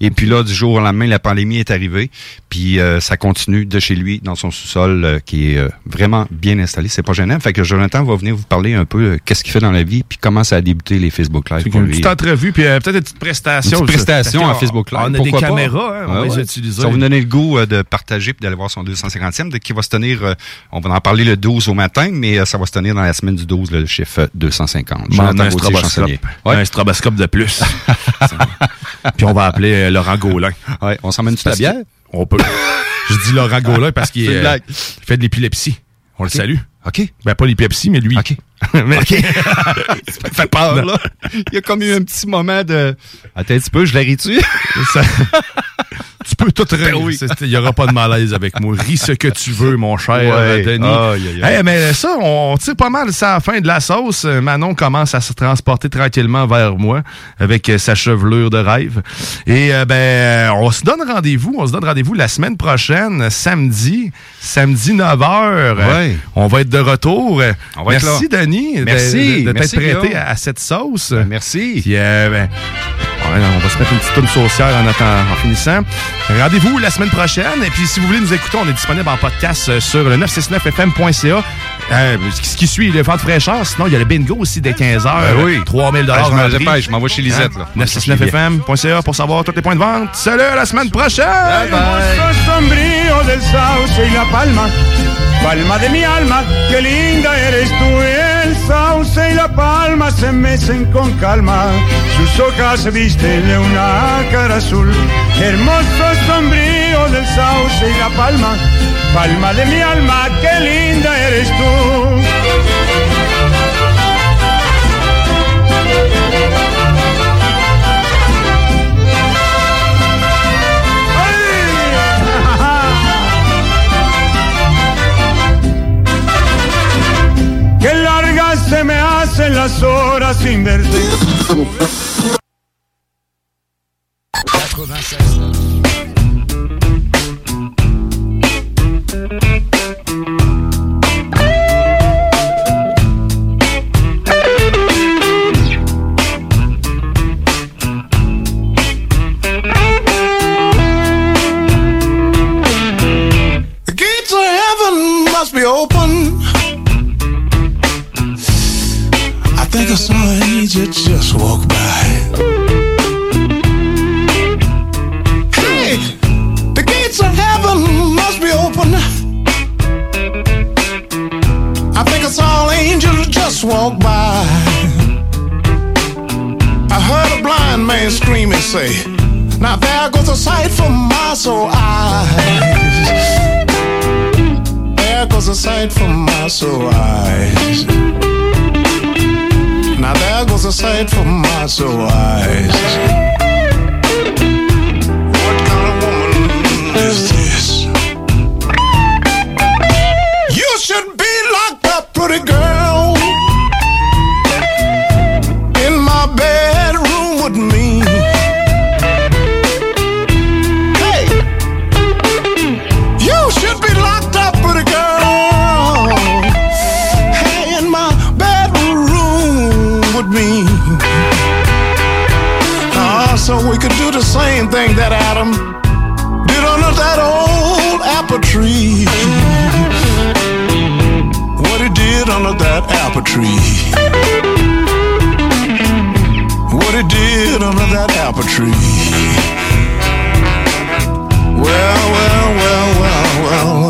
Et puis là, du jour au lendemain, la pandémie est arrivée. Puis euh, ça continue de chez lui, dans son sous-sol, euh, qui est euh, vraiment bien installé. C'est pas gênant. Fait que Jonathan va venir vous parler un peu euh, qu'est-ce qu'il fait dans la vie, puis comment ça a débuté les Facebook Live pour une lui. petite entrevue, puis euh, peut-être une petite prestation. Une petite prestation qu'on- Facebook Live. On a des pourquoi caméras, hein, on va Ouais, les ouais. utiliser. Ça va vous donner le goût euh, de partager puis d'aller voir son 250e, de- qui va se tenir, euh, on va en parler le 12 au matin, mais euh, ça va se tenir dans la semaine du 12, le chiffre euh, 250. M'en Un Gauthier, stroboscope. chansonnier. Ouais. Un stroboscope de plus. <laughs> <laughs> puis on va appeler euh, Laurent Gaulin. Ouais, on s'emmène toute la bière? On peut. <laughs> Je dis Laurent Gaulin parce qu'il euh, fait de l'épilepsie. On le salue. OK. Ben, pas l'épilepsie, mais lui. OK. Mais- OK. ça me fait peur, là. Il y a comme eu un petit moment de... Attends un petit peu, je la ris-tu? Ça- tu peux tout rire. Il n'y aura pas de malaise avec moi. Ris ce que tu veux, mon cher Ouais. Denis. Eh, mais ça, on tire pas mal ça à la fin de la sauce. Manon commence à se transporter tranquillement vers moi avec euh, sa chevelure de rêve. Et euh, ben, euh, on se donne rendez-vous. On se donne rendez-vous la semaine prochaine, samedi, samedi 9h. Ouais. on va être de retour. On va être Merci, là. Denis, de- Merci. de, t'être prêté à, à cette sauce. merci. Puis, euh, ben, on va se mettre une petite toune saucière en, en finissant. Rendez-vous la semaine prochaine. Et puis, si vous voulez nous écouter, on est disponible en podcast euh, sur le 969fm.ca. Euh, ce qui suit le vent de fraîcheur. Sinon, il y a le bingo aussi dès 15h. Ben oui. 3000 Ah, je m'en dans le prix. dépêche, je m'en vais chez Lisette, là. 969fm.ca pour savoir tous les points de vente. Salut, à la semaine prochaine! Y la palma, palma de mi alma, qué linda eres tú. El sauce y la palma se mecen con calma, sus hojas visten de una cara azul. Hermoso sombrío del sauce y la palma, palma de mi alma, qué linda eres tú. Se me hacen las horas sin verte. Must be open. Saw an angel just walk by. Hey, the gates of heaven must be open. I think I saw an angel just walk by. I heard a blind man scream and say, Now there goes a sight for my soul eyes. There goes a sight for my soul eyes. Now there goes a sight for my soul eyes. What kind of woman is this? You should be locked up, pretty girl, tree. What he did under that apple tree. Well, well, well, well, well,